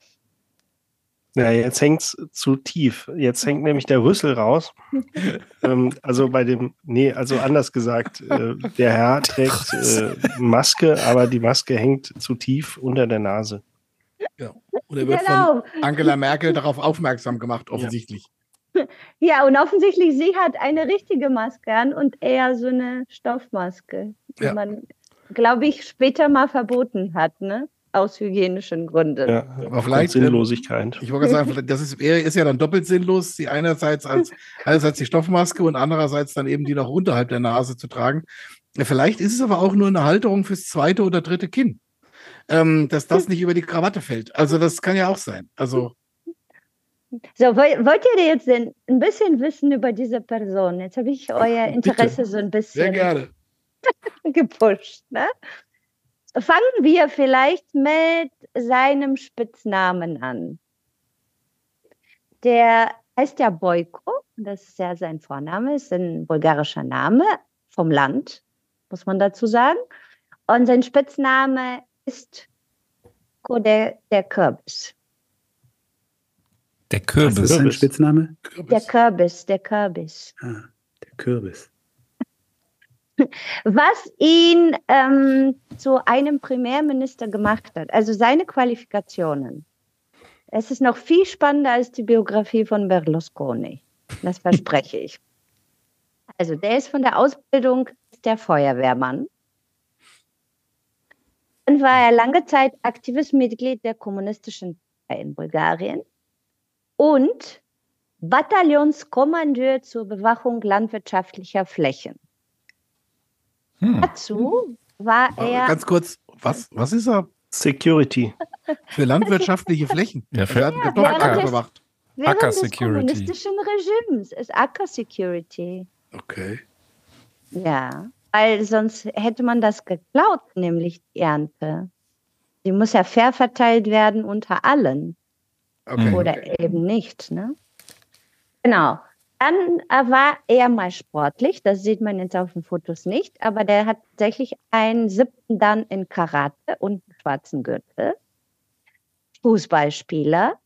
Ja, jetzt hängt es zu tief. Jetzt hängt nämlich der Rüssel raus. [laughs] ähm, also bei dem, nee, also anders gesagt, äh, der Herr trägt [laughs] äh, Maske, aber die Maske hängt zu tief unter der Nase. Ja. Und er wird genau. von Angela Merkel darauf aufmerksam gemacht, offensichtlich. Ja. [laughs] ja, und offensichtlich, sie hat eine richtige Maske an und er so eine Stoffmaske, die ja. man, glaube ich, später mal verboten hat, ne? Aus hygienischen Gründen. Ja, aber vielleicht ähm, Sinnlosigkeit. Ich wollte sagen, das ist, ist ja dann doppelt sinnlos, sie einerseits als [laughs] einerseits die Stoffmaske und andererseits dann eben die noch unterhalb der Nase zu tragen. Vielleicht ist es aber auch nur eine Halterung fürs zweite oder dritte Kinn, ähm, dass das nicht über die Krawatte fällt. Also das kann ja auch sein. Also so, wollt ihr jetzt ein bisschen wissen über diese Person? Jetzt habe ich euer Interesse Bitte. so ein bisschen Sehr gerne. [laughs] gepusht. Ne? Fangen wir vielleicht mit seinem Spitznamen an. Der heißt ja Boyko, das ist ja sein Vorname, ist ein bulgarischer Name vom Land, muss man dazu sagen. Und sein Spitzname ist der, der Kürbis. Der Kürbis. Was ist sein Spitzname? Der Kürbis, der Kürbis. Ah, der Kürbis was ihn ähm, zu einem Premierminister gemacht hat, also seine Qualifikationen. Es ist noch viel spannender als die Biografie von Berlusconi. Das verspreche ich. [laughs] Also der ist von der Ausbildung der Feuerwehrmann. Dann war er lange Zeit aktives Mitglied der Kommunistischen Partei in Bulgarien. und Bataillonskommandeur zur Bewachung landwirtschaftlicher Flächen. Hm. Dazu war er. Ganz kurz, was, was ist er? Security. Für landwirtschaftliche Flächen. [laughs] Ja, für, ja, doch Acker bewacht. Während Acker Security. des kommunistischen Regimes ist Acker Security. Okay. Ja, weil sonst hätte man das geklaut, nämlich die Ernte. Die muss ja fair verteilt werden unter allen. Okay. Oder okay. eben nicht. Ne? Genau. Dann äh, war er mal sportlich, das sieht man jetzt auf den Fotos nicht, aber der hat tatsächlich einen siebten Dan in Karate und einen schwarzen Gürtel. Fußballspieler.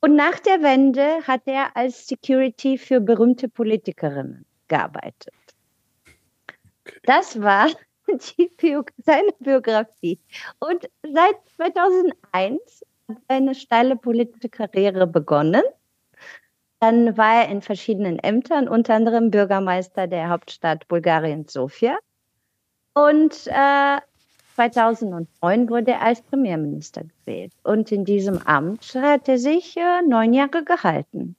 Und nach der Wende hat er als Security für berühmte Politikerinnen gearbeitet. Das war [laughs] Bio seine Biografie. Und seit 2001 hat er eine steile politische Karriere begonnen. Dann war er in verschiedenen Ämtern, unter anderem Bürgermeister der Hauptstadt Bulgariens Sofia. Und äh, 2009 wurde er als Premierminister gewählt. Und in diesem Amt hat er sich äh, neun Jahre gehalten.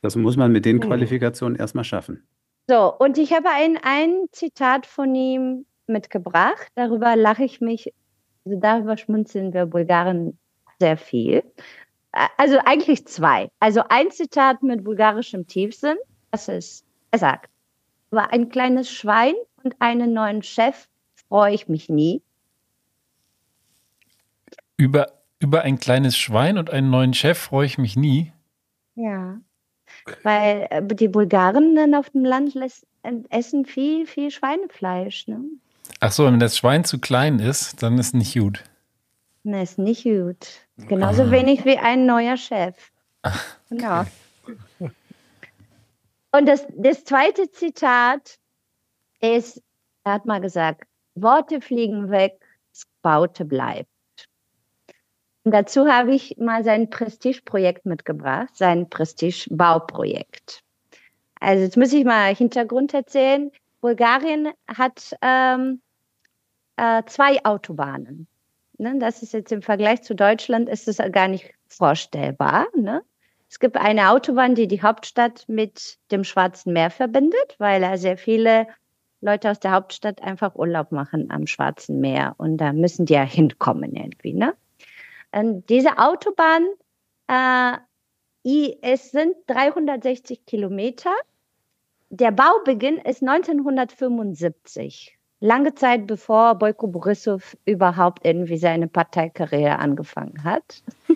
Das muss man mit den hm. Qualifikationen erstmal schaffen. So, und ich habe ein, ein Zitat von ihm mitgebracht. Darüber lache ich mich, also darüber schmunzeln wir Bulgaren sehr viel. Also eigentlich zwei. Also ein Zitat mit bulgarischem Tiefsinn. Das ist, er sagt, über ein kleines Schwein und einen neuen Chef freue ich mich nie. Über, über ein kleines Schwein und einen neuen Chef freue ich mich nie. Ja. Weil äh, die Bulgaren dann auf dem Land essen viel, viel Schweinefleisch. Ne? Ach so, wenn das Schwein zu klein ist, dann ist nicht gut. Ne, ist nicht gut. Genauso ah. wenig wie ein neuer Chef. Ach, genau. okay. [laughs] Und das, das zweite Zitat ist, er hat mal gesagt, Worte fliegen weg, das Baute bleibt. Und dazu habe ich mal sein Prestigeprojekt mitgebracht, sein Prestigebauprojekt. Also jetzt muss ich mal Hintergrund erzählen. Bulgarien hat ähm, äh, zwei Autobahnen. Ne? Das ist jetzt im Vergleich zu Deutschland ist es gar nicht vorstellbar. Ne? Es gibt eine Autobahn, die die Hauptstadt mit dem Schwarzen Meer verbindet, weil da sehr viele Leute aus der Hauptstadt einfach Urlaub machen am Schwarzen Meer und da müssen die ja hinkommen irgendwie. Ne? Und diese Autobahn, äh, es sind 360 Kilometer. Der Baubeginn ist 1975 lange Zeit bevor Boyko Borisov überhaupt irgendwie seine Parteikarriere angefangen hat. [laughs]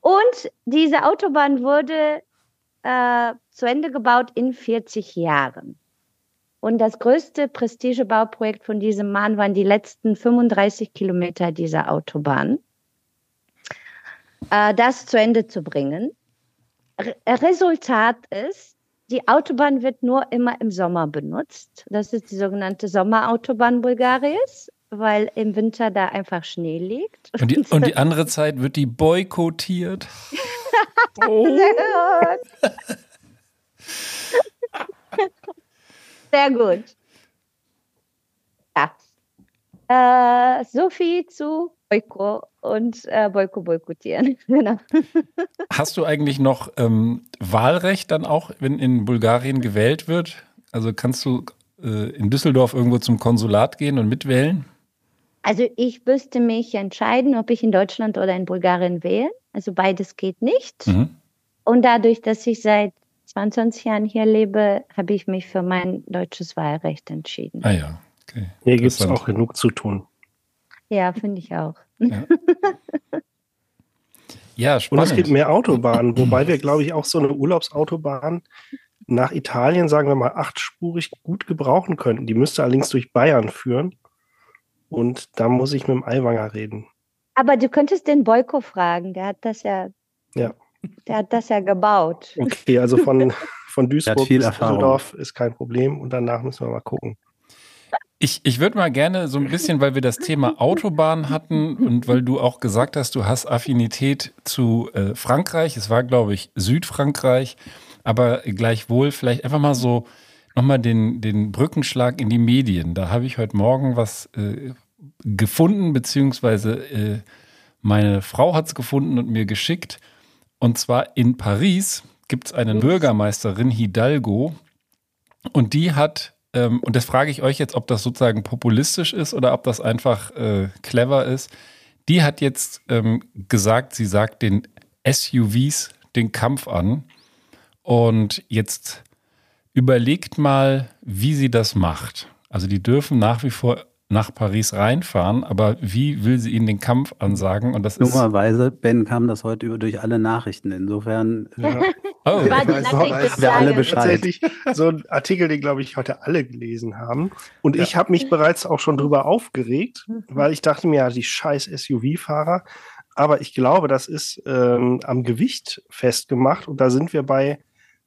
Und diese Autobahn wurde äh, zu Ende gebaut in 40 Jahren. Und das größte Prestigebauprojekt von diesem Mann waren die letzten 35 Kilometer dieser Autobahn. Äh, das zu Ende zu bringen. Re Resultat ist, die Autobahn wird nur immer im Sommer benutzt. Das ist die sogenannte Sommerautobahn Bulgariens, weil im Winter da einfach Schnee liegt. Und die, und die [laughs] andere Zeit wird die boykottiert. [laughs] oh. Sehr gut. Ja. Äh, so viel zu Boyko und äh, Boyko boykottieren. [laughs] genau. Hast du eigentlich noch ähm, Wahlrecht dann auch, wenn in Bulgarien gewählt wird? Also kannst du äh, in Düsseldorf irgendwo zum Konsulat gehen und mitwählen? Also ich müsste mich entscheiden, ob ich in Deutschland oder in Bulgarien wähle. Also beides geht nicht. Mhm. Und dadurch, dass ich seit 22 Jahren hier lebe, habe ich mich für mein deutsches Wahlrecht entschieden. Ah ja, okay. Hier gibt es auch genug zu tun. Ja, finde ich auch. Ja. ja, spannend. Und es gibt mehr Autobahnen, wobei wir, glaube ich, auch so eine Urlaubsautobahn nach Italien, sagen wir mal, achtspurig gut gebrauchen könnten. Die müsste allerdings durch Bayern führen. Und da muss ich mit dem Aiwanger reden. Aber du könntest den Boyko fragen, der hat das ja, ja. Der hat das ja gebaut. Okay, also von, [laughs] von Duisburg bis Düsseldorf ist kein Problem und danach müssen wir mal gucken. Ich, ich würde mal gerne so ein bisschen, weil wir das Thema Autobahn hatten und weil du auch gesagt hast, du hast Affinität zu äh, Frankreich. Es war, glaube ich, Südfrankreich, aber gleichwohl vielleicht einfach mal so nochmal den, den Brückenschlag in die Medien. Da habe ich heute Morgen was äh, gefunden, beziehungsweise äh, Meine Frau hat es gefunden und mir geschickt. Und zwar in Paris gibt es eine Bürgermeisterin Hidalgo und die hat, ähm, und das frage ich euch jetzt, ob das sozusagen populistisch ist oder ob das einfach äh, clever ist. Die hat jetzt ähm, gesagt, sie sagt den SUVs den Kampf an. Und jetzt überlegt mal, wie sie das macht. Also die dürfen nach wie vor nach Paris reinfahren, aber wie will sie ihnen den Kampf ansagen? Und das Dummerweise, Ben, kam das heute über durch alle Nachrichten. Insofern ja. oh. wir alle Bescheid. Tatsächlich so ein Artikel, den, glaube ich, heute alle gelesen haben. Und ja. ich habe mich bereits auch schon drüber aufgeregt, weil ich dachte mir, ja, die scheiß SUV-Fahrer. Aber ich glaube, das ist ähm, am Gewicht festgemacht und da sind wir bei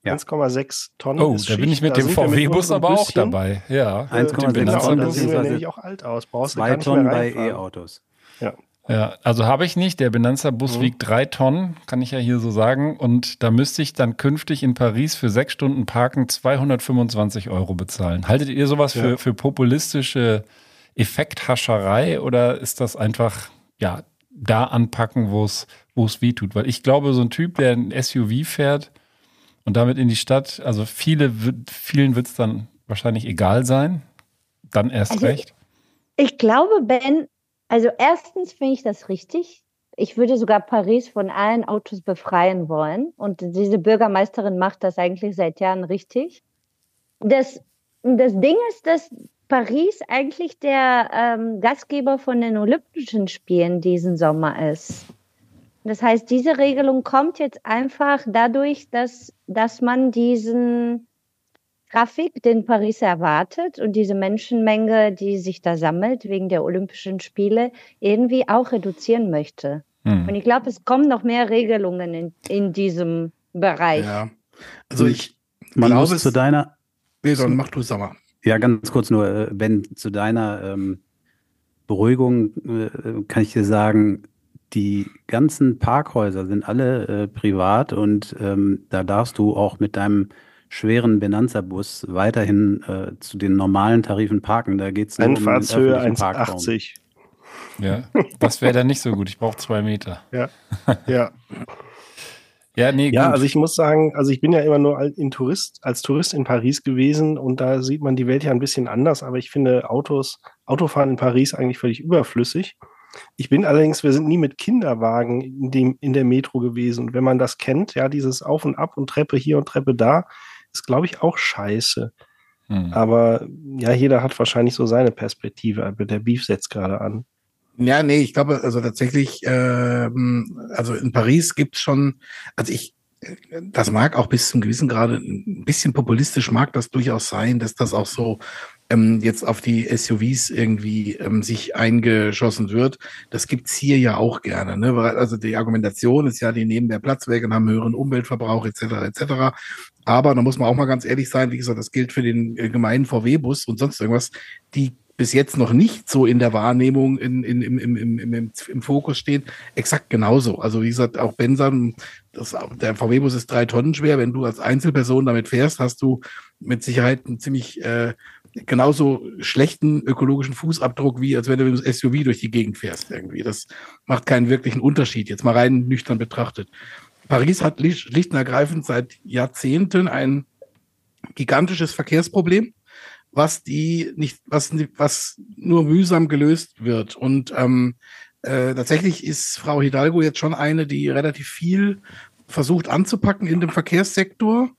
ja. 1,6 Tonnen. Oh, da bin ich mit da dem VW-Bus aber auch dabei. Ja, 1,6 genau, Tonnen. Da sehen wir nämlich auch alt aus. Brauchst zwei Tonnen bei E-Autos. Ja. Ja, also habe ich nicht. Der Benanza-Bus mhm. wiegt drei Tonnen, kann ich ja hier so sagen. Und da müsste ich dann künftig in Paris für sechs Stunden Parken 225 Euro bezahlen. Haltet ihr sowas ja. für, für populistische Effekthascherei oder ist das einfach, ja, da anpacken, wo es weh tut? Weil ich glaube, so ein Typ, der ein SUV fährt, und damit in die Stadt. Also viele, vielen wird es dann wahrscheinlich egal sein. Dann erst also, recht. Ich glaube, Ben, also erstens finde ich das richtig. Ich würde sogar Paris von allen Autos befreien wollen. Und diese Bürgermeisterin macht das eigentlich seit Jahren richtig. Das, das Ding ist, dass Paris eigentlich der ähm, Gastgeber von den Olympischen Spielen diesen Sommer ist. Das heißt, diese Regelung kommt jetzt einfach dadurch, dass, dass man diesen Traffic, den Paris erwartet und diese Menschenmenge, die sich da sammelt wegen der Olympischen Spiele, irgendwie auch reduzieren möchte. Hm. Und ich glaube, es kommen noch mehr Regelungen in, in diesem Bereich. Ja, also ich, man glaube, muss zu deiner. Nee, dann mach du es aber. Ja, ganz kurz nur, äh, Ben, zu deiner ähm, Beruhigung äh, kann ich dir sagen, die ganzen Parkhäuser sind alle äh, privat und ähm, da darfst du auch mit deinem schweren Benanza-Bus weiterhin äh, zu den normalen Tarifen parken. Da geht es nur um Fahrtshöhe 1,80. Ja, das wäre dann nicht so gut. Ich brauche zwei Meter. Ja, ja. [laughs] Ja, nee, ja, also ich muss sagen, also ich bin ja immer nur in Tourist, als Tourist in Paris gewesen und da sieht man die Welt ja ein bisschen anders, aber ich finde Autos, Autofahren in Paris eigentlich völlig überflüssig. Ich bin allerdings, wir sind nie mit Kinderwagen in, dem, in der Metro gewesen. Und wenn man das kennt, ja, dieses Auf und Ab und Treppe hier und Treppe da, ist, glaube ich, auch scheiße. Hm. Aber ja, jeder hat wahrscheinlich so seine Perspektive. Aber der Beef setzt gerade an. Ja, nee, ich glaube, also tatsächlich, ähm, also in Paris gibt es schon, also ich, das mag auch bis zum gewissen Grade ein bisschen populistisch mag das durchaus sein, dass das auch so ähm, jetzt auf die SUVs irgendwie ähm, sich eingeschossen wird. Das gibt's hier ja auch gerne. Ne? Also die Argumentation ist ja, die nehmen mehr Platz weg und haben höheren Umweltverbrauch etc. etc. Aber da muss man auch mal ganz ehrlich sein, wie gesagt, das gilt für den äh, gemeinen VW-Bus und sonst irgendwas. Die bis jetzt noch nicht so in der Wahrnehmung in, in, im, im, im, im, im Fokus stehen, exakt genauso. Also wie gesagt, auch Benson, das, der VW-Bus ist drei Tonnen schwer. Wenn du als Einzelperson damit fährst, hast du mit Sicherheit einen ziemlich äh, genauso schlechten ökologischen Fußabdruck, wie als wenn du mit dem SUV durch die Gegend fährst irgendwie. Das macht keinen wirklichen Unterschied, jetzt mal rein nüchtern betrachtet. Paris hat schlicht und ergreifend seit Jahrzehnten ein gigantisches Verkehrsproblem, was die nicht, was, was nur mühsam gelöst wird. Und ähm, äh, tatsächlich ist Frau Hidalgo jetzt schon eine, die relativ viel versucht anzupacken in dem Verkehrssektor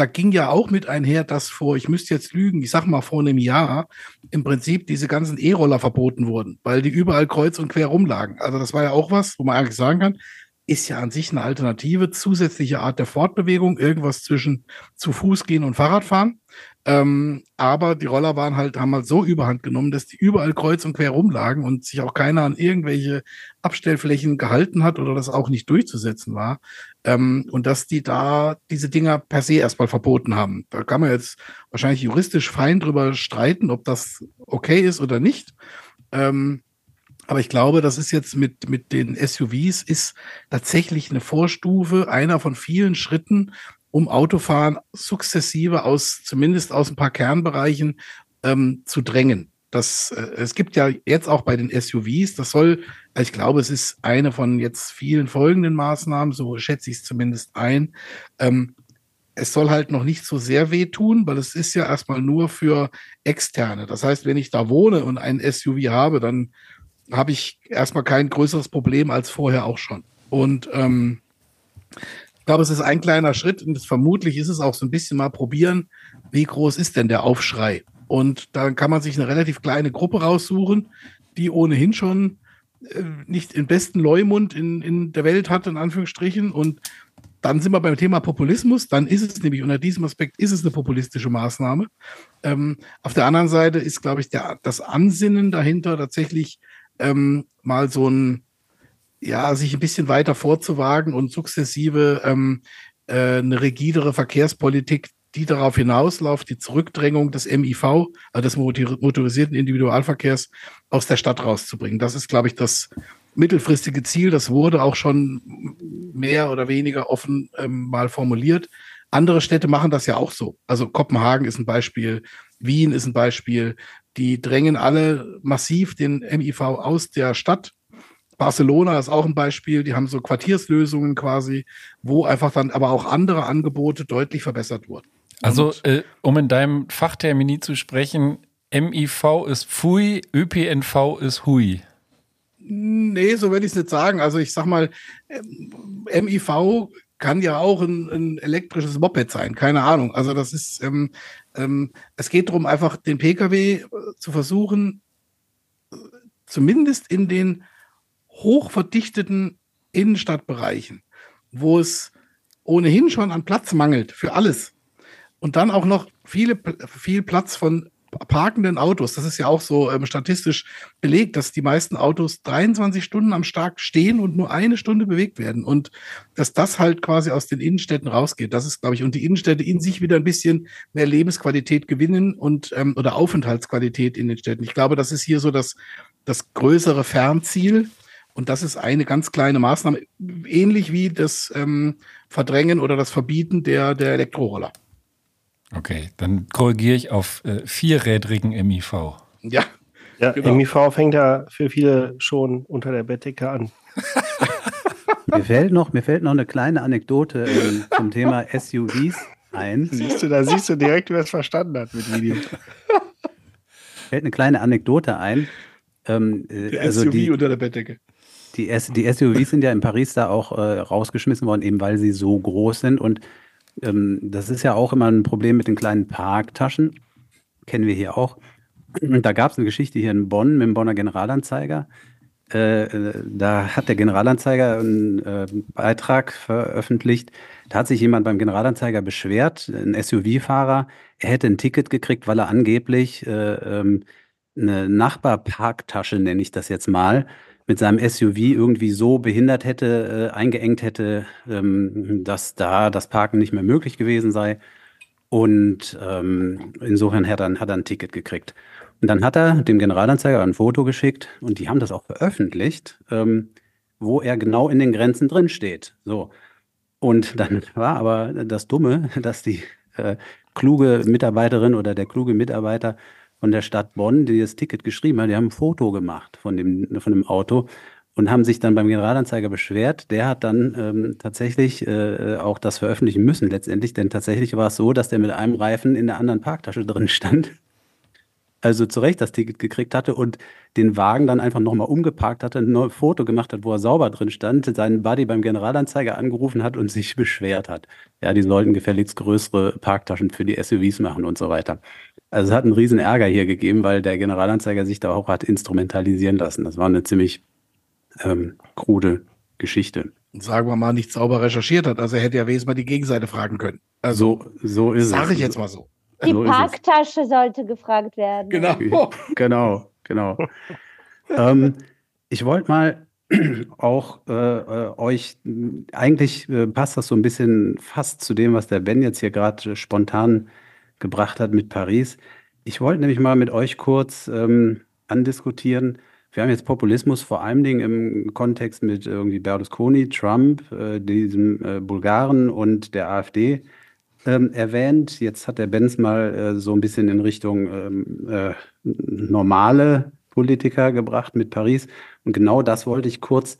da ging ja auch mit einher, dass vor, ich müsste jetzt lügen, ich sag mal vor einem Jahr, im Prinzip diese ganzen E-Roller verboten wurden, weil die überall kreuz und quer rumlagen. Also das war ja auch was, wo man eigentlich sagen kann, ist ja an sich eine Alternative, zusätzliche Art der Fortbewegung, irgendwas zwischen zu Fuß gehen und Fahrradfahren. Ähm, aber die Roller waren halt, haben halt so überhand genommen, dass die überall kreuz und quer rumlagen und sich auch keiner an irgendwelche Abstellflächen gehalten hat oder das auch nicht durchzusetzen war. Ähm, und dass die da diese Dinger per se erstmal verboten haben. Da kann man jetzt wahrscheinlich juristisch fein drüber streiten, ob das okay ist oder nicht. Ähm, aber ich glaube, das ist jetzt mit, mit den SUVs ist tatsächlich eine Vorstufe, einer von vielen Schritten, um Autofahren sukzessive aus, zumindest aus ein paar Kernbereichen, ähm, zu drängen. Das, äh, es gibt ja jetzt auch bei den SUVs, das soll, ich glaube, es ist eine von jetzt vielen folgenden Maßnahmen, so schätze ich es zumindest ein. Ähm, es soll halt noch nicht so sehr wehtun, weil es ist ja erstmal nur für Externe. Das heißt, wenn ich da wohne und ein SUV habe, dann habe ich erstmal kein größeres Problem als vorher auch schon. Und ähm, glaube, es ist ein kleiner Schritt und vermutlich ist es auch so ein bisschen mal probieren, wie groß ist denn der Aufschrei? Und dann kann man sich eine relativ kleine Gruppe raussuchen, die ohnehin schon äh, nicht den besten Leumund in, in der Welt hat, in Anführungsstrichen. Und dann sind wir beim Thema Populismus. Dann ist es nämlich unter diesem Aspekt ist es eine populistische Maßnahme. Ähm, auf der anderen Seite ist, glaube ich, der, das Ansinnen dahinter tatsächlich ähm, mal so ein, ja, sich ein bisschen weiter vorzuwagen und sukzessive ähm, äh, eine rigidere Verkehrspolitik, die darauf hinausläuft, die Zurückdrängung des MIV, also des motorisierten Individualverkehrs, aus der Stadt rauszubringen. Das ist, glaube ich, das mittelfristige Ziel. Das wurde auch schon mehr oder weniger offen ähm, mal formuliert. Andere Städte machen das ja auch so. Also Kopenhagen ist ein Beispiel, Wien ist ein Beispiel. Die drängen alle massiv den MIV aus der Stadt. Barcelona ist auch ein Beispiel. Die haben so Quartierslösungen quasi, wo einfach dann aber auch andere Angebote deutlich verbessert wurden. Also, äh, um in deinem Fachtermini zu sprechen, MIV ist Pfui, ÖPNV ist Hui. Nee, so würde ich es nicht sagen. Also ich sag mal, MIV kann ja auch ein, ein, elektrisches Moped sein, keine Ahnung. Also das ist, ähm, ähm, es geht darum, einfach den Pkw äh, zu versuchen, zumindest in den hochverdichteten Innenstadtbereichen, wo es ohnehin schon an Platz mangelt für alles und dann auch noch viele, viel Platz von parkenden Autos, das ist ja auch so ähm, statistisch belegt, dass die meisten Autos 23 Stunden am Tag stehen und nur eine Stunde bewegt werden. Und dass das halt quasi aus den Innenstädten rausgeht, das ist, glaube ich, und die Innenstädte in sich wieder ein bisschen mehr Lebensqualität gewinnen und ähm, oder Aufenthaltsqualität in den Städten. Ich glaube, das ist hier so das, das größere Fernziel. Und das ist eine ganz kleine Maßnahme, ähnlich wie das ähm, Verdrängen oder das Verbieten der, der Elektroroller. Okay, dann korrigiere ich auf äh, vierrädrigen MIV. Ja. Ja, genau. MIV fängt ja für viele schon unter der Bettdecke an. [laughs] mir, fällt noch, mir fällt noch eine kleine Anekdote ähm, zum Thema SUVs ein. Siehst du, da siehst du direkt, wer es verstanden hat mit Video. fällt eine kleine Anekdote ein. Ähm, äh, der also SUV die, unter der Bettdecke. Die, die SUVs sind ja in Paris da auch äh, rausgeschmissen worden, eben weil sie so groß sind und ähm, das ist ja auch immer ein Problem mit den kleinen Parktaschen. Kennen wir hier auch. Da gab es eine Geschichte hier in Bonn mit dem Bonner Generalanzeiger. Äh, da hat der Generalanzeiger einen äh, Beitrag veröffentlicht. Da hat sich jemand beim Generalanzeiger beschwert, ein SUV-Fahrer. Er hätte ein Ticket gekriegt, weil er angeblich äh, ähm, eine Nachbarparktasche, nenne ich das jetzt mal, mit seinem SUV irgendwie so behindert hätte, äh, eingeengt hätte, ähm, dass da das Parken nicht mehr möglich gewesen sei. Und ähm, insofern hat er, hat er ein Ticket gekriegt. Und dann hat er dem Generalanzeiger ein Foto geschickt und die haben das auch veröffentlicht, ähm, wo er genau in den Grenzen drin steht. So. Und dann [laughs] war aber das Dumme, dass die äh, kluge Mitarbeiterin oder der kluge Mitarbeiter von der Stadt Bonn, die das Ticket geschrieben hat, die haben ein Foto gemacht von dem, von dem Auto und haben sich dann beim Generalanzeiger beschwert. Der hat dann ähm, tatsächlich äh, auch das veröffentlichen müssen letztendlich, denn tatsächlich war es so, dass der mit einem Reifen in der anderen Parktasche drin stand. Also zu Recht das Ticket gekriegt hatte und den Wagen dann einfach nochmal umgeparkt hatte, ein neues Foto gemacht hat, wo er sauber drin stand, seinen Buddy beim Generalanzeiger angerufen hat und sich [laughs] beschwert hat. Ja, die sollten gefälligst größere Parktaschen für die SUVs machen und so weiter. Also es hat einen riesen Ärger hier gegeben, weil der Generalanzeiger sich da auch hat instrumentalisieren lassen. Das war eine ziemlich ähm, krude Geschichte. Sagen wir mal, nicht sauber recherchiert hat. Also er hätte ja wenigstens mal die Gegenseite fragen können. Also so, so ist sag es. Sage ich jetzt mal so. Die so Parktasche sollte gefragt werden. Genau. [laughs] genau, genau. ähm, ich wollte mal [clears throat] auch äh, äh, euch, eigentlich äh, passt das so ein bisschen fast zu dem, was der Ben jetzt hier gerade spontan gebracht hat mit Paris. Ich wollte nämlich mal mit euch kurz ähm, andiskutieren. Wir haben jetzt Populismus vor allen Dingen im Kontext mit irgendwie Berlusconi, Trump, äh, diesem äh, Bulgaren und der AfD ähm, erwähnt. Jetzt hat der Benz mal äh, so ein bisschen in Richtung ähm, äh, normale Politiker gebracht mit Paris. Und genau das wollte ich kurz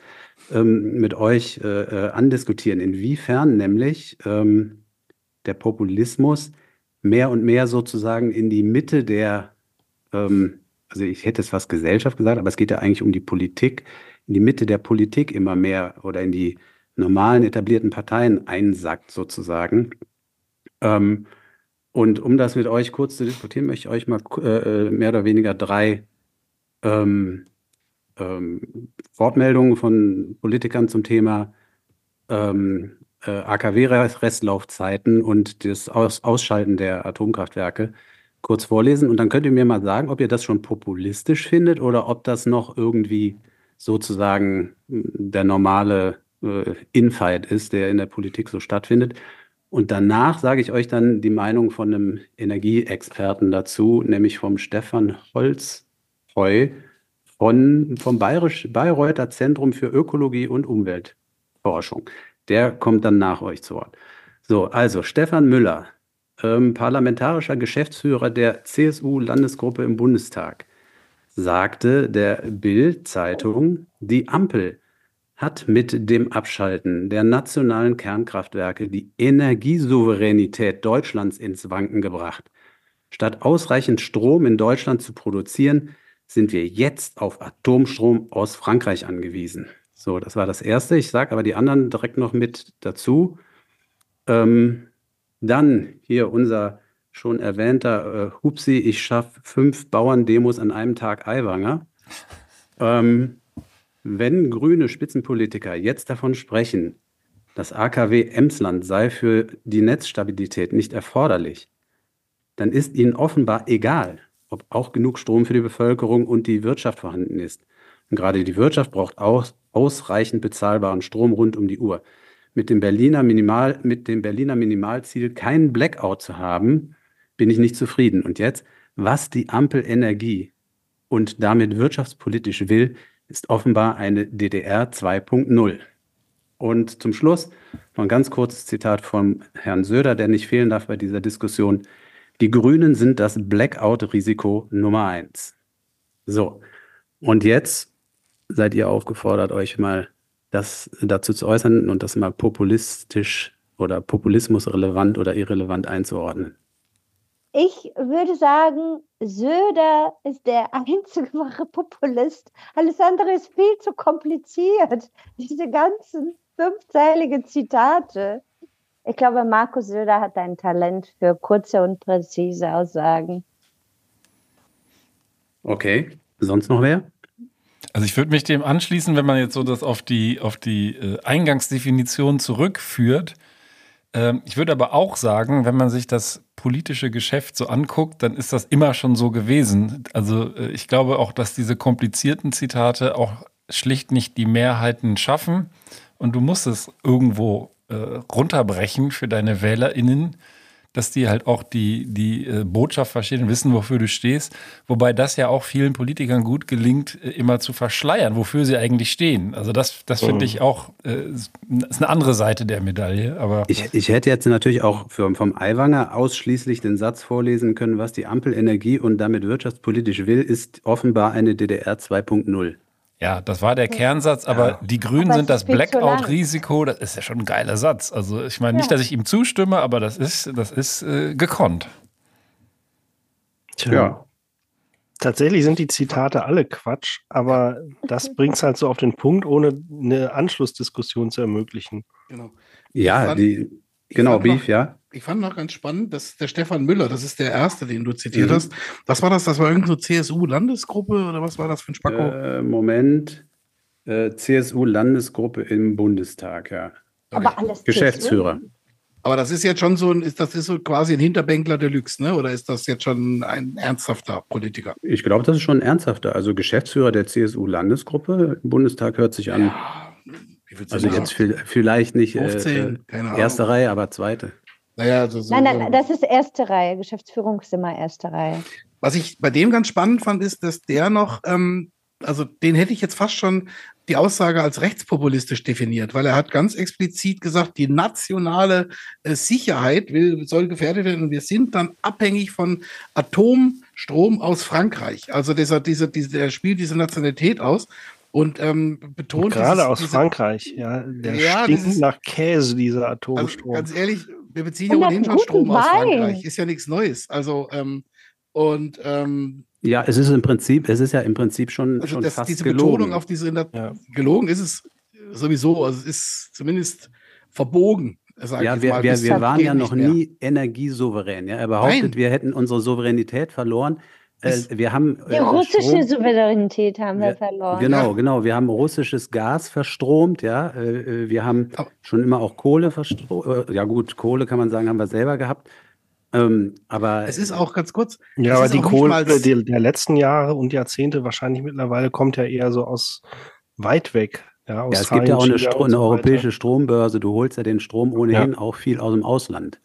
ähm, mit euch äh, äh, andiskutieren. Inwiefern nämlich ähm, der Populismus mehr und mehr sozusagen in die Mitte der, ähm, also ich hätte es fast Gesellschaft gesagt, aber es geht ja eigentlich um die Politik, in die Mitte der Politik immer mehr oder in die normalen etablierten Parteien einsackt sozusagen. Ähm, und um das mit euch kurz zu diskutieren, möchte ich euch mal äh, äh mehr oder weniger drei ähm, ähm, Wortmeldungen von Politikern zum Thema ähm, äh, AKW-Restlaufzeiten und das Aus Ausschalten der Atomkraftwerke kurz vorlesen. Und dann könnt ihr mir mal sagen, ob ihr das schon populistisch findet oder ob das noch irgendwie sozusagen hm, der normale äh, Infight ist, der in der Politik so stattfindet. Und danach sage ich euch dann die Meinung von einem Energieexperten dazu, nämlich vom Stefan Holzheu von, vom Bayerisch, Bayreuther Zentrum für Ökologie und Umweltforschung. Der kommt dann nach euch zu Wort. So, also Stefan Müller, ähm, parlamentarischer Geschäftsführer der CSU-Landesgruppe im Bundestag, sagte der Bild-Zeitung, die Ampel hat mit dem Abschalten der nationalen Kernkraftwerke die Energiesouveränität Deutschlands ins Wanken gebracht. Statt ausreichend Strom in Deutschland zu produzieren, sind wir jetzt auf Atomstrom aus Frankreich angewiesen. So, das war das Erste. Ich sage aber die anderen direkt noch mit dazu. Ähm, dann hier unser schon erwähnter äh, Hupsi, ich schaffe fünf Bauerndemos an einem Tag Aiwanger. Ähm, wenn grüne Spitzenpolitiker jetzt davon sprechen, das AKW Emsland sei für die Netzstabilität nicht erforderlich, dann ist ihnen offenbar egal, ob auch genug Strom für die Bevölkerung und die Wirtschaft vorhanden ist. Und gerade die Wirtschaft braucht aus, ausreichend bezahlbaren Strom rund um die Uhr. Mit dem, Berliner Minimal, mit dem Berliner Minimalziel, keinen Blackout zu haben, bin ich nicht zufrieden. Und jetzt, was die Ampel Energie und damit wirtschaftspolitisch will, ist offenbar eine DDR 2.0. Und zum Schluss noch ein ganz kurzes Zitat von Herrn Söder, der nicht fehlen darf bei dieser Diskussion. Die Grünen sind das Blackout-Risiko Nummer eins. So, und jetzt seid ihr aufgefordert, euch mal das dazu zu äußern und das mal populistisch oder populismusrelevant oder irrelevant einzuordnen. Ich würde sagen, Söder ist der [laughs] einzige wahre Populist. Alles andere ist viel zu kompliziert. Diese ganzen fünfzeiligen Zitate. Ich glaube, Markus Söder hat ein Talent für kurze und präzise Aussagen. Okay, sonst noch wer? Also ich würde mich dem anschließen, wenn man jetzt so das auf die, auf die äh, Eingangsdefinition zurückführt. Ähm, ich würde aber auch sagen, wenn man sich das politische Geschäft so anguckt, dann ist das immer schon so gewesen. Also äh, ich glaube auch, dass diese komplizierten Zitate auch schlicht nicht die Mehrheiten schaffen. Und du musst es irgendwo äh, runterbrechen für deine WählerInnen, dass die halt auch die, die äh, Botschaft verstehen und wissen, wofür du stehst. Wobei das ja auch vielen Politikern gut gelingt, äh, immer zu verschleiern, wofür sie eigentlich stehen. Also das, das finde mhm. ich auch, äh, ist eine andere Seite der Medaille. Aber ich, ich hätte jetzt natürlich auch für, vom Aiwanger ausschließlich den Satz vorlesen können, was die Ampel Energie und damit wirtschaftspolitisch will, ist offenbar eine DDR 2.0. Ja, das war der Kernsatz, aber ja. die Grünen aber sind das Blackout-Risiko, das ist ja schon ein geiler Satz. Also ich meine ja. nicht, dass ich ihm zustimme, aber das ist, das ist äh, gekonnt. Tja. Ja. Tatsächlich sind die Zitate alle Quatsch, aber [laughs] das bringt es halt so auf den Punkt, ohne eine Anschlussdiskussion zu ermöglichen. Genau. Ja, die, genau, Beef, ja ich fand noch ganz spannend, dass der Stefan Müller, das ist der erste, den du zitiert mhm. hast. Was war das? Das war irgendeine CSU-Landesgruppe oder was war das für ein Spacko? Äh, Moment. Äh, CSU-Landesgruppe im Bundestag, ja. Aber alles Geschäftsführer. Aber das ist jetzt schon so ein, ist das ist so quasi ein Hinterbänkler Deluxe, ne? Oder ist das jetzt schon ein ernsthafter Politiker? Ich glaube, das ist schon ein ernsthafter. Also Geschäftsführer der CSU-Landesgruppe im Bundestag hört sich an. Ja, also jetzt vielleicht nicht 15, äh, erste Reihe, aber zweite. Naja, also so, nein, nein, das ist erste Reihe. Geschäftsführung ist immer erste Reihe. Was ich bei dem ganz spannend fand, ist, dass der noch ähm, also den hätte ich jetzt fast schon die Aussage als rechtspopulistisch definiert, weil er hat ganz explizit gesagt, die nationale äh, Sicherheit will, soll gefährdet werden und wir sind dann abhängig von Atomstrom aus Frankreich. Also dieser, dieser, dieser, der spielt diese Nationalität aus und ähm, betont. Und gerade dieses, aus diese, Frankreich, ja. Der ja, stinkt dieses, nach Käse, dieser also Atomstrom. Also ganz ehrlich, wir beziehen ja ohnehin schon Strom Wein. aus Frankreich. Ist ja nichts Neues. Also, ähm, und ähm, ja, es ist im Prinzip, es ist ja im Prinzip schon, also schon das, fast diese gelogen. Betonung auf diese ja. gelogen ist es sowieso, also es ist zumindest verbogen. Ja, wir, wir, wir waren ja noch nie energiesouverän. Ja? Er behauptet, Nein. wir hätten unsere Souveränität verloren. Äh, wir haben, äh, die russische Strom, Souveränität haben wir, wir verloren. Genau, ja. genau. Wir haben russisches Gas verstromt, ja. Äh, wir haben schon immer auch Kohle verstromt. Ja gut, Kohle kann man sagen, haben wir selber gehabt. Ähm, aber es ist auch ganz kurz. Ja, aber die Kohle die, der letzten Jahre und Jahrzehnte wahrscheinlich mittlerweile kommt ja eher so aus weit weg. Ja, ja es gibt ja auch eine, Stro eine so europäische Strombörse. Du holst ja den Strom ohnehin ja. auch viel aus dem Ausland.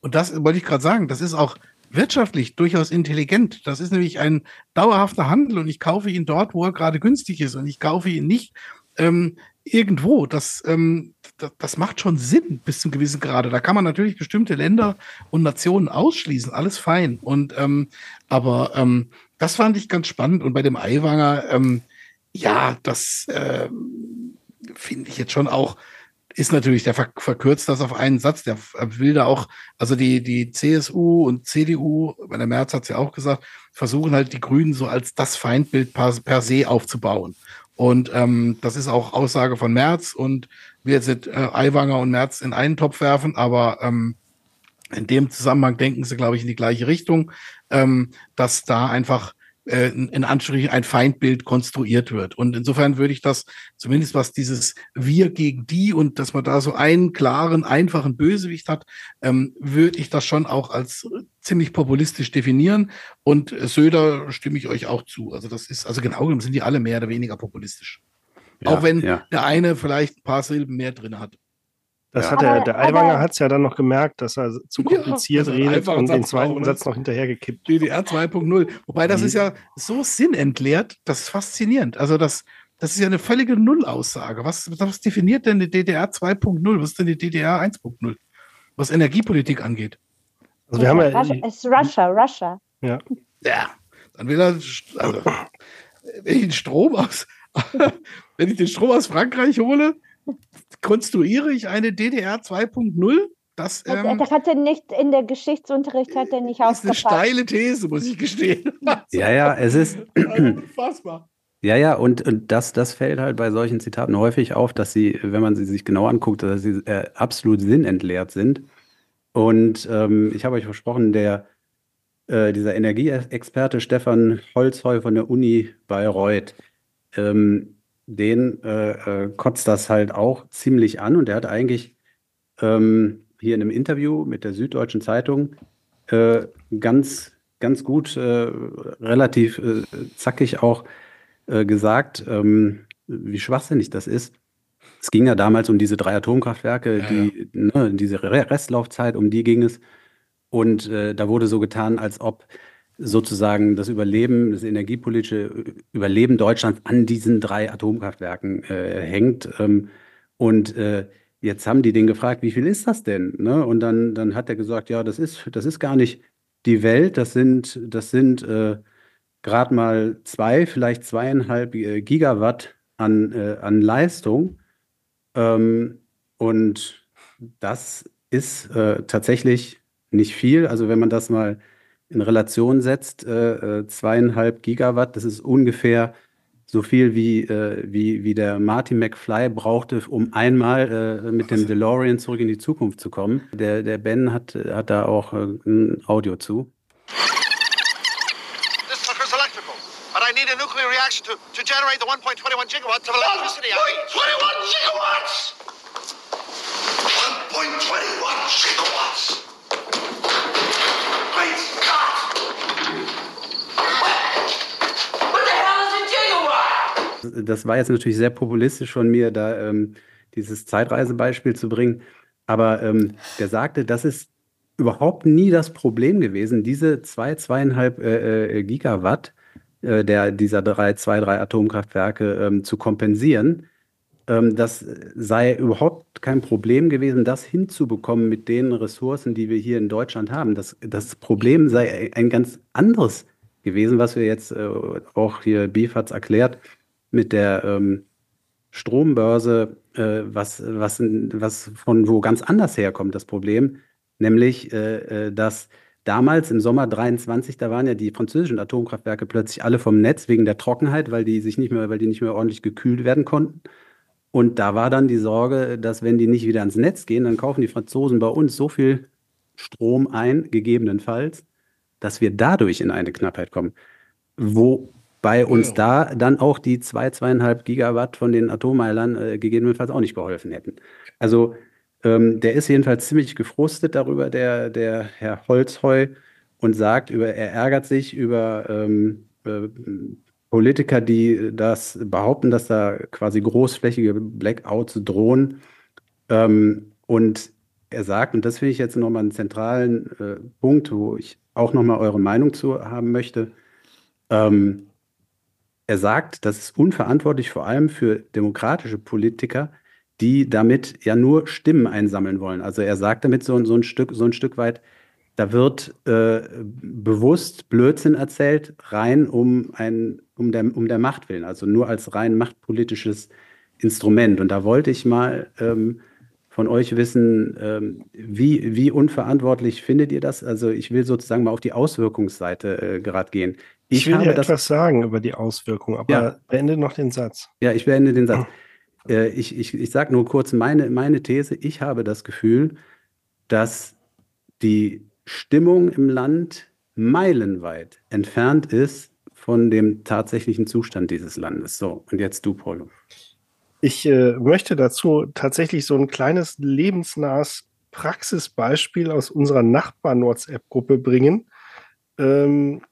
Und das wollte ich gerade sagen. Das ist auch wirtschaftlich durchaus intelligent. Das ist nämlich ein dauerhafter Handel und ich kaufe ihn dort, wo er gerade günstig ist und ich kaufe ihn nicht ähm, irgendwo. Das, ähm, das, das, macht schon Sinn bis zum gewissen Grade. Da kann man natürlich bestimmte Länder und Nationen ausschließen, alles fein. Und ähm, aber ähm, das fand ich ganz spannend. Und bei dem Eiwanger, ähm, ja, das äh, finde ich jetzt schon auch ist natürlich, der verkürzt das auf einen Satz, der will da auch, also die, die CSU und CDU, bei der Merz hat es ja auch gesagt, versuchen halt die Grünen so als das Feindbild per, per se aufzubauen. Und ähm, das ist auch Aussage von Merz und wir jetzt äh, Aiwanger und Merz in einen Topf werfen, aber ähm, in dem Zusammenhang denken sie, glaube ich, in die gleiche Richtung, ähm, dass da einfach äh, in Anführungszeichen ein Feindbild konstruiert wird. Und insofern würde ich das, zumindest was dieses Wir gegen die und dass man da so einen klaren, einfachen Bösewicht hat, ähm, würde ich das schon auch als ziemlich populistisch definieren. Und Söder stimme ich euch auch zu. Also das ist, also genau genommen sind die alle mehr oder weniger populistisch. Ja, auch wenn ja. der eine vielleicht ein paar Silben mehr drin hat. Das ja. hat der, der Aiwanger hat es ja dann noch gemerkt, dass er zu kompliziert ja, redet und den zweiten auch, Satz noch hinterhergekippt. DDR 2.0. Wobei das mhm. ist ja so sinnentleert, das ist faszinierend. Also das, das ist ja eine völlige Nullaussage. Was, was definiert denn die DDR 2.0? Was ist denn die DDR 1.0? Was Energiepolitik angeht. Also wir haben ja, Russia, es ist Russia, Russia. Ja. Ja, dann will er, also, wenn ich den Strom aus, [laughs] wenn ich den Strom aus Frankreich hole, konstruiere ich eine DDR 2.0? Das, ähm, das hat er nicht in der Geschichtsunterricht hat er nicht Das ist eine steile These, muss ich gestehen. [laughs] ja, ja, es ist [laughs] unfassbar. Ja, ja, und, und das, das fällt halt bei solchen Zitaten häufig auf, dass sie, wenn man sie sich genau anguckt, dass sie äh, absolut sinnentleert sind. Und ähm, ich habe euch versprochen, der, äh, dieser Energieexperte Stefan Holzheu von der Uni Bayreuth, ähm, den äh, äh, kotzt das halt auch ziemlich an und der hat eigentlich ähm, hier in einem Interview mit der Süddeutschen Zeitung äh, ganz, ganz gut, äh, relativ äh, zackig auch äh, gesagt, ähm, wie schwachsinnig das ist. Es ging ja damals um diese drei Atomkraftwerke, ja, die, ja. Ne, diese Restlaufzeit, um die ging es. Und da wurde so getan, als ob sozusagen das Überleben, das energiepolitische Überleben Deutschlands an diesen drei Atomkraftwerken äh, hängt. Ähm, und äh, jetzt haben die den gefragt, wie viel ist das denn? Ne? Und dann, dann hat er gesagt, ja, das ist, das ist gar nicht die Welt, das sind, das sind äh, gerade mal zwei, vielleicht zweieinhalb äh, Gigawatt an, äh, an Leistung. Ähm, und das ist äh, tatsächlich nicht viel. Also wenn man das mal in Relation setzt, äh, äh, zweieinhalb Gigawatt, das ist ungefähr so viel wie, äh, wie, wie der Marty McFly brauchte, um einmal äh, mit dem DeLorean zurück in die Zukunft zu kommen. Der, der Ben hat, hat da auch äh, ein Audio zu. This sucker's electrical, but I need a nuclear reaction to, to generate the 1.21 gigawatts of electricity. 1.21 gigawatts! 1.21 gigawatts! Das war jetzt natürlich sehr populistisch von mir, da ähm, dieses Zeitreisebeispiel zu bringen. Aber ähm, der sagte, das ist überhaupt nie das Problem gewesen. Diese zwei, zweieinhalb äh, äh, Gigawatt äh, der, dieser drei, zwei, drei Atomkraftwerke ähm, zu kompensieren. Ähm, das sei überhaupt kein Problem gewesen, das hinzubekommen mit den Ressourcen, die wir hier in Deutschland haben. Das, das Problem sei ein ganz anderes gewesen, was wir jetzt äh, auch hier hat erklärt mit der ähm, Strombörse, äh, was, was, was von wo ganz anders herkommt, das Problem, nämlich, äh, äh dass damals im Sommer 23, da waren ja die französischen Atomkraftwerke plötzlich alle vom Netz wegen der Trockenheit, weil die sich nicht mehr, weil die nicht mehr ordentlich gekühlt werden konnten. Und da war dann die Sorge, dass wenn die nicht wieder ans Netz gehen, dann kaufen die Franzosen bei uns so viel Strom ein, gegebenenfalls, dass wir dadurch in eine Knappheit kommen. Wobei uns ja. da dann auch die zwei, zweieinhalb Gigawatt von den Atommeilern äh, gegebenenfalls auch nicht geholfen hätten. Also ähm, der ist jedenfalls ziemlich gefrustet darüber, der, der Herr Holzheu, und sagt, über, er ärgert sich über ähm, äh, Politiker, die das behaupten, dass da quasi großflächige Blackouts drohen. Ähm, und er sagt, und das finde ich jetzt nochmal einen zentralen äh, Punkt, wo ich auch nochmal eure Meinung zu haben möchte. Ähm, er sagt, das ist unverantwortlich vor allem für demokratische Politiker, die damit ja nur Stimmen einsammeln wollen. Also er sagt damit so, so, ein, Stück, so ein Stück weit, da wird äh, bewusst Blödsinn erzählt, rein um, ein, um, der, um der Macht willen, also nur als rein machtpolitisches Instrument. Und da wollte ich mal ähm, von euch wissen, ähm, wie, wie unverantwortlich findet ihr das? Also ich will sozusagen mal auf die Auswirkungsseite äh, gerade gehen. Ich, ich will dir etwas das, sagen über die Auswirkungen, aber ja, beende noch den Satz. Ja, ich beende den Satz. [clears throat] Äh, ich ich, ich sage nur kurz meine, meine These. Ich habe das Gefühl, dass die Stimmung im Land meilenweit entfernt ist von dem tatsächlichen Zustand dieses Landes. So, und jetzt du, Paulo. Ich äh, möchte dazu tatsächlich so ein kleines lebensnahes Praxisbeispiel aus unserer Nachbarn-WhatsApp-Gruppe bringen, ähm,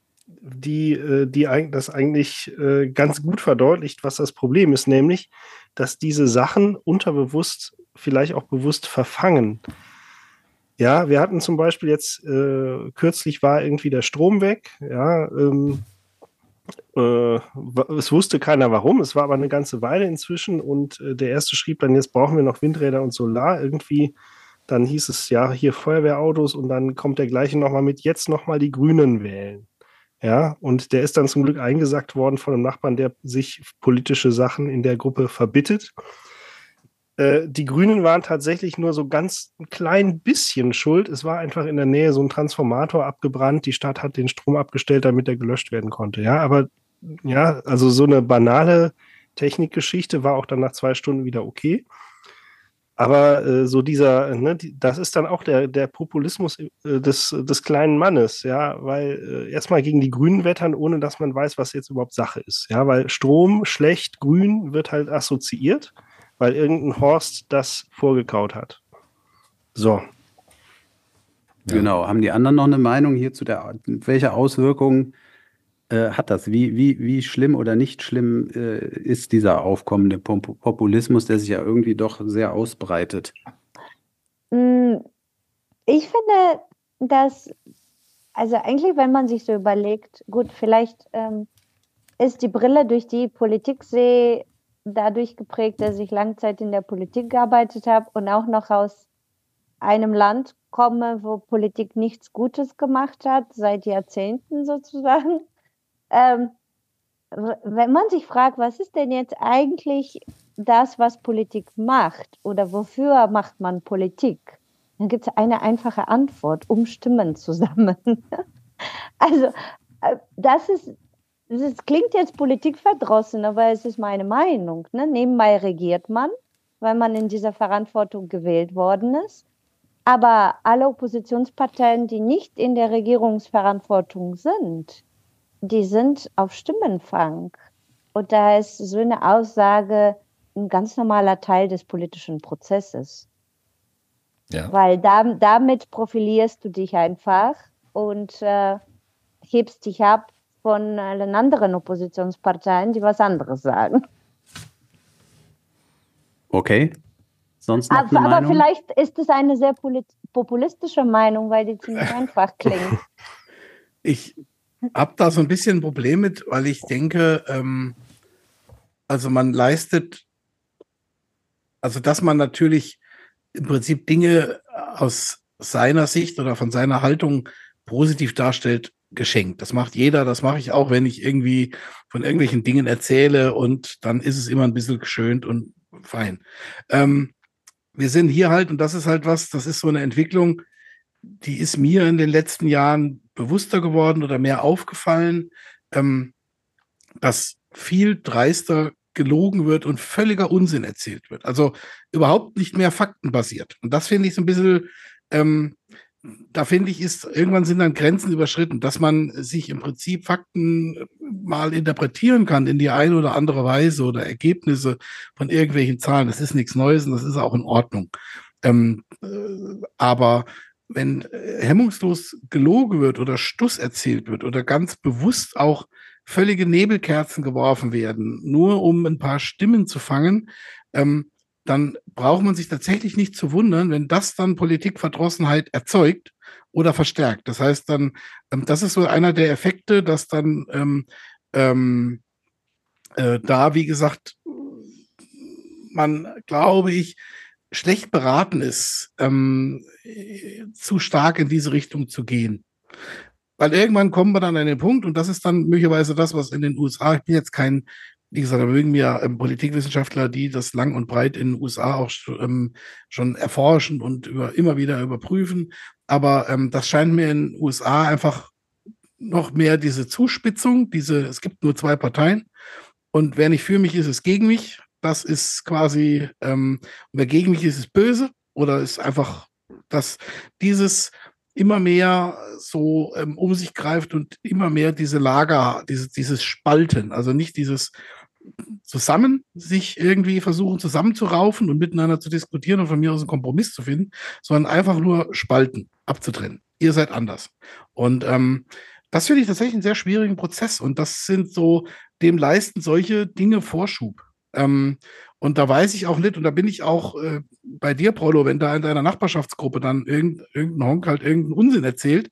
die, äh, die das eigentlich äh, ganz gut verdeutlicht, was das Problem ist, nämlich, dass diese Sachen unterbewusst, vielleicht auch bewusst verfangen. Ja, wir hatten zum Beispiel jetzt, äh, kürzlich war irgendwie der Strom weg, ja, ähm, äh, es wusste keiner warum, es war aber eine ganze Weile inzwischen und äh, der erste schrieb dann, jetzt brauchen wir noch Windräder und Solar irgendwie. Dann hieß es ja hier Feuerwehrautos und dann kommt der gleiche nochmal mit, jetzt nochmal die Grünen wählen. Ja, und der ist dann zum Glück eingesagt worden von einem Nachbarn, der sich politische Sachen in der Gruppe verbittet. Äh, die Grünen waren tatsächlich nur so ganz ein klein bisschen schuld. Es war einfach in der Nähe so ein Transformator abgebrannt. Die Stadt hat den Strom abgestellt, damit er gelöscht werden konnte. Ja, aber ja, also so eine banale Technikgeschichte war auch dann nach zwei Stunden wieder okay. Aber äh, so dieser, ne, die, das ist dann auch der, der Populismus äh, des, des kleinen Mannes, ja, weil äh, erstmal gegen die Grünen wettern, ohne dass man weiß, was jetzt überhaupt Sache ist. Ja, weil Strom schlecht, grün wird halt assoziiert weil irgendein Horst das vorgekaut hat. So. Genau. Haben die anderen noch eine Meinung hier zu der, welche Auswirkungen äh, hat das? Wie, wie, wie schlimm oder nicht schlimm äh, ist dieser aufkommende Populismus, der sich ja irgendwie doch sehr ausbreitet? Mm, ich finde, dass, also eigentlich, wenn man sich so überlegt, gut, vielleicht ähm, ist die Brille, durch die Politik sehe, dadurch geprägt, dass ich lange Zeit in der Politik gearbeitet habe und auch noch aus einem Land komme, wo Politik nichts Gutes gemacht hat, seit Jahrzehnten sozusagen. Ähm, wenn man sich fragt, was ist denn jetzt eigentlich das, was Politik macht oder wofür macht man Politik, dann gibt es eine einfache Antwort, um Stimmen [laughs] zu sammeln. also äh, das ist es klingt jetzt politikverdrossen, aber es ist meine Meinung. Ne? Nebenbei regiert man, weil man in dieser Verantwortung gewählt worden ist. Aber alle Oppositionsparteien, die nicht in der Regierungsverantwortung sind, die sind auf Stimmenfang. Und da ist so eine Aussage ein ganz normaler Teil des politischen Prozesses. Ja. Weil da, damit profilierst du dich einfach und äh, hebst dich ab von allen anderen Oppositionsparteien, die was anderes sagen. Okay. Sonst noch aber, eine aber vielleicht ist es eine sehr populistische Meinung, weil die ziemlich [laughs] einfach klingt. Ich, habe da so ein bisschen ein Problem mit, weil ich denke, ähm, also man leistet, also dass man natürlich im Prinzip Dinge aus seiner Sicht oder von seiner Haltung positiv darstellt, geschenkt. Das macht jeder, das mache ich auch, wenn ich irgendwie von irgendwelchen Dingen erzähle und dann ist es immer ein bisschen geschönt und fein. Ähm, wir sind hier halt, und das ist halt was, das ist so eine Entwicklung, die ist mir in den letzten Jahren bewusster geworden oder mehr aufgefallen, ähm, dass viel dreister gelogen wird und völliger Unsinn erzählt wird. Also überhaupt nicht mehr faktenbasiert. Und das finde ich so ein bisschen, ähm, da finde ich, ist irgendwann sind dann Grenzen überschritten, dass man sich im Prinzip Fakten mal interpretieren kann in die eine oder andere Weise oder Ergebnisse von irgendwelchen Zahlen. Das ist nichts Neues und das ist auch in Ordnung. Ähm, äh, aber wenn äh, hemmungslos gelogen wird oder Stuss erzählt wird oder ganz bewusst auch völlige Nebelkerzen geworfen werden, nur um ein paar Stimmen zu fangen, ähm, dann braucht man sich tatsächlich nicht zu wundern, wenn das dann Politikverdrossenheit erzeugt oder verstärkt. Das heißt dann, ähm, das ist so einer der Effekte, dass dann ähm, ähm, äh, da, wie gesagt, man, glaube ich, schlecht beraten ist, ähm, zu stark in diese Richtung zu gehen. Weil irgendwann kommen wir dann an den Punkt, und das ist dann möglicherweise das, was in den USA, ich bin jetzt kein, wie gesagt, da mögen mir ähm, Politikwissenschaftler, die das lang und breit in den USA auch ähm, schon erforschen und über, immer wieder überprüfen. Aber ähm, das scheint mir in den USA einfach noch mehr diese Zuspitzung, diese, es gibt nur zwei Parteien. Und wer nicht für mich ist, ist gegen mich. Das ist quasi, ähm, wer gegen mich ist, ist böse oder ist einfach, dass dieses immer mehr so ähm, um sich greift und immer mehr diese Lager, diese, dieses Spalten, also nicht dieses zusammen sich irgendwie versuchen zusammenzuraufen und miteinander zu diskutieren und von mir aus einen Kompromiss zu finden, sondern einfach nur spalten, abzutrennen. Ihr seid anders. Und ähm, das finde ich tatsächlich einen sehr schwierigen Prozess und das sind so, dem leisten solche Dinge Vorschub. Ähm, und da weiß ich auch nicht, und da bin ich auch äh, bei dir, Prolo, wenn da in deiner Nachbarschaftsgruppe dann irgend, irgendein Honk halt irgendeinen Unsinn erzählt,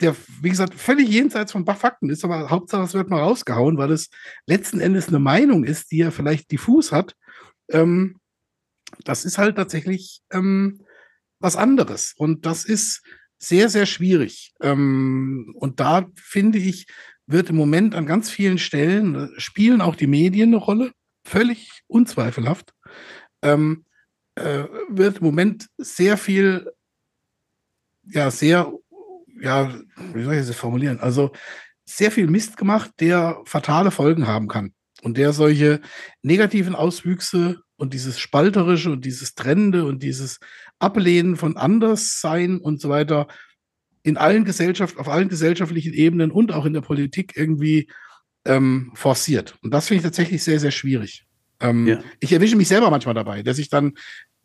der, wie gesagt, völlig jenseits von Fakten ist, aber Hauptsache, es wird mal rausgehauen, weil es letzten Endes eine Meinung ist, die er vielleicht diffus hat. Ähm, das ist halt tatsächlich ähm, was anderes. Und das ist sehr, sehr schwierig. Ähm, und da finde ich, wird im Moment an ganz vielen Stellen, äh, spielen auch die Medien eine Rolle völlig unzweifelhaft, ähm, äh, wird im Moment sehr viel, ja, sehr, ja, wie soll ich das formulieren? Also sehr viel Mist gemacht, der fatale Folgen haben kann und der solche negativen Auswüchse und dieses Spalterische und dieses Trennende und dieses Ablehnen von Anderssein und so weiter in allen Gesellschaften, auf allen gesellschaftlichen Ebenen und auch in der Politik irgendwie ähm, forciert. Und das finde ich tatsächlich sehr, sehr schwierig. Ähm, ja. Ich erwische mich selber manchmal dabei, dass ich dann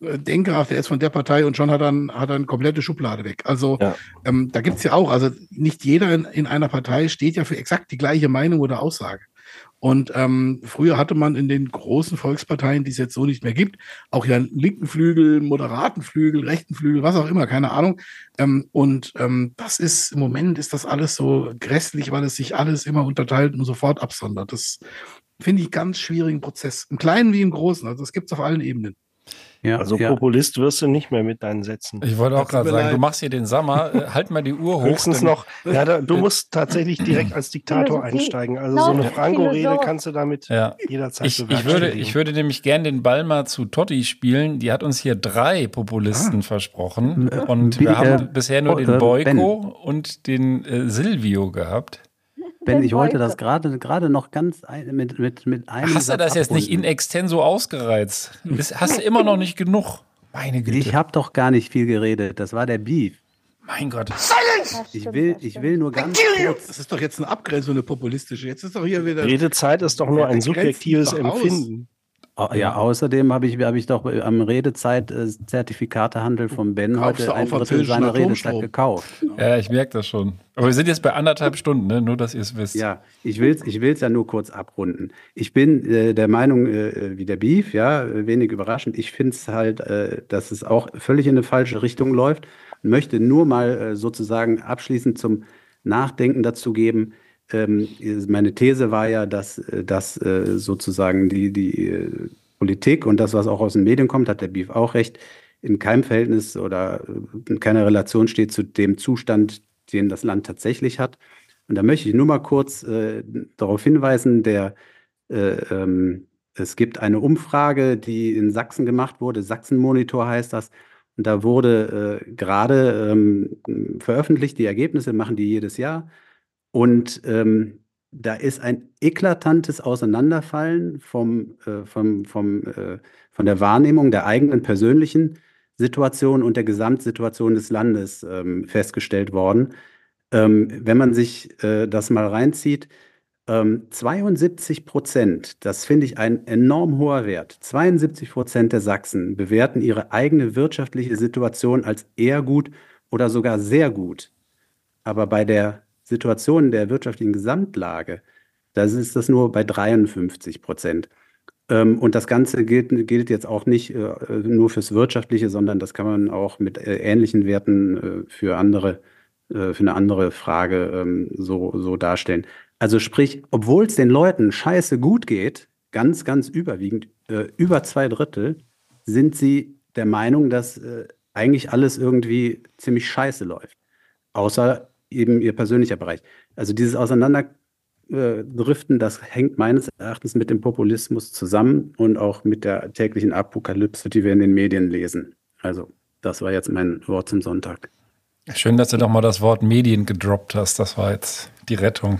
äh, denke, ach, der ist von der Partei und schon hat er, hat eine komplette Schublade weg. Also ja. ähm, da gibt's ja auch, also nicht jeder in, in einer Partei steht ja für exakt die gleiche Meinung oder Aussage. Und ähm, früher hatte man in den großen Volksparteien, die es jetzt so nicht mehr gibt, auch ja linken Flügel, moderaten Flügel, rechten Flügel, was auch immer, keine Ahnung. Ähm, und ähm, das ist im Moment ist das alles so grässlich, weil es sich alles immer unterteilt und sofort absondert. Das finde ich ganz schwierigen Prozess. Im Kleinen wie im Großen. Also das gibt es auf allen Ebenen. Ja, also ja. Populist wirst du nicht mehr mit deinen Sätzen. Ich wollte auch gerade sagen, leid. du machst hier den Sommer, äh, halt mal die Uhr hoch. Höchstens noch, ja, da, du [laughs] musst tatsächlich direkt als Diktator einsteigen. Also so eine Franco-Rede kannst du damit ja. jederzeit ich, ich würde, ich würde nämlich gerne den Ball mal zu Totti spielen. Die hat uns hier drei Populisten ah. versprochen. Und Wie, wir haben äh, bisher nur den Boyko und den äh, Silvio gehabt. Ben, ich wollte das gerade gerade noch ganz ein, mit, mit, mit einem. Hast du das jetzt nicht in extenso ausgereizt? Hast du immer noch nicht genug? Meine Güte. Ich habe doch gar nicht viel geredet. Das war der Beef. Mein Gott. Silence! Ich will, ich will nur ganz kurz. Das ist doch jetzt eine Abgrenzung, eine populistische. Jetzt ist doch hier wieder. Redezeit ist doch nur ein subjektives Empfinden. Ja, außerdem habe ich, hab ich doch am Redezeit-Zertifikatehandel von Ben Kaufst heute ein Drittel seiner Redezeit gekauft. Ja, ich merke das schon. Aber wir sind jetzt bei anderthalb Stunden, ne? nur dass ihr es wisst. Ja, ich will es ich will's ja nur kurz abrunden. Ich bin äh, der Meinung, äh, wie der Beef, ja, wenig überraschend. Ich finde es halt, äh, dass es auch völlig in eine falsche Richtung läuft. Und möchte nur mal äh, sozusagen abschließend zum Nachdenken dazu geben, ähm, meine These war ja, dass, äh, dass äh, sozusagen die, die äh, Politik und das, was auch aus den Medien kommt, hat der Beef auch recht, in keinem Verhältnis oder in keiner Relation steht zu dem Zustand, den das Land tatsächlich hat. Und da möchte ich nur mal kurz äh, darauf hinweisen, der, äh, ähm, es gibt eine Umfrage, die in Sachsen gemacht wurde, Sachsen-Monitor heißt das. Und da wurde äh, gerade ähm, veröffentlicht, die Ergebnisse machen die jedes Jahr. Und ähm, da ist ein eklatantes Auseinanderfallen vom, äh, vom, vom, äh, von der Wahrnehmung der eigenen persönlichen Situation und der Gesamtsituation des Landes ähm, festgestellt worden. Ähm, wenn man sich äh, das mal reinzieht, ähm, 72 Prozent, das finde ich ein enorm hoher Wert, 72 Prozent der Sachsen bewerten ihre eigene wirtschaftliche Situation als eher gut oder sogar sehr gut. Aber bei der Situation der wirtschaftlichen Gesamtlage, da ist das nur bei 53 Prozent. Ähm, und das Ganze gilt, gilt jetzt auch nicht äh, nur fürs Wirtschaftliche, sondern das kann man auch mit äh, ähnlichen Werten äh, für andere, für eine andere Frage ähm, so, so darstellen. Also sprich, obwohl es den Leuten scheiße gut geht, ganz, ganz überwiegend, über zwei Drittel, sind sie der Meinung, dass eigentlich alles irgendwie ziemlich scheiße läuft. Außer eben ihr persönlicher Bereich. Also dieses Auseinanderdriften, das hängt meines Erachtens mit dem Populismus zusammen und auch mit der täglichen Apokalypse, die wir in den Medien lesen. Also das war jetzt mein Wort zum Sonntag. Schön, dass du doch mal das Wort Medien gedroppt hast. Das war jetzt die Rettung.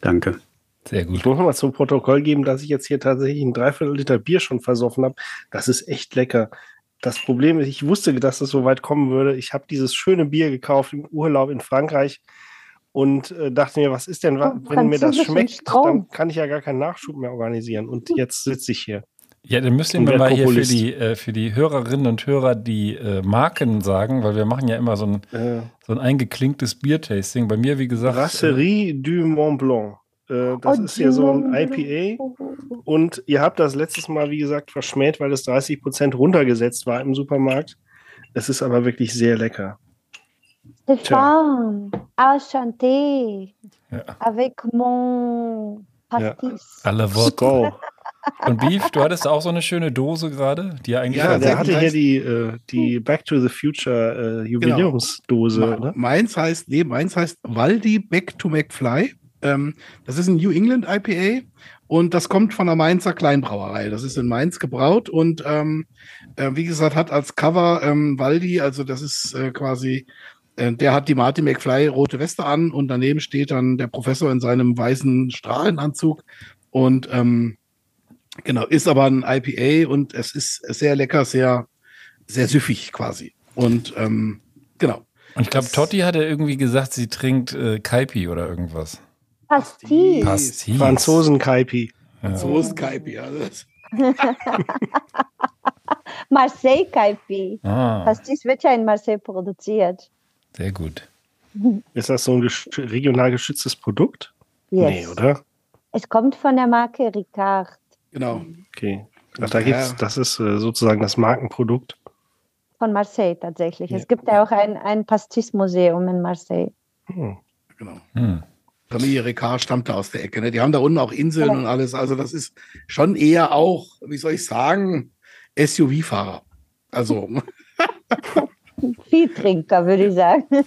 Danke. Sehr gut. Ich muss mal zum Protokoll geben, dass ich jetzt hier tatsächlich ein Dreiviertel Liter Bier schon versoffen habe. Das ist echt lecker das Problem ist, ich wusste, dass es so weit kommen würde. Ich habe dieses schöne Bier gekauft im Urlaub in Frankreich und äh, dachte mir, was ist denn, oh, wenn mir das schmeckt, dann kann ich ja gar keinen Nachschub mehr organisieren. Und jetzt sitze ich hier. Ja, dann müssen wir mal hier für die, äh, für die Hörerinnen und Hörer die äh, Marken sagen, weil wir machen ja immer so ein, äh. so ein eingeklinktes Biertasting. Bei mir, wie gesagt. Brasserie du Mont Blanc. Äh, das oh, ist ja so ein IPA. Und ihr habt das letztes Mal, wie gesagt, verschmäht, weil es 30 Prozent runtergesetzt war im Supermarkt. Es ist aber wirklich sehr lecker. Stéphane, enchanté. Ja. Avec mon pastis. Ja. À Go. Und Beef, du hattest auch so eine schöne Dose gerade, die eigentlich. Ja, der hatte hier die, äh, die Back to the Future äh, Jubiläumsdose. Genau. Ne? Meins heißt, nee, meins heißt Waldi Back to McFly. Ähm, das ist ein New England IPA und das kommt von der Mainzer Kleinbrauerei. Das ist in Mainz gebraut und ähm, äh, wie gesagt, hat als Cover ähm, Waldi, also das ist äh, quasi, äh, der hat die Martin McFly rote Weste an und daneben steht dann der Professor in seinem weißen Strahlenanzug und ähm, genau, ist aber ein IPA und es ist sehr lecker, sehr, sehr süffig quasi. Und ähm, genau. Und ich glaube, Totti hatte irgendwie gesagt, sie trinkt äh, Kaipi oder irgendwas. Pastis. Pastis. Franzosen-Kaipi. Franzosen-Kaipi, alles. [laughs] Marseille-Kaipi. Ah. Pastis wird ja in Marseille produziert. Sehr gut. Ist das so ein regional geschütztes Produkt? Yes. Nee, oder? Es kommt von der Marke Ricard. Genau. Okay. Ach, da gibt's, das ist äh, sozusagen das Markenprodukt. Von Marseille tatsächlich. Ja. Es gibt ja auch ein, ein Pastis-Museum in Marseille. Hm. Genau. Hm. Familie Ricard stammt da aus der Ecke. Ne? Die haben da unten auch Inseln ja. und alles. Also das ist schon eher auch, wie soll ich sagen, SUV-Fahrer. Also. [laughs] Viel Trinker, würde ich sagen. [laughs]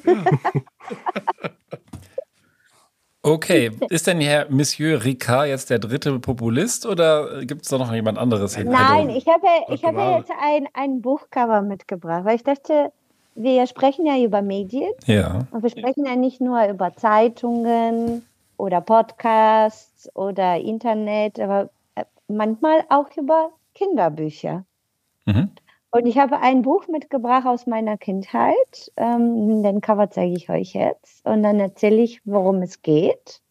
Okay, ist denn Herr Monsieur Ricard jetzt der dritte Populist oder gibt es da noch jemand anderes? Nein, ich habe, ich habe jetzt ein, ein Buchcover mitgebracht, weil ich dachte, wir sprechen ja über Medien. Ja. Und wir sprechen ja nicht nur über Zeitungen oder Podcasts oder Internet, aber äh, manchmal auch über Kinderbücher. Mhm. Und ich habe ein Buch mitgebracht aus meiner Kindheit. Ähm, den Cover zeige ich euch jetzt. Und dann erzähle ich, worum es geht.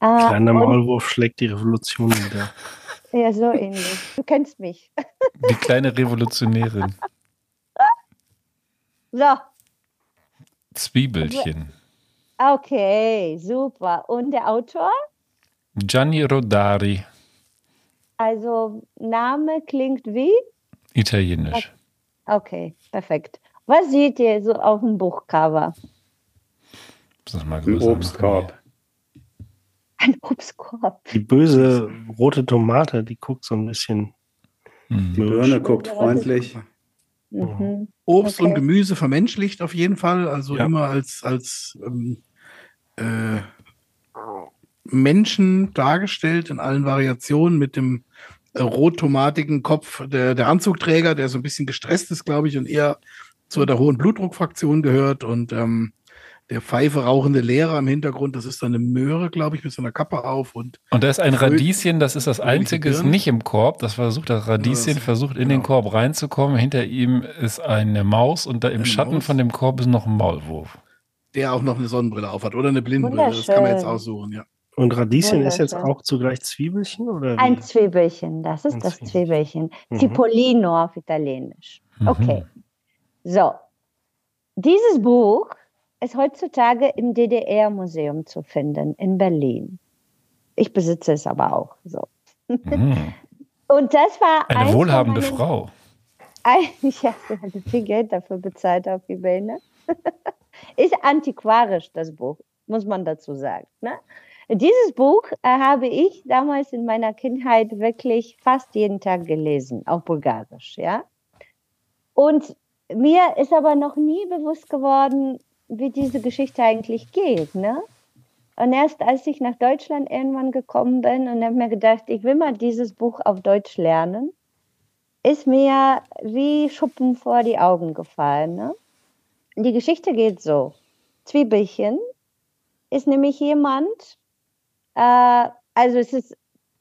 Äh, Kleiner Maulwurf schlägt die Revolution wieder. Ja, so ähnlich. Du kennst mich. Die kleine Revolutionärin. [laughs] So. Zwiebelchen. Okay, super. Und der Autor? Gianni Rodari. Also Name klingt wie? Italienisch. Okay, perfekt. Was seht ihr so auf dem Buchcover? Ein Obstkorb. Ein Obstkorb. Die böse rote Tomate, die guckt so ein bisschen. Die Birne guckt freundlich. Mhm. Obst okay. und Gemüse vermenschlicht auf jeden Fall. Also ja. immer als, als ähm, äh, Menschen dargestellt in allen Variationen mit dem äh, rot-tomatigen Kopf der, der Anzugträger, der so ein bisschen gestresst ist, glaube ich, und eher zu der hohen Blutdruckfraktion gehört und ähm, der Pfeife rauchende Lehrer im Hintergrund, das ist dann eine Möhre, glaube ich, mit so einer Kappe auf. Und, und da ist ein Radieschen, das ist das einzige, ist nicht im Korb. Das versucht, das Radieschen ja, das, versucht in genau. den Korb reinzukommen. Hinter ihm ist eine Maus und da im eine Schatten Maus. von dem Korb ist noch ein Maulwurf. Der auch noch eine Sonnenbrille aufhat oder eine Blindbrille, das kann man jetzt aussuchen, ja. Und Radieschen ist jetzt auch zugleich Zwiebelchen? Oder wie? Ein Zwiebelchen, das ist ein das Zwiebelchen. Mhm. Cipollino auf Italienisch. Mhm. Okay. So. Dieses Buch ist heutzutage im DDR-Museum zu finden in Berlin. Ich besitze es aber auch. So. Mhm. Und das war eine wohlhabende meinen, Frau. Ein, ja, sie hatte viel Geld dafür bezahlt auf eBay. Ne? [laughs] Ist antiquarisch das Buch, muss man dazu sagen. Ne? Dieses Buch äh, habe ich damals in meiner Kindheit wirklich fast jeden Tag gelesen, auch bulgarisch, ja. Und mir ist aber noch nie bewusst geworden, wie diese Geschichte eigentlich geht, ne? Und erst als ich nach Deutschland irgendwann gekommen bin und habe mir gedacht, ich will mal dieses Buch auf Deutsch lernen, ist mir wie Schuppen vor die Augen gefallen. Ne? Die Geschichte geht so. Zwiebelchen ist nämlich jemand, äh, also es ist,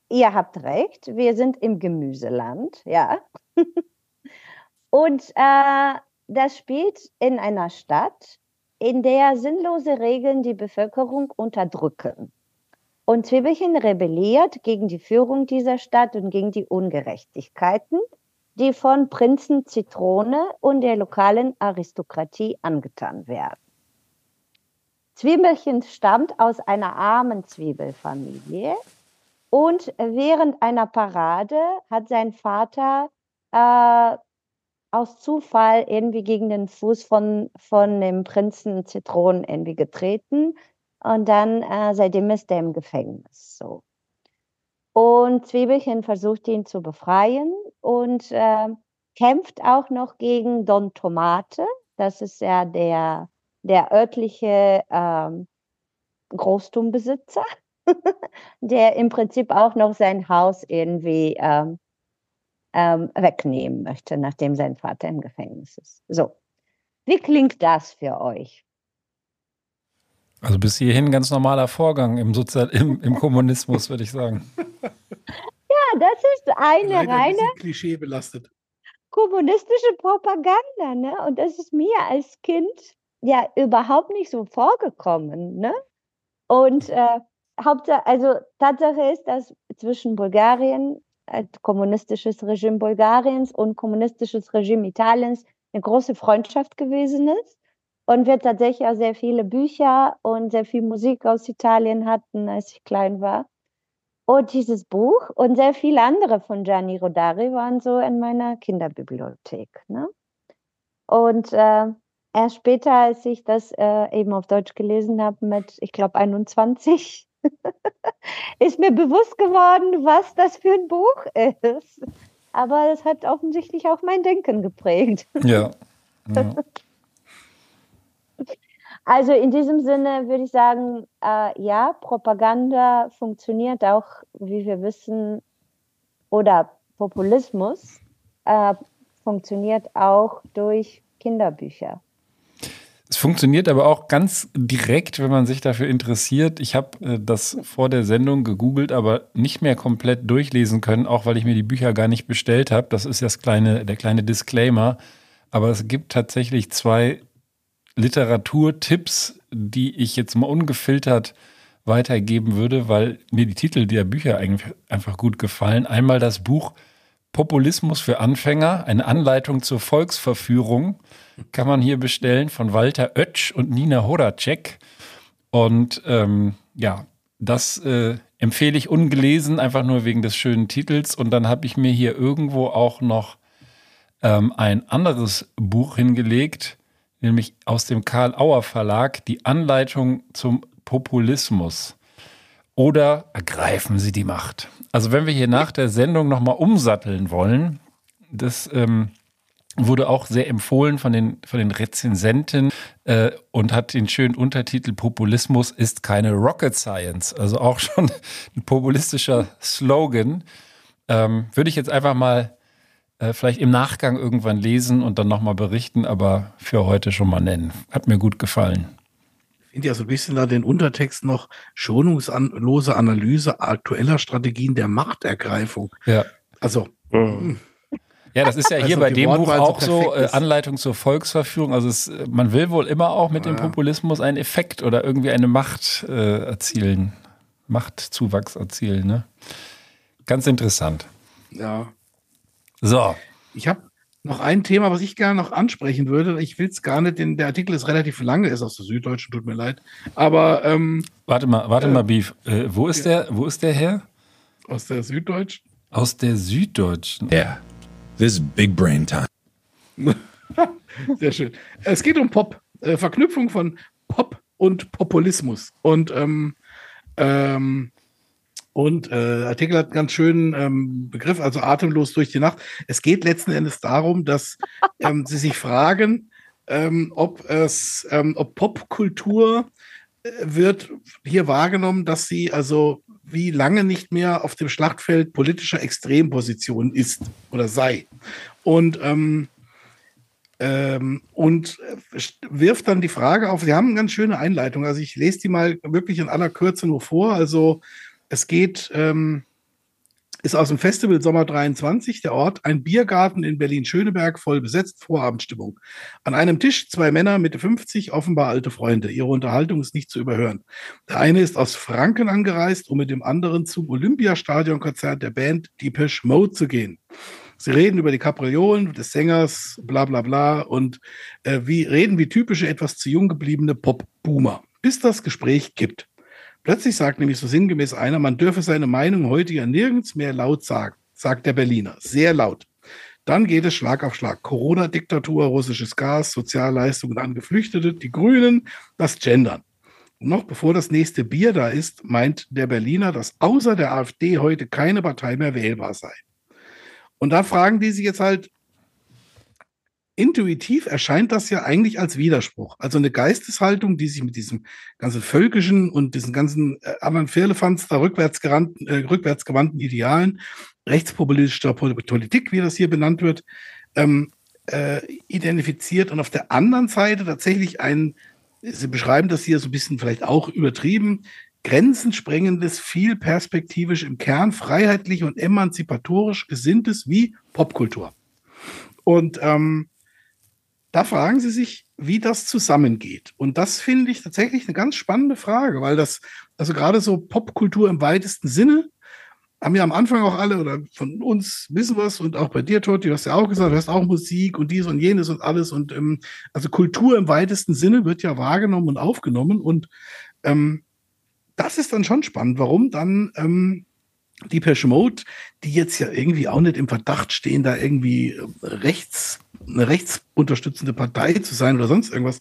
ihr habt recht, wir sind im Gemüseland, ja. [laughs] und äh, das spielt in einer Stadt, in der sinnlose Regeln die Bevölkerung unterdrücken. Und Zwiebelchen rebelliert gegen die Führung dieser Stadt und gegen die Ungerechtigkeiten, die von Prinzen Zitrone und der lokalen Aristokratie angetan werden. Zwiebelchen stammt aus einer armen Zwiebelfamilie und während einer Parade hat sein Vater äh, aus Zufall irgendwie gegen den Fuß von, von dem Prinzen Zitronen irgendwie getreten. Und dann, äh, seitdem ist er im Gefängnis. So. Und Zwiebelchen versucht ihn zu befreien und äh, kämpft auch noch gegen Don Tomate. Das ist ja der, der örtliche ähm, Großtumbesitzer, [laughs] der im Prinzip auch noch sein Haus irgendwie ähm, ähm, wegnehmen möchte, nachdem sein Vater im Gefängnis ist. So, wie klingt das für euch? Also bis hierhin ganz normaler Vorgang im, Sozial im, im [laughs] Kommunismus, würde ich sagen. Ja, das ist eine Leider reine ein Klischee belastet. kommunistische Propaganda, ne? Und das ist mir als Kind ja überhaupt nicht so vorgekommen, ne? Und äh, Hauptsache, also Tatsache ist, dass zwischen Bulgarien kommunistisches Regime Bulgariens und kommunistisches Regime Italiens eine große Freundschaft gewesen ist und wir tatsächlich auch sehr viele Bücher und sehr viel Musik aus Italien hatten, als ich klein war. Und dieses Buch und sehr viele andere von Gianni Rodari waren so in meiner Kinderbibliothek. Ne? Und äh, erst später, als ich das äh, eben auf Deutsch gelesen habe, mit, ich glaube, 21, [laughs] ist mir bewusst geworden, was das für ein Buch ist. Aber es hat offensichtlich auch mein Denken geprägt. Ja. [laughs] ja. Also in diesem Sinne würde ich sagen, äh, ja, Propaganda funktioniert auch, wie wir wissen, oder Populismus äh, funktioniert auch durch Kinderbücher. Es funktioniert aber auch ganz direkt, wenn man sich dafür interessiert. Ich habe äh, das vor der Sendung gegoogelt, aber nicht mehr komplett durchlesen können, auch weil ich mir die Bücher gar nicht bestellt habe. Das ist das kleine, der kleine Disclaimer. Aber es gibt tatsächlich zwei Literaturtipps, die ich jetzt mal ungefiltert weitergeben würde, weil mir die Titel der Bücher eigentlich einfach gut gefallen. Einmal das Buch Populismus für Anfänger, eine Anleitung zur Volksverführung kann man hier bestellen von Walter Oetsch und Nina Horacek. Und ähm, ja, das äh, empfehle ich ungelesen, einfach nur wegen des schönen Titels. Und dann habe ich mir hier irgendwo auch noch ähm, ein anderes Buch hingelegt, nämlich aus dem Karl Auer Verlag, die Anleitung zum Populismus. Oder ergreifen Sie die Macht. Also wenn wir hier nach der Sendung nochmal umsatteln wollen, das ähm, wurde auch sehr empfohlen von den, von den Rezensenten äh, und hat den schönen Untertitel Populismus ist keine Rocket Science. Also auch schon [laughs] ein populistischer Slogan. Ähm, würde ich jetzt einfach mal äh, vielleicht im Nachgang irgendwann lesen und dann nochmal berichten, aber für heute schon mal nennen. Hat mir gut gefallen. Finde ja so ein bisschen da den Untertext noch schonungslose Analyse aktueller Strategien der Machtergreifung. Ja. Also. Mhm. Ja, das ist ja hier also bei dem Buch auch so äh, Anleitung zur Volksverführung. Also es, man will wohl immer auch mit ja. dem Populismus einen Effekt oder irgendwie eine Macht äh, erzielen, Machtzuwachs erzielen. Ne? Ganz interessant. Ja. So. Ich habe noch ein Thema, was ich gerne noch ansprechen würde. Ich will es gar nicht, denn der Artikel ist relativ lange, ist aus der Süddeutschen, tut mir leid. Aber ähm, warte mal, warte äh, mal, Beef. Äh, wo ist ja. der? Wo ist der her? Aus der Süddeutschen. Aus der Süddeutschen. Ja. Yeah. This is big brain time. [laughs] Sehr schön. Es geht um Pop. Äh, Verknüpfung von Pop und Populismus. Und ähm, ähm, und äh, Artikel hat einen ganz schönen ähm, Begriff, also atemlos durch die Nacht. Es geht letzten Endes darum, dass ähm, sie sich fragen, ähm, ob es, ähm, ob Popkultur äh, wird hier wahrgenommen, dass sie also wie lange nicht mehr auf dem Schlachtfeld politischer Extremposition ist oder sei. Und ähm, ähm, und äh, wirft dann die Frage auf, Sie haben eine ganz schöne Einleitung, also ich lese die mal wirklich in aller Kürze nur vor. Also es geht, ähm, ist aus dem Festival Sommer 23, der Ort, ein Biergarten in Berlin-Schöneberg, voll besetzt, Vorabendstimmung. An einem Tisch zwei Männer, Mitte 50, offenbar alte Freunde. Ihre Unterhaltung ist nicht zu überhören. Der eine ist aus Franken angereist, um mit dem anderen zum Olympiastadionkonzert der Band Deepish Mode zu gehen. Sie reden über die Kapriolen des Sängers, bla bla bla, und äh, wie reden wie typische, etwas zu jung gebliebene Pop-Boomer, bis das Gespräch kippt. Plötzlich sagt nämlich so sinngemäß einer, man dürfe seine Meinung heute ja nirgends mehr laut sagen, sagt der Berliner. Sehr laut. Dann geht es Schlag auf Schlag. Corona-Diktatur, russisches Gas, Sozialleistungen an Geflüchtete, die Grünen, das Gendern. Und noch bevor das nächste Bier da ist, meint der Berliner, dass außer der AfD heute keine Partei mehr wählbar sei. Und da fragen die sich jetzt halt, intuitiv erscheint das ja eigentlich als Widerspruch. Also eine Geisteshaltung, die sich mit diesem ganzen völkischen und diesen ganzen äh, anderen Firlefanz da rückwärts, gerannt, äh, rückwärts gewandten Idealen, rechtspopulistischer Politik, wie das hier benannt wird, ähm, äh, identifiziert und auf der anderen Seite tatsächlich ein, Sie beschreiben das hier so ein bisschen vielleicht auch übertrieben, grenzensprengendes, viel perspektivisch im Kern freiheitlich und emanzipatorisch gesinntes wie Popkultur. Und ähm, da fragen Sie sich, wie das zusammengeht. Und das finde ich tatsächlich eine ganz spannende Frage, weil das, also gerade so Popkultur im weitesten Sinne, haben ja am Anfang auch alle oder von uns wissen was und auch bei dir, Totti, du hast ja auch gesagt, du hast auch Musik und dies und jenes und alles. Und ähm, also Kultur im weitesten Sinne wird ja wahrgenommen und aufgenommen. Und ähm, das ist dann schon spannend, warum dann ähm, die Mode, die jetzt ja irgendwie auch nicht im Verdacht stehen, da irgendwie äh, rechts, eine rechtsunterstützende Partei zu sein oder sonst irgendwas.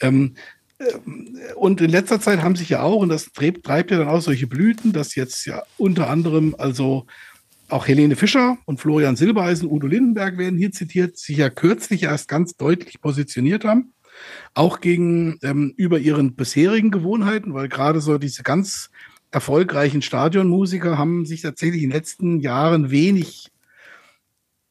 Ähm, äh, und in letzter Zeit haben sich ja auch, und das treibt, treibt ja dann auch solche Blüten, dass jetzt ja unter anderem also auch Helene Fischer und Florian Silbereisen, Udo Lindenberg werden hier zitiert, sich ja kürzlich erst ganz deutlich positioniert haben. Auch gegen ähm, über ihren bisherigen Gewohnheiten, weil gerade so diese ganz erfolgreichen Stadionmusiker haben sich tatsächlich in den letzten Jahren wenig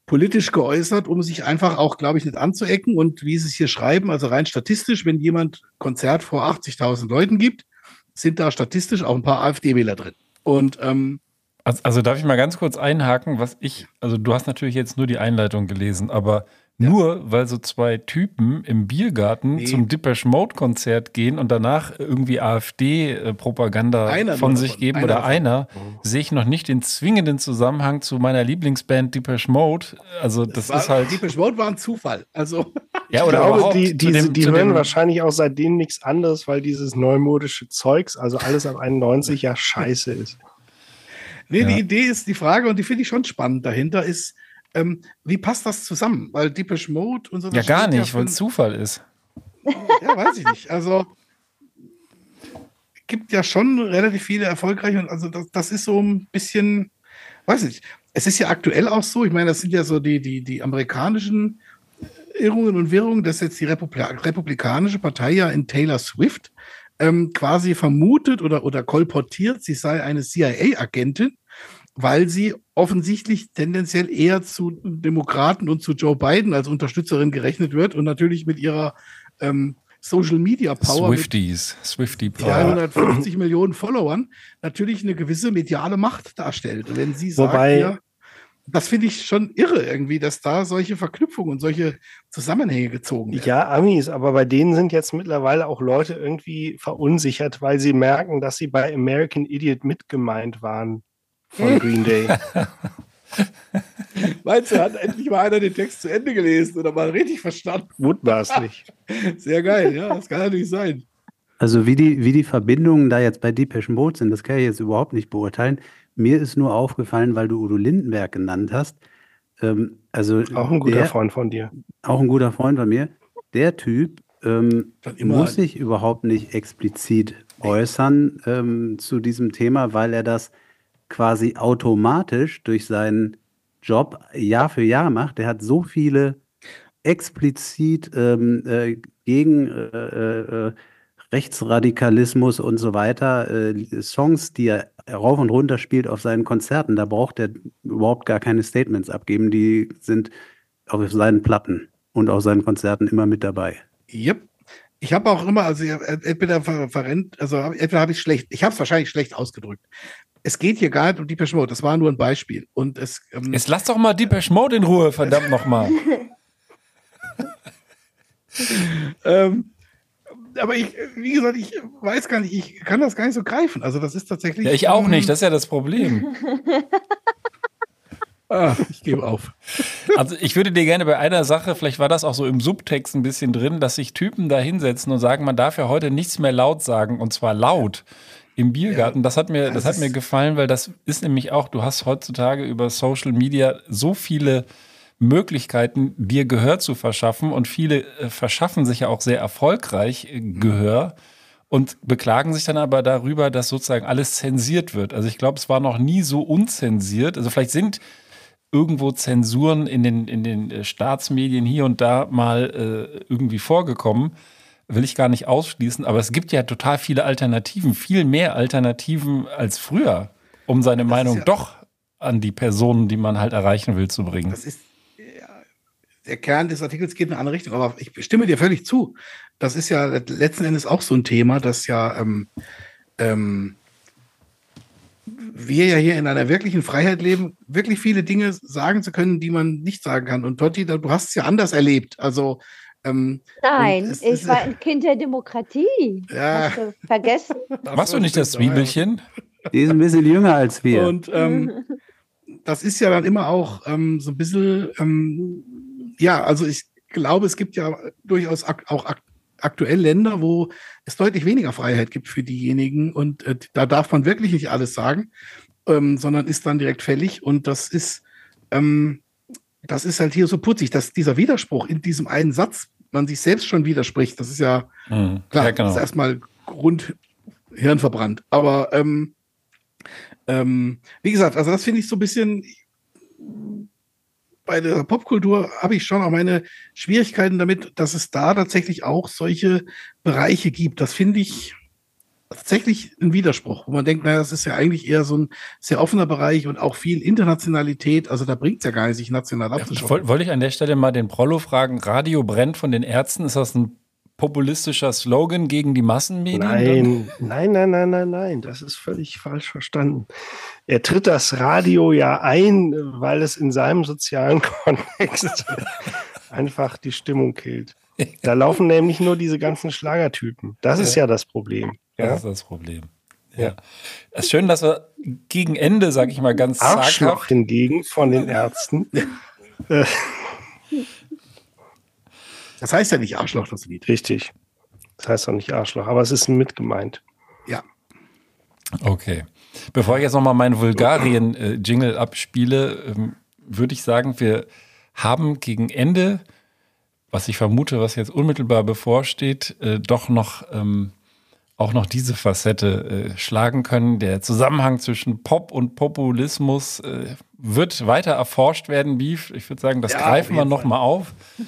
politisch geäußert, um sich einfach auch, glaube ich, nicht anzuecken. Und wie sie es hier schreiben, also rein statistisch, wenn jemand Konzert vor 80.000 Leuten gibt, sind da statistisch auch ein paar AfD-Wähler drin. Und ähm, also, also darf ich mal ganz kurz einhaken, was ich, also du hast natürlich jetzt nur die Einleitung gelesen, aber ja. Nur weil so zwei Typen im Biergarten nee. zum Depeche Mode Konzert gehen und danach irgendwie AfD-Propaganda von sich geben einer oder davon. einer, mhm. sehe ich noch nicht den zwingenden Zusammenhang zu meiner Lieblingsband Depeche Mode. Also das war, ist halt. Depeche Mode war ein Zufall. Also. [laughs] Ja, oder ich glaube, die, die, dem, die hören wahrscheinlich auch seitdem nichts anderes, weil dieses neumodische Zeugs, also alles ab 91, ja scheiße ist. Nee, ja. die Idee ist die Frage, und die finde ich schon spannend dahinter, ist, ähm, wie passt das zusammen? Weil Deepish Mode und so. Ja, gar nicht, weil es Zufall ist. ja, weiß ich nicht. Also gibt ja schon relativ viele erfolgreiche und also das, das ist so ein bisschen, weiß ich, es ist ja aktuell auch so, ich meine, das sind ja so die, die, die amerikanischen Irrungen und Wirrungen, dass jetzt die Republi Republikanische Partei ja in Taylor Swift ähm, quasi vermutet oder, oder kolportiert, sie sei eine CIA-Agentin, weil sie offensichtlich tendenziell eher zu Demokraten und zu Joe Biden als Unterstützerin gerechnet wird und natürlich mit ihrer ähm, Social Media Power. Swifties, Swifty Power. 350 Millionen Followern natürlich eine gewisse mediale Macht darstellt. Wenn sie sagt, Wobei, ja, das finde ich schon irre irgendwie, dass da solche Verknüpfungen und solche Zusammenhänge gezogen werden. Ja, Amis, aber bei denen sind jetzt mittlerweile auch Leute irgendwie verunsichert, weil sie merken, dass sie bei American Idiot mitgemeint waren von Green Day. [laughs] Meinst du, hat endlich mal einer den Text zu Ende gelesen oder mal richtig verstanden? Mutmaßlich. [laughs] Sehr geil, ja, das kann natürlich sein. Also wie die, wie die Verbindungen da jetzt bei Depeche Mode sind, das kann ich jetzt überhaupt nicht beurteilen. Mir ist nur aufgefallen, weil du Udo Lindenberg genannt hast. Ähm, also auch ein guter der, Freund von dir. Auch ein guter Freund von mir. Der Typ ähm, muss sich überhaupt nicht explizit äußern ähm, zu diesem Thema, weil er das quasi automatisch durch seinen Job Jahr für Jahr macht. Der hat so viele explizit ähm, äh, gegen äh, äh, Rechtsradikalismus und so weiter äh, Songs, die er rauf und runter spielt auf seinen Konzerten. Da braucht er überhaupt gar keine Statements abgeben. Die sind auf seinen Platten und auf seinen Konzerten immer mit dabei. Yep. Ich habe auch immer, also entweder verrennt, also entweder habe ich schlecht, ich habe es wahrscheinlich schlecht ausgedrückt. Es geht hier gar nicht um Deepesh Mode, das war nur ein Beispiel. Und es, ähm, Jetzt lass doch mal Deepesh Mode in Ruhe, verdammt nochmal. [laughs] ähm, aber ich, wie gesagt, ich weiß gar nicht, ich kann das gar nicht so greifen. Also das ist tatsächlich. Ja, ich auch nicht, das ist ja das Problem. [laughs] ah, ich gebe auf. Also ich würde dir gerne bei einer Sache, vielleicht war das auch so im Subtext ein bisschen drin, dass sich Typen da hinsetzen und sagen, man darf ja heute nichts mehr laut sagen und zwar laut im Biergarten. Das hat mir, das, das hat mir gefallen, weil das ist nämlich auch, du hast heutzutage über Social Media so viele Möglichkeiten, dir Gehör zu verschaffen. Und viele äh, verschaffen sich ja auch sehr erfolgreich äh, Gehör und beklagen sich dann aber darüber, dass sozusagen alles zensiert wird. Also ich glaube, es war noch nie so unzensiert. Also vielleicht sind irgendwo Zensuren in den, in den äh, Staatsmedien hier und da mal äh, irgendwie vorgekommen. Will ich gar nicht ausschließen, aber es gibt ja total viele Alternativen, viel mehr Alternativen als früher, um seine das Meinung ja doch an die Personen, die man halt erreichen will, zu bringen. Das ist, der Kern des Artikels geht in eine andere Richtung, aber ich stimme dir völlig zu. Das ist ja letzten Endes auch so ein Thema, dass ja ähm, ähm, wir ja hier in einer wirklichen Freiheit leben, wirklich viele Dinge sagen zu können, die man nicht sagen kann. Und Totti, du hast es ja anders erlebt. Also ähm, Nein, ich ist, war ein Kind der Demokratie. Ja. Hast du vergessen? [laughs] Machst du nicht das Zwiebelchen? Die ist ein bisschen jünger als wir. Und ähm, [laughs] das ist ja dann immer auch ähm, so ein bisschen ähm, ja, also ich glaube, es gibt ja durchaus ak auch ak aktuell Länder, wo es deutlich weniger Freiheit gibt für diejenigen und äh, da darf man wirklich nicht alles sagen, ähm, sondern ist dann direkt fällig und das ist, ähm, das ist halt hier so putzig, dass dieser Widerspruch in diesem einen Satz man sich selbst schon widerspricht. Das ist ja mhm. klar, ja, genau. das ist erstmal Grund Hirn Aber ähm, ähm, wie gesagt, also das finde ich so ein bisschen, bei der Popkultur habe ich schon auch meine Schwierigkeiten damit, dass es da tatsächlich auch solche Bereiche gibt. Das finde ich tatsächlich ein Widerspruch, wo man denkt, naja, das ist ja eigentlich eher so ein sehr offener Bereich und auch viel Internationalität. Also da bringt es ja gar nicht, sich national abzuschauen. Ja, wollte ich an der Stelle mal den Prollo fragen, Radio brennt von den Ärzten, ist das ein populistischer Slogan gegen die Massenmedien? Nein, nein, nein, nein, nein, nein, das ist völlig falsch verstanden. Er tritt das Radio ja ein, weil es in seinem sozialen [laughs] Kontext einfach die Stimmung killt. Da laufen nämlich nur diese ganzen Schlagertypen. Das ist ja das Problem. Ja? Das ist das Problem. Ja. Es ist schön, dass wir gegen Ende, sag ich mal, ganz Arschloch zaghaft. hingegen von den Ärzten. Das heißt ja nicht Arschloch, das Lied. Richtig. Das heißt auch nicht Arschloch, aber es ist mit gemeint. Ja. Okay. Bevor ich jetzt nochmal meinen Vulgarien-Jingle abspiele, ähm, würde ich sagen, wir haben gegen Ende was ich vermute, was jetzt unmittelbar bevorsteht, äh, doch noch ähm, auch noch diese Facette äh, schlagen können. Der Zusammenhang zwischen Pop und Populismus äh, wird weiter erforscht werden, Beef. Ich würde sagen, das ja, greifen wir noch mal auf. [laughs]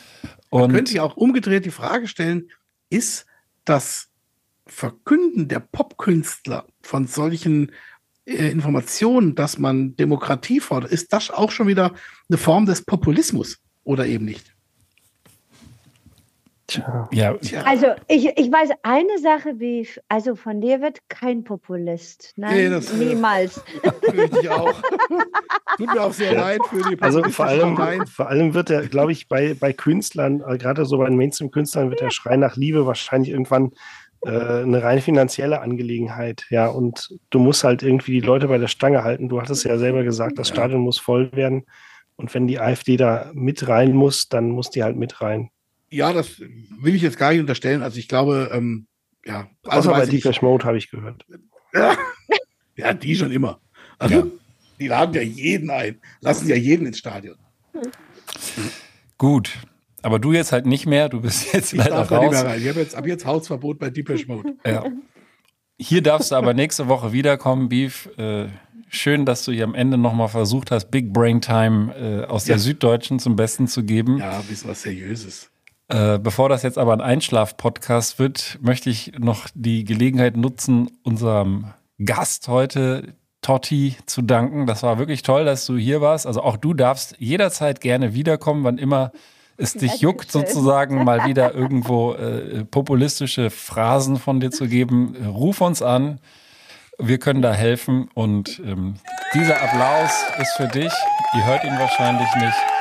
Und Man könnte sich auch umgedreht die Frage stellen, ist das Verkünden der Popkünstler von solchen äh, Informationen, dass man Demokratie fordert, ist das auch schon wieder eine Form des Populismus oder eben nicht? Tja. Ja. Also ich, ich weiß eine Sache, wie also von dir wird kein Populist. Nein, nee, das, äh, niemals. ich auch. [laughs] Tut mir auch sehr leid für die Also vor allem, vor allem wird er, glaube ich, bei, bei Künstlern, äh, gerade so bei Mainstream-Künstlern, wird der Schrei nach Liebe wahrscheinlich irgendwann äh, eine rein finanzielle Angelegenheit. Ja, und du musst halt irgendwie die Leute bei der Stange halten. Du hattest ja selber gesagt, das Stadion muss voll werden. Und wenn die AfD da mit rein muss, dann muss die halt mit rein. Ja, das will ich jetzt gar nicht unterstellen. Also ich glaube, ähm, ja. Also Außer bei Deepesh Mode habe ich gehört. [laughs] Ja, die schon immer. Also, ja. Die laden ja jeden ein, lassen ja jeden ins Stadion. Gut, aber du jetzt halt nicht mehr. Du bist [laughs] jetzt ich leider raus. Ich habe jetzt ab jetzt Hausverbot bei Deepesh Mode. Ja. Hier darfst du aber nächste Woche wiederkommen, Beef. Äh, schön, dass du hier am Ende nochmal versucht hast, Big Brain Time äh, aus ja. der Süddeutschen zum Besten zu geben. Ja, ein bisschen was Seriöses. Äh, bevor das jetzt aber ein Einschlaf-Podcast wird, möchte ich noch die Gelegenheit nutzen, unserem Gast heute, Totti, zu danken. Das war wirklich toll, dass du hier warst. Also auch du darfst jederzeit gerne wiederkommen, wann immer es dich juckt, sozusagen mal [laughs] wieder irgendwo äh, populistische Phrasen von dir zu geben. Ruf uns an. Wir können da helfen. Und ähm, dieser Applaus ist für dich. Ihr hört ihn wahrscheinlich nicht.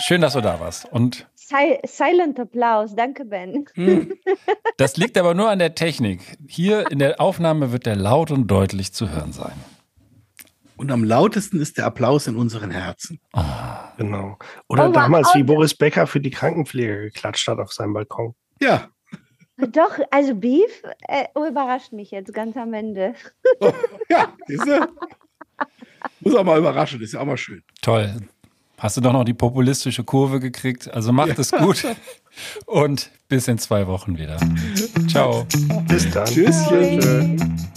Schön, dass du da warst. Und Silent Applaus, danke Ben. Hm. [laughs] Das liegt aber nur an der Technik. Hier in der Aufnahme wird der laut und deutlich zu hören sein. Und am lautesten ist der Applaus in unseren Herzen. Oh. Genau. Oder oh, damals, oh, wie Boris Becker für die Krankenpflege geklatscht hat auf seinem Balkon. Ja. Doch, also Beef äh, überrascht mich jetzt ganz am Ende. Oh, [laughs] ja, siehste? Muss auch mal überraschen, ist ja auch mal schön. Toll. Hast du doch noch die populistische Kurve gekriegt. Also macht ja. es gut und bis in zwei Wochen wieder. [laughs] Ciao. Bis dann. Tschüsschen.